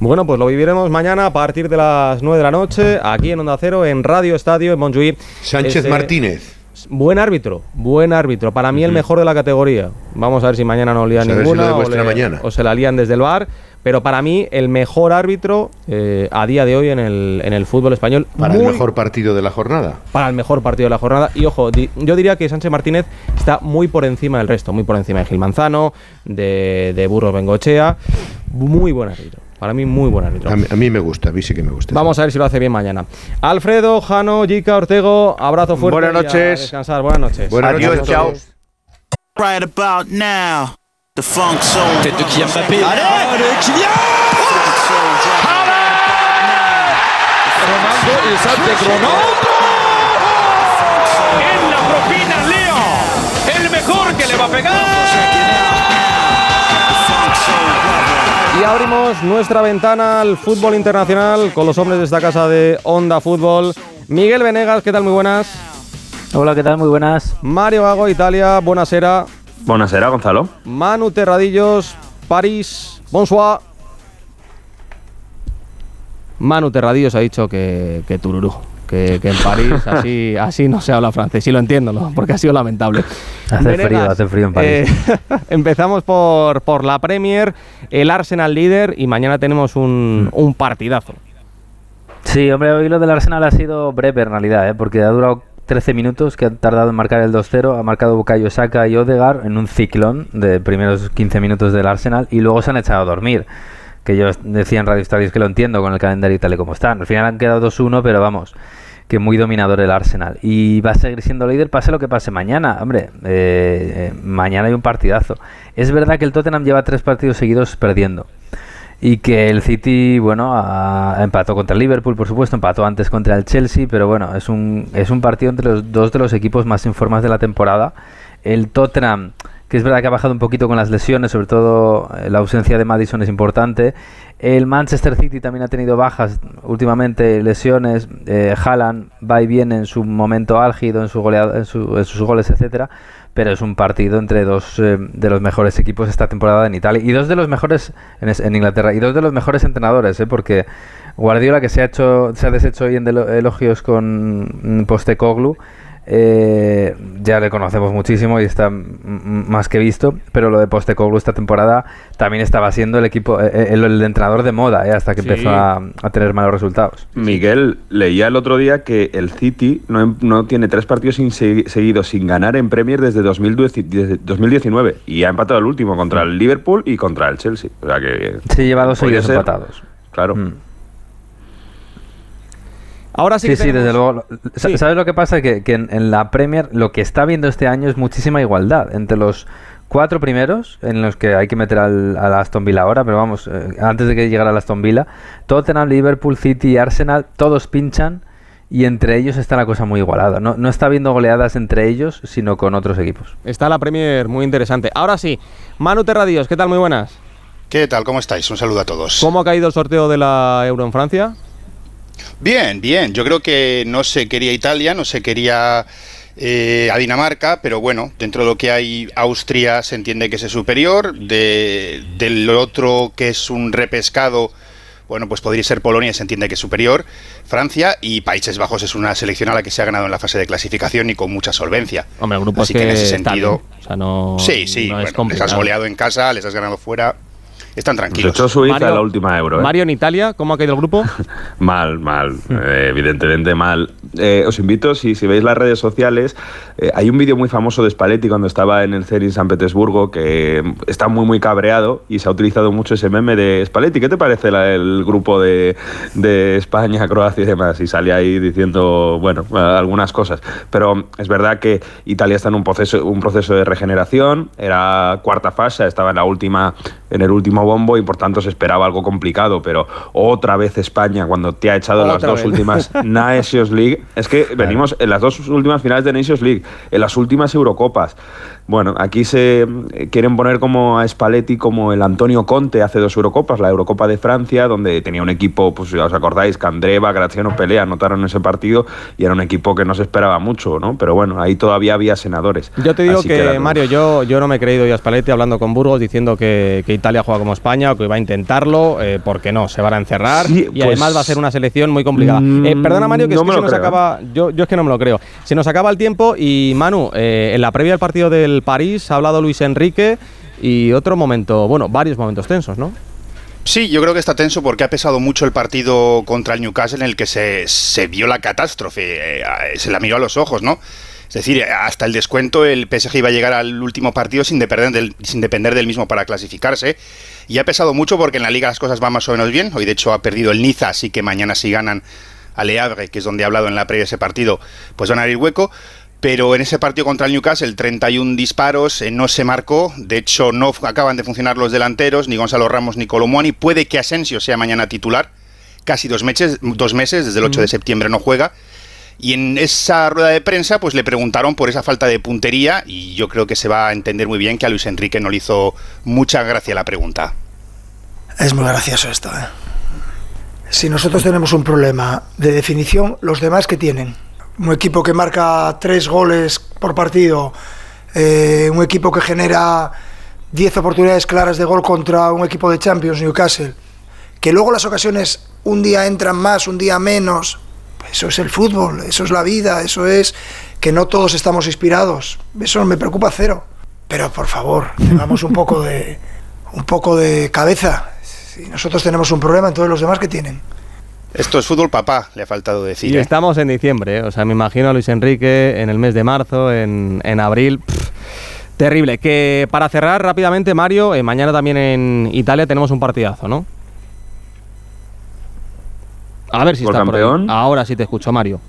Bueno, pues lo viviremos mañana a partir de las 9 de la noche, aquí en Onda Cero, en Radio Estadio, en Montjuïc. Sánchez Martínez. Buen árbitro, buen árbitro. Para mí el mejor de la categoría. Vamos a ver si mañana no lían Pues a ver si lo ninguna o, demuestra le- mañana. o se la lían desde el bar. Pero para mí el mejor árbitro eh, a día de hoy en el, en el fútbol español. Para el mejor partido de la jornada. para el mejor partido de la jornada. Y ojo, di- yo diría que Sánchez Martínez está muy por encima del resto, muy por encima de Gil Manzano, de, de Burros Bengochea. Muy buen árbitro. Para mí, muy buen árbitro. A mí, a mí me gusta, a mí sí que me gusta. Vamos a ver si lo hace bien mañana. Alfredo, Jano, Jica, Ortego, abrazo fuerte. Buenas y a noches. descansar. Buenas noches. Buenas noches a Tête de Kylian Mbappé. Allez, Allez, Kylian Ronaldo y Santi Ronaldo. En la propina Leo, el mejor que le va a pegar. Y abrimos nuestra ventana al fútbol internacional con los hombres de esta casa de Onda Fútbol. Miguel Venegas, ¿qué tal? Muy buenas. Hola, ¿qué tal? Muy buenas. Mario Gago, Italia, buonasera. Buonasera, Gonzalo. Manu Terradillos, París, bonsoir. Manu Terradillos ha dicho que, que tururú, que, que en París así, así no se habla francés. Sí lo entiendo, ¿no? porque ha sido lamentable. Hace Venegas, frío, hace frío en París. eh, empezamos por, por la Premier, el Arsenal líder y mañana tenemos un, un partidazo. Sí, hombre, hoy lo del Arsenal ha sido breve en realidad, ¿eh? porque ha durado 13 minutos que han tardado en marcar el 2-0. Ha marcado Bukayo Saka y Odegaard en un ciclón de primeros 15 minutos del Arsenal y luego se han echado a dormir. Que yo decía en Radio Estadios que lo entiendo con el calendario y tal y como están. Al final han quedado 2-1, pero vamos, que muy dominador el Arsenal. Y va a seguir siendo líder, pase lo que pase mañana. Hombre, eh, eh, mañana hay un partidazo. Es verdad que el Tottenham lleva tres partidos seguidos perdiendo. Y que el City, bueno, ha- empató contra el Liverpool, por supuesto, empató antes contra el Chelsea, pero bueno, es un, es un partido entre los dos de los equipos más en formas de la temporada. El Tottenham, que es verdad que ha bajado un poquito con las lesiones, sobre todo eh, la ausencia de Madison es importante. El Manchester City también ha tenido bajas últimamente, lesiones. Eh, Haaland va y viene en su momento álgido, en, su goleada- en, su- en sus goles, etcétera. Pero es un partido entre dos eh, de los mejores equipos esta temporada en Italia y dos de los mejores en, en Inglaterra y dos de los mejores entrenadores, ¿eh? porque Guardiola que se ha hecho se ha deshecho hoy en elogios con mm, Postecoglou eh, ya le conocemos muchísimo y está mm, mm, más que visto, pero lo de Postecoglou esta temporada también estaba siendo el equipo eh, eh, el, el entrenador de moda, eh, hasta que Sí. empezó a, a tener malos resultados. Miguel, leía el otro día que el City no, no tiene tres partidos seguidos sin ganar en Premier desde 2010 desde 2019 y ha empatado el último contra el Liverpool y contra el Chelsea. O sea que Sí, lleva dos seguidos empatados. Claro. Ahora sí Sí, que sí, tenemos- desde luego. Sí. ¿Sabes lo que pasa? Que, que en, en la Premier lo que está viendo este año es muchísima igualdad entre los cuatro primeros, en los que hay que meter al, al Aston Villa ahora, pero vamos, eh, antes de que llegara al Aston Villa, Tottenham, Liverpool, City y Arsenal, todos pinchan y entre ellos está la cosa muy igualada. No, no está habiendo goleadas entre ellos, sino con otros equipos. Está la Premier muy interesante. Ahora sí, Manu Terradíos, ¿qué tal? Muy buenas. ¿Qué tal? ¿Cómo estáis? Un saludo a todos. ¿Cómo ha caído el sorteo de la Euro en Francia? Bien, bien. Yo creo que no se quería Italia, no se quería eh, a Dinamarca, pero bueno, dentro de lo que hay, Austria se entiende que es el superior. De, del otro que es un repescado, bueno, pues podría ser Polonia, se entiende que es superior. Francia y Países Bajos es una selección a la que se ha ganado en la fase de clasificación y con mucha solvencia. Hombre, el grupo Así es que en ese sentido. O sea, no, sí, sí, no es bueno, les has goleado en casa, les has ganado fuera. Están tranquilos. echó Suiza Mario- en la última Euro. ¿eh? Mario en Italia, ¿cómo ha caído el grupo? Mal, mal, eh, evidentemente mal. Eh, os invito, si, si veis las redes sociales, eh, hay un vídeo muy famoso de Spalletti cuando estaba en el Zenit San Petersburgo que está muy, muy cabreado y se ha utilizado mucho ese meme de Spalletti. ¿Qué te parece la- el grupo de, de España, Croacia y demás? Y sale ahí diciendo, bueno, algunas cosas. Pero es verdad que Italia está en un proceso, un proceso de regeneración, era cuarta fase, estaba en la última, en el último bombo y por tanto se esperaba algo complicado, pero otra vez España cuando te ha echado en las dos vez. últimas Nations League, es que venimos en las dos últimas finales de Nations League, en las últimas Eurocopas. Bueno, aquí se eh, quieren poner como a Spalletti como el Antonio Conte hace dos Eurocopas, la Eurocopa de Francia, donde tenía un equipo, pues ya os acordáis, Candreva, Graziano Pelea, anotaron ese partido y era un equipo que no se esperaba mucho, ¿no? Pero bueno, ahí todavía había senadores. Yo te digo Así que, Mario, yo, yo no me he creído ya a Spalletti hablando con Burgos diciendo que, que Italia juega como España o que va a intentarlo, eh, porque no, se van a encerrar Sí, y pues- además va a ser una selección muy complicada. Mm, Eh, perdona, Mario, que, no es que me se lo nos creo, acaba. Yo, yo es que no me lo creo. Se nos acaba el tiempo y, Manu, eh, en la previa del partido del París ha hablado Luis Enrique y otro momento, bueno, varios momentos tensos, ¿no? Sí, yo creo que está tenso porque ha pesado mucho el partido contra el Newcastle en el que se, se vio la catástrofe, eh, se la miró a los ojos, ¿no? Es decir, hasta el descuento el PSG iba a llegar al último partido sin depender del, sin depender del mismo para clasificarse. Y ha pesado mucho porque en la liga las cosas van más o menos bien. Hoy de hecho ha perdido el Niza, así que mañana si ganan a Le Havre, que es donde he hablado en la previa de ese partido, pues van a abrir hueco. Pero en ese partido contra el Newcastle, 31 disparos, eh, no se marcó. De hecho, no acaban de funcionar los delanteros, ni Gonzalo Ramos ni Colomwani. Puede que Asensio sea mañana titular. Casi dos meses, dos meses desde el 8 de septiembre no juega. Y en esa rueda de prensa, pues le preguntaron por esa falta de puntería. Y yo creo que se va a entender muy bien que a Luis Enrique no le hizo mucha gracia la pregunta. Es muy gracioso esto. ¿eh? Si nosotros tenemos un problema de definición, los demás que tienen. Un equipo que marca tres goles por partido, eh, un equipo que genera 10 oportunidades claras de gol contra un equipo de Champions, Newcastle, que luego las ocasiones un día entran más, un día menos. Eso es el fútbol, eso es la vida, eso es que no todos estamos inspirados. Eso me preocupa cero. Pero por favor, tengamos un poco de un poco de cabeza. Si nosotros tenemos un problema, entonces los demás que tienen. Esto es fútbol papá, le ha faltado decir. Y ¿eh? estamos en diciembre, ¿eh? o sea, me imagino a Luis Enrique en el mes de marzo, en, en abril. pff, terrible. Que para cerrar rápidamente, Mario, eh, mañana también en Italia tenemos un partidazo, ¿no? A ver si ¿Por está por ahí. campeón? Ahora sí te escucho, Mario.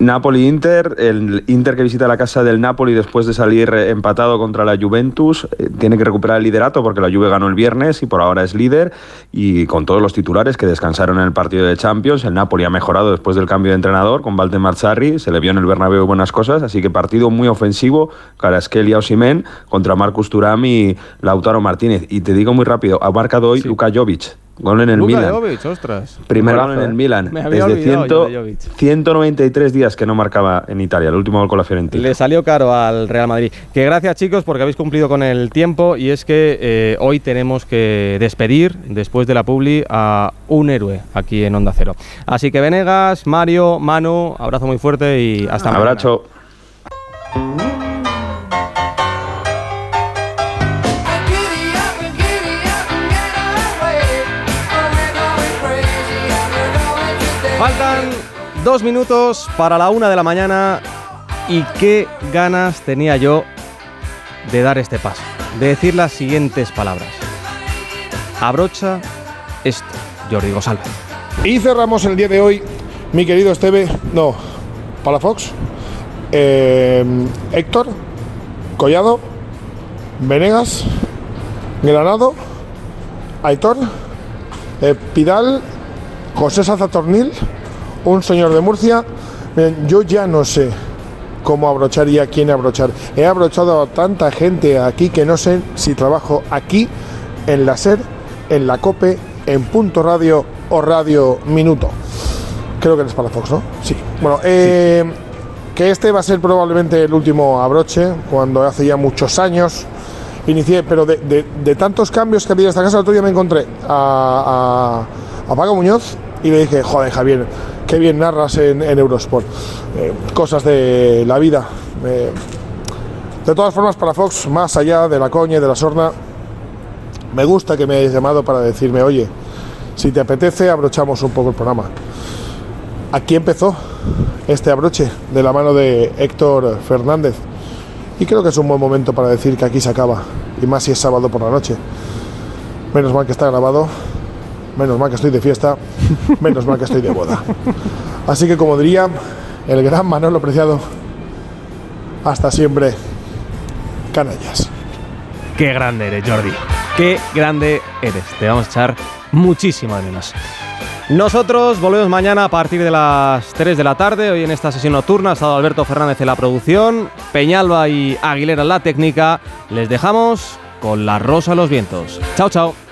Napoli-Inter, el Inter que visita la casa del Napoli después de salir eh, empatado contra la Juventus, eh, tiene que recuperar el liderato porque la Juve ganó el viernes y por ahora es líder y con todos los titulares que descansaron en el partido de Champions, el Napoli ha mejorado después del cambio de entrenador con Valdemar Sarri, se le vio en el Bernabéu buenas cosas, así que partido muy ofensivo, Carasquelia Osimen contra Marcus Thuram y Lautaro Martínez. Y te digo muy rápido, ha marcado hoy Luka Jovic, gol en el Luka Milan. Jovic, ostras. Primer gol en el ¿eh? Milan. Me había Desde olvidado 100 yo de Jovic. 193 días que no marcaba en Italia, el último gol con la Fiorentina. Le salió caro al Real Madrid. Que gracias chicos porque habéis cumplido con el tiempo y es que eh, hoy tenemos que despedir después de la publi a un héroe aquí en Onda Cero. Así que Venegas, Mario, Manu, abrazo muy fuerte y hasta mañana. Abrazo. Dos minutos para la una de la mañana y qué ganas tenía yo de dar este paso, de decir las siguientes palabras. Abrocha esto, Jordi González. Y cerramos el día de hoy, mi querido Esteve, no, Palafox, eh, Héctor, Collado, Venegas, Granado, Aitor, eh, Pidal, José Sazatornil, un señor de Murcia. Miren, yo ya no sé cómo abrochar y a quién abrochar. He abrochado a tanta gente aquí que no sé si trabajo aquí, en la SER, en la COPE, en Punto Radio o Radio Minuto. Creo que eres para Fox, ¿no? Sí. Bueno, eh, que este va a ser probablemente el último abroche, cuando hace ya muchos años inicié, pero de, de- de tantos cambios que había en esta casa, el otro día me encontré a, a, a Paco Muñoz y le dije, joder Javier, qué bien narras en, Eurosport. Eh, cosas de la vida. Eh, de todas formas, para Fox, más allá de la coña y de la sorna, me gusta que me hayas llamado para decirme, oye, si te apetece, abrochamos un poco el programa. Aquí empezó este abroche de la mano de Héctor Fernández. Y creo que es un buen momento para decir que aquí se acaba, y más si es sábado por la noche. Menos mal que está grabado, menos mal que estoy de fiesta, menos mal que estoy de boda. Así que como diría el gran Manolo Preciado, hasta siempre, canallas. Qué grande eres, Jordi. Qué grande eres. Te vamos a echar muchísimo de menos. Nosotros volvemos mañana a partir de las 3 de la tarde. Hoy en esta sesión nocturna ha estado Alberto Fernández en la producción, Peñalba y Aguilera en la técnica. Les dejamos con la rosa a los vientos. Chao, chao.